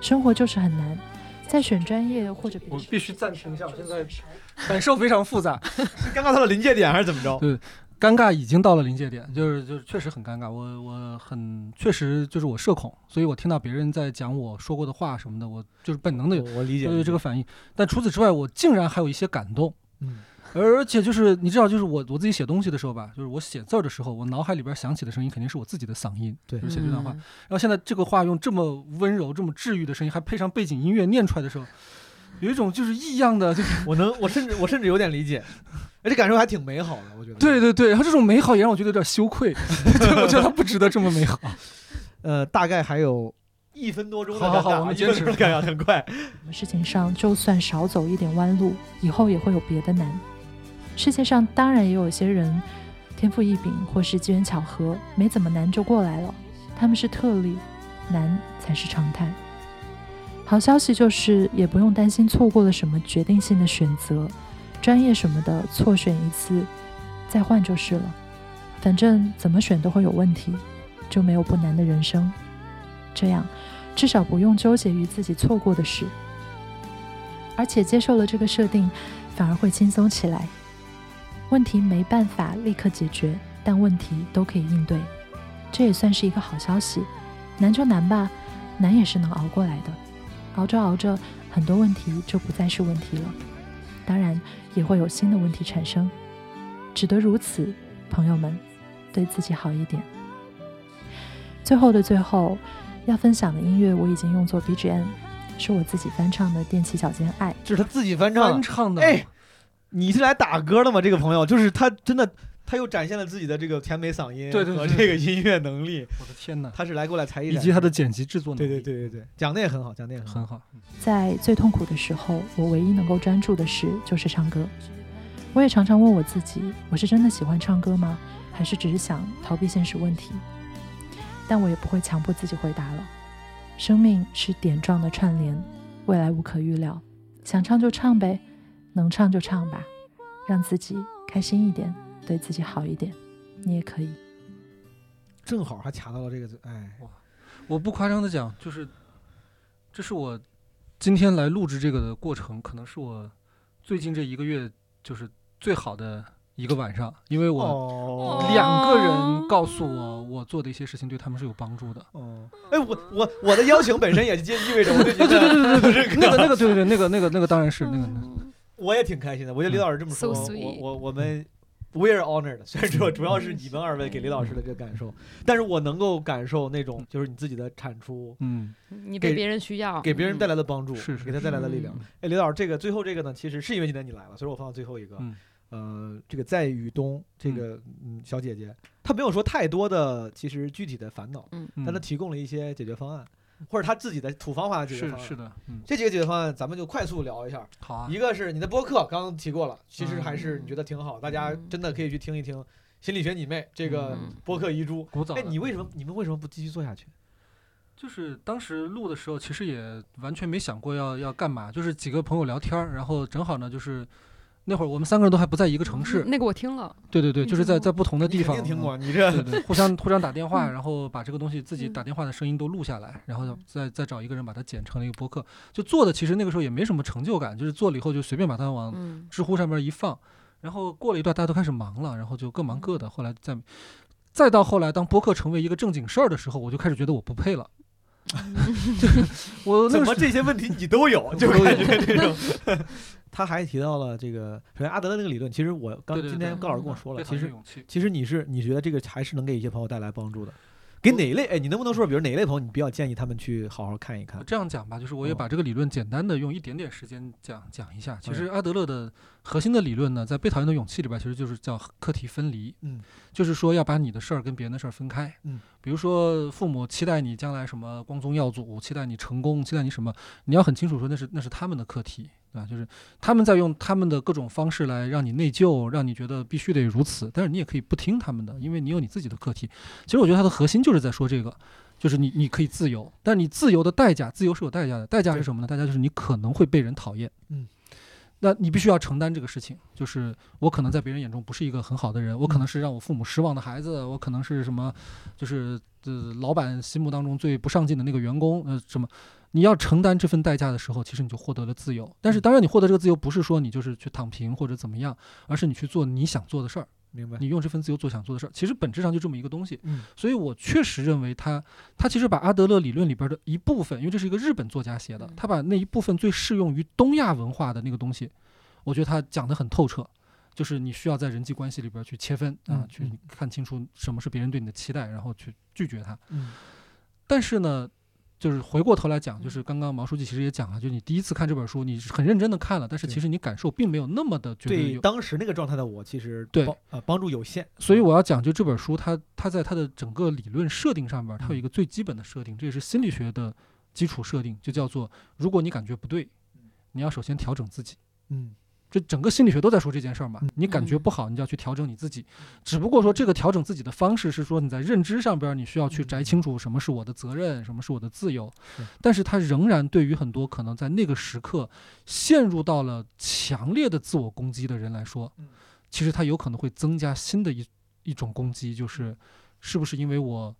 生活就是很难，在选专业或者我必须暂停一下，我现在 感受非常复杂，是尴尬到了临界点还是怎么着？对。尴尬已经到了临界点，就是就是确实很尴尬。我我很确实就是我社恐，所以我听到别人在讲我说过的话什么的，我就是本能的有我理解对这个反应。但除此之外，我竟然还有一些感动。嗯，而且就是你知道，就是我我自己写东西的时候吧，就是我写字儿的时候，我脑海里边响起的声音肯定是我自己的嗓音，对，写这段话。然后现在这个话用这么温柔、这么治愈的声音，还配上背景音乐念出来的时候，有一种就是异样的，就是我能，我甚至我甚至有点理解，而且感受还挺美好的，我觉得。对对对，然后这种美好也让我觉得有点羞愧，我觉得它不值得这么美好。呃，大概还有。一分多钟，好好好，我们坚持，看呀，很快。什么事情上，就算少走一点弯路，以后也会有别的难。世界上当然也有些人天赋异禀，或是机缘巧合，没怎么难就过来了。他们是特例，难才是常态。好消息就是，也不用担心错过了什么决定性的选择，专业什么的，错选一次再换就是了。反正怎么选都会有问题，就没有不难的人生。这样，至少不用纠结于自己错过的事，而且接受了这个设定，反而会轻松起来。问题没办法立刻解决，但问题都可以应对，这也算是一个好消息。难就难吧，难也是能熬过来的。熬着熬着，很多问题就不再是问题了。当然，也会有新的问题产生，只得如此。朋友们，对自己好一点。最后的最后。要分享的音乐我已经用作 BGM，是我自己翻唱的《踮起脚尖爱》，这是他自己翻唱翻唱的。哎，你是来打歌的吗？这个朋友就是他，真的，他又展现了自己的这个甜美嗓音和这个音乐能力。我的天哪，他是来过来才艺，以及他的剪辑制作能力。对对对对对，讲的也很好，讲的也很好。在最痛苦的时候，我唯一能够专注的事就是唱歌。我也常常问我自己：我是真的喜欢唱歌吗？还是只是想逃避现实问题？但我也不会强迫自己回答了。生命是点状的串联，未来无可预料，想唱就唱呗，能唱就唱吧，让自己开心一点，对自己好一点，你也可以。正好还卡到了这个，哎，哇！我不夸张的讲，就是这是我今天来录制这个的过程，可能是我最近这一个月就是最好的。一个晚上，因为我两个人告诉我，我做的一些事情对他们是有帮助的。哦，哎，我我我的邀请本身也就意味着我对对对对对对，那个那个对对对，那个那个那个当然是那个。我也挺开心的，我觉得李老师这么说，我我我们 we are honored。虽然说主要是你们二位给李老师的这个感受，但是我能够感受那种就是你自己的产出，嗯，你被别人需要，给别人带来的帮助，是是给他带来的力量。哎，李老师，这个最后这个呢，其实是因为今天你来了，所以我放到最后一个。呃，这个在雨东这个嗯。小姐姐，她没有说太多的其实具体的烦恼，嗯，但她提供了一些解决方案，或者他自己的土方法解决方案。是是的，嗯，这几个解决方案咱们就快速聊一下。好啊。一个是你的播客，刚刚提过了，其实还是你觉得挺好，大家真的可以去听一听心理学你妹这个播客遗珠。古早。哎，你为什么你们为什么不继续做下去？就是当时录的时候，其实也完全没想过要要干嘛，就是几个朋友聊天，然后正好呢就是。那会儿我们三个人都还不在一个城市。那个我听了。对对对，就是在在不同的地方。听过你这。对对，互相 互相打电话，然后把这个东西自己打电话的声音都录下来，然后再再找一个人把它剪成了一个播客。就做的其实那个时候也没什么成就感，就是做了以后就随便把它往知乎上面一放，然后过了一段大家都开始忙了，然后就各忙各的。后来再再到后来，当播客成为一个正经事儿的时候，我就开始觉得我不配了。我怎么这些问题你都有？就感觉这种。他还提到了这个，首先阿德的那个理论，其实我刚今天高老师跟我说了，其实其实你是你觉得这个还是能给一些朋友带来帮助的。给哪一类？哎，你能不能说，比如哪一类朋友，你比较建议他们去好好看一看？这样讲吧，就是我也把这个理论简单的用一点点时间讲讲一下。其实阿德勒的核心的理论呢，在《被讨厌的勇气》里边，其实就是叫课题分离。嗯，就是说要把你的事儿跟别人的事儿分开。嗯，比如说父母期待你将来什么光宗耀祖，期待你成功，期待你什么，你要很清楚说那是那是他们的课题。对吧？就是他们在用他们的各种方式来让你内疚，让你觉得必须得如此。但是你也可以不听他们的，因为你有你自己的课题。其实我觉得它的核心就是在说这个，就是你你可以自由，但你自由的代价，自由是有代价的。代价是什么呢？代价就是你可能会被人讨厌。嗯，那你必须要承担这个事情。就是我可能在别人眼中不是一个很好的人，我可能是让我父母失望的孩子，我可能是什么，就是呃老板心目当中最不上进的那个员工，呃什么。你要承担这份代价的时候，其实你就获得了自由。但是，当然，你获得这个自由不是说你就是去躺平或者怎么样，而是你去做你想做的事儿。明白？你用这份自由做想做的事儿，其实本质上就这么一个东西。嗯。所以我确实认为他，他其实把阿德勒理论里边的一部分，因为这是一个日本作家写的，他把那一部分最适用于东亚文化的那个东西，我觉得他讲得很透彻。就是你需要在人际关系里边去切分啊，去看清楚什么是别人对你的期待，然后去拒绝他。嗯，但是呢。就是回过头来讲，就是刚刚毛书记其实也讲了，就是你第一次看这本书，你是很认真的看了，但是其实你感受并没有那么的觉得对当时那个状态的我，其实对呃帮助有限。所以我要讲，就这本书，它它在它的整个理论设定上面，它有一个最基本的设定，这也是心理学的基础设定，就叫做如果你感觉不对，你要首先调整自己。嗯。这整个心理学都在说这件事儿嘛，你感觉不好，你就要去调整你自己。只不过说这个调整自己的方式是说你在认知上边你需要去摘清楚什么是我的责任，什么是我的自由。但是它仍然对于很多可能在那个时刻陷入到了强烈的自我攻击的人来说，其实它有可能会增加新的一一种攻击，就是是不是因为我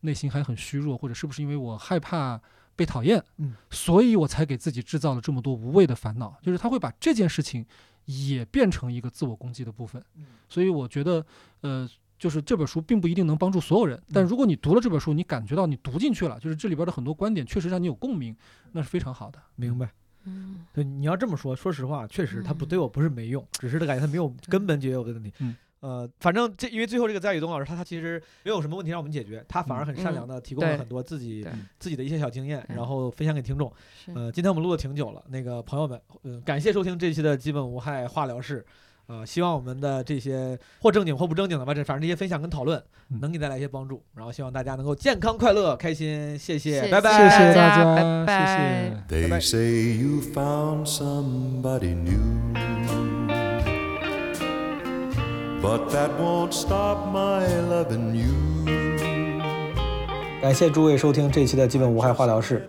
内心还很虚弱，或者是不是因为我害怕。被讨厌，嗯，所以我才给自己制造了这么多无谓的烦恼。就是他会把这件事情也变成一个自我攻击的部分。所以我觉得，呃，就是这本书并不一定能帮助所有人。但如果你读了这本书，你感觉到你读进去了，就是这里边的很多观点确实让你有共鸣，那是非常好的。明白。嗯，对，你要这么说，说实话，确实他不对我不是没用，只是他感觉他没有根本解决我的问题。嗯。呃，反正这因为最后这个在宇东老师他他其实没有什么问题让我们解决，他反而很善良的提供了很多自己自己的一些小经验，然后分享给听众。呃，今天我们录的挺久了，那个朋友们，嗯，感谢收听这期的基本无害化疗室。呃，希望我们的这些或正经或不正经的吧，这反正这些分享跟讨论能给带来一些帮助。然后希望大家能够健康、快乐、开心。谢谢，拜拜，谢谢大家，拜拜，拜拜。But that won't stop my loving you。感谢诸位收听这期的基本无害化疗室，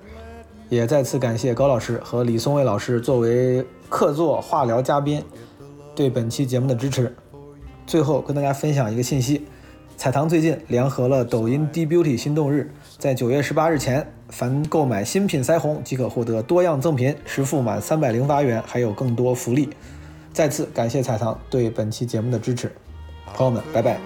也再次感谢高老师和李松蔚老师作为客座化疗嘉宾对本期节目的支持。最后跟大家分享一个信息：彩棠最近联合了抖音 D Beauty 心动日，在九月十八日前，凡购买新品腮红即可获得多样赠品，实付满三百零八元，还有更多福利。再次感谢彩棠对本期节目的支持，朋友们，拜拜。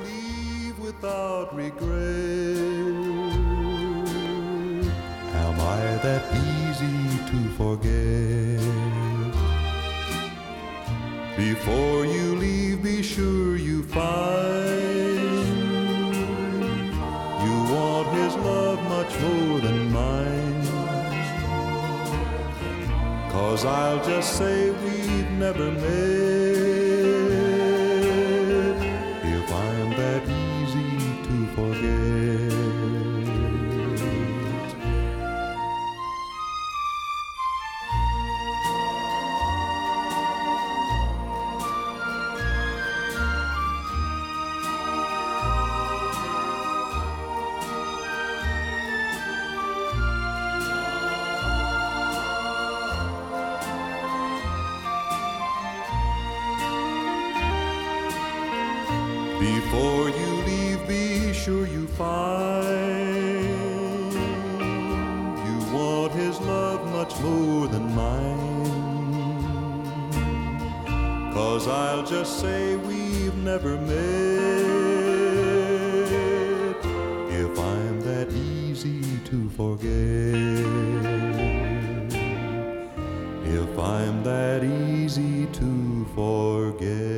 Cause I'll just say we've never met. just say we've never met if I'm that easy to forget. If I'm that easy to forget.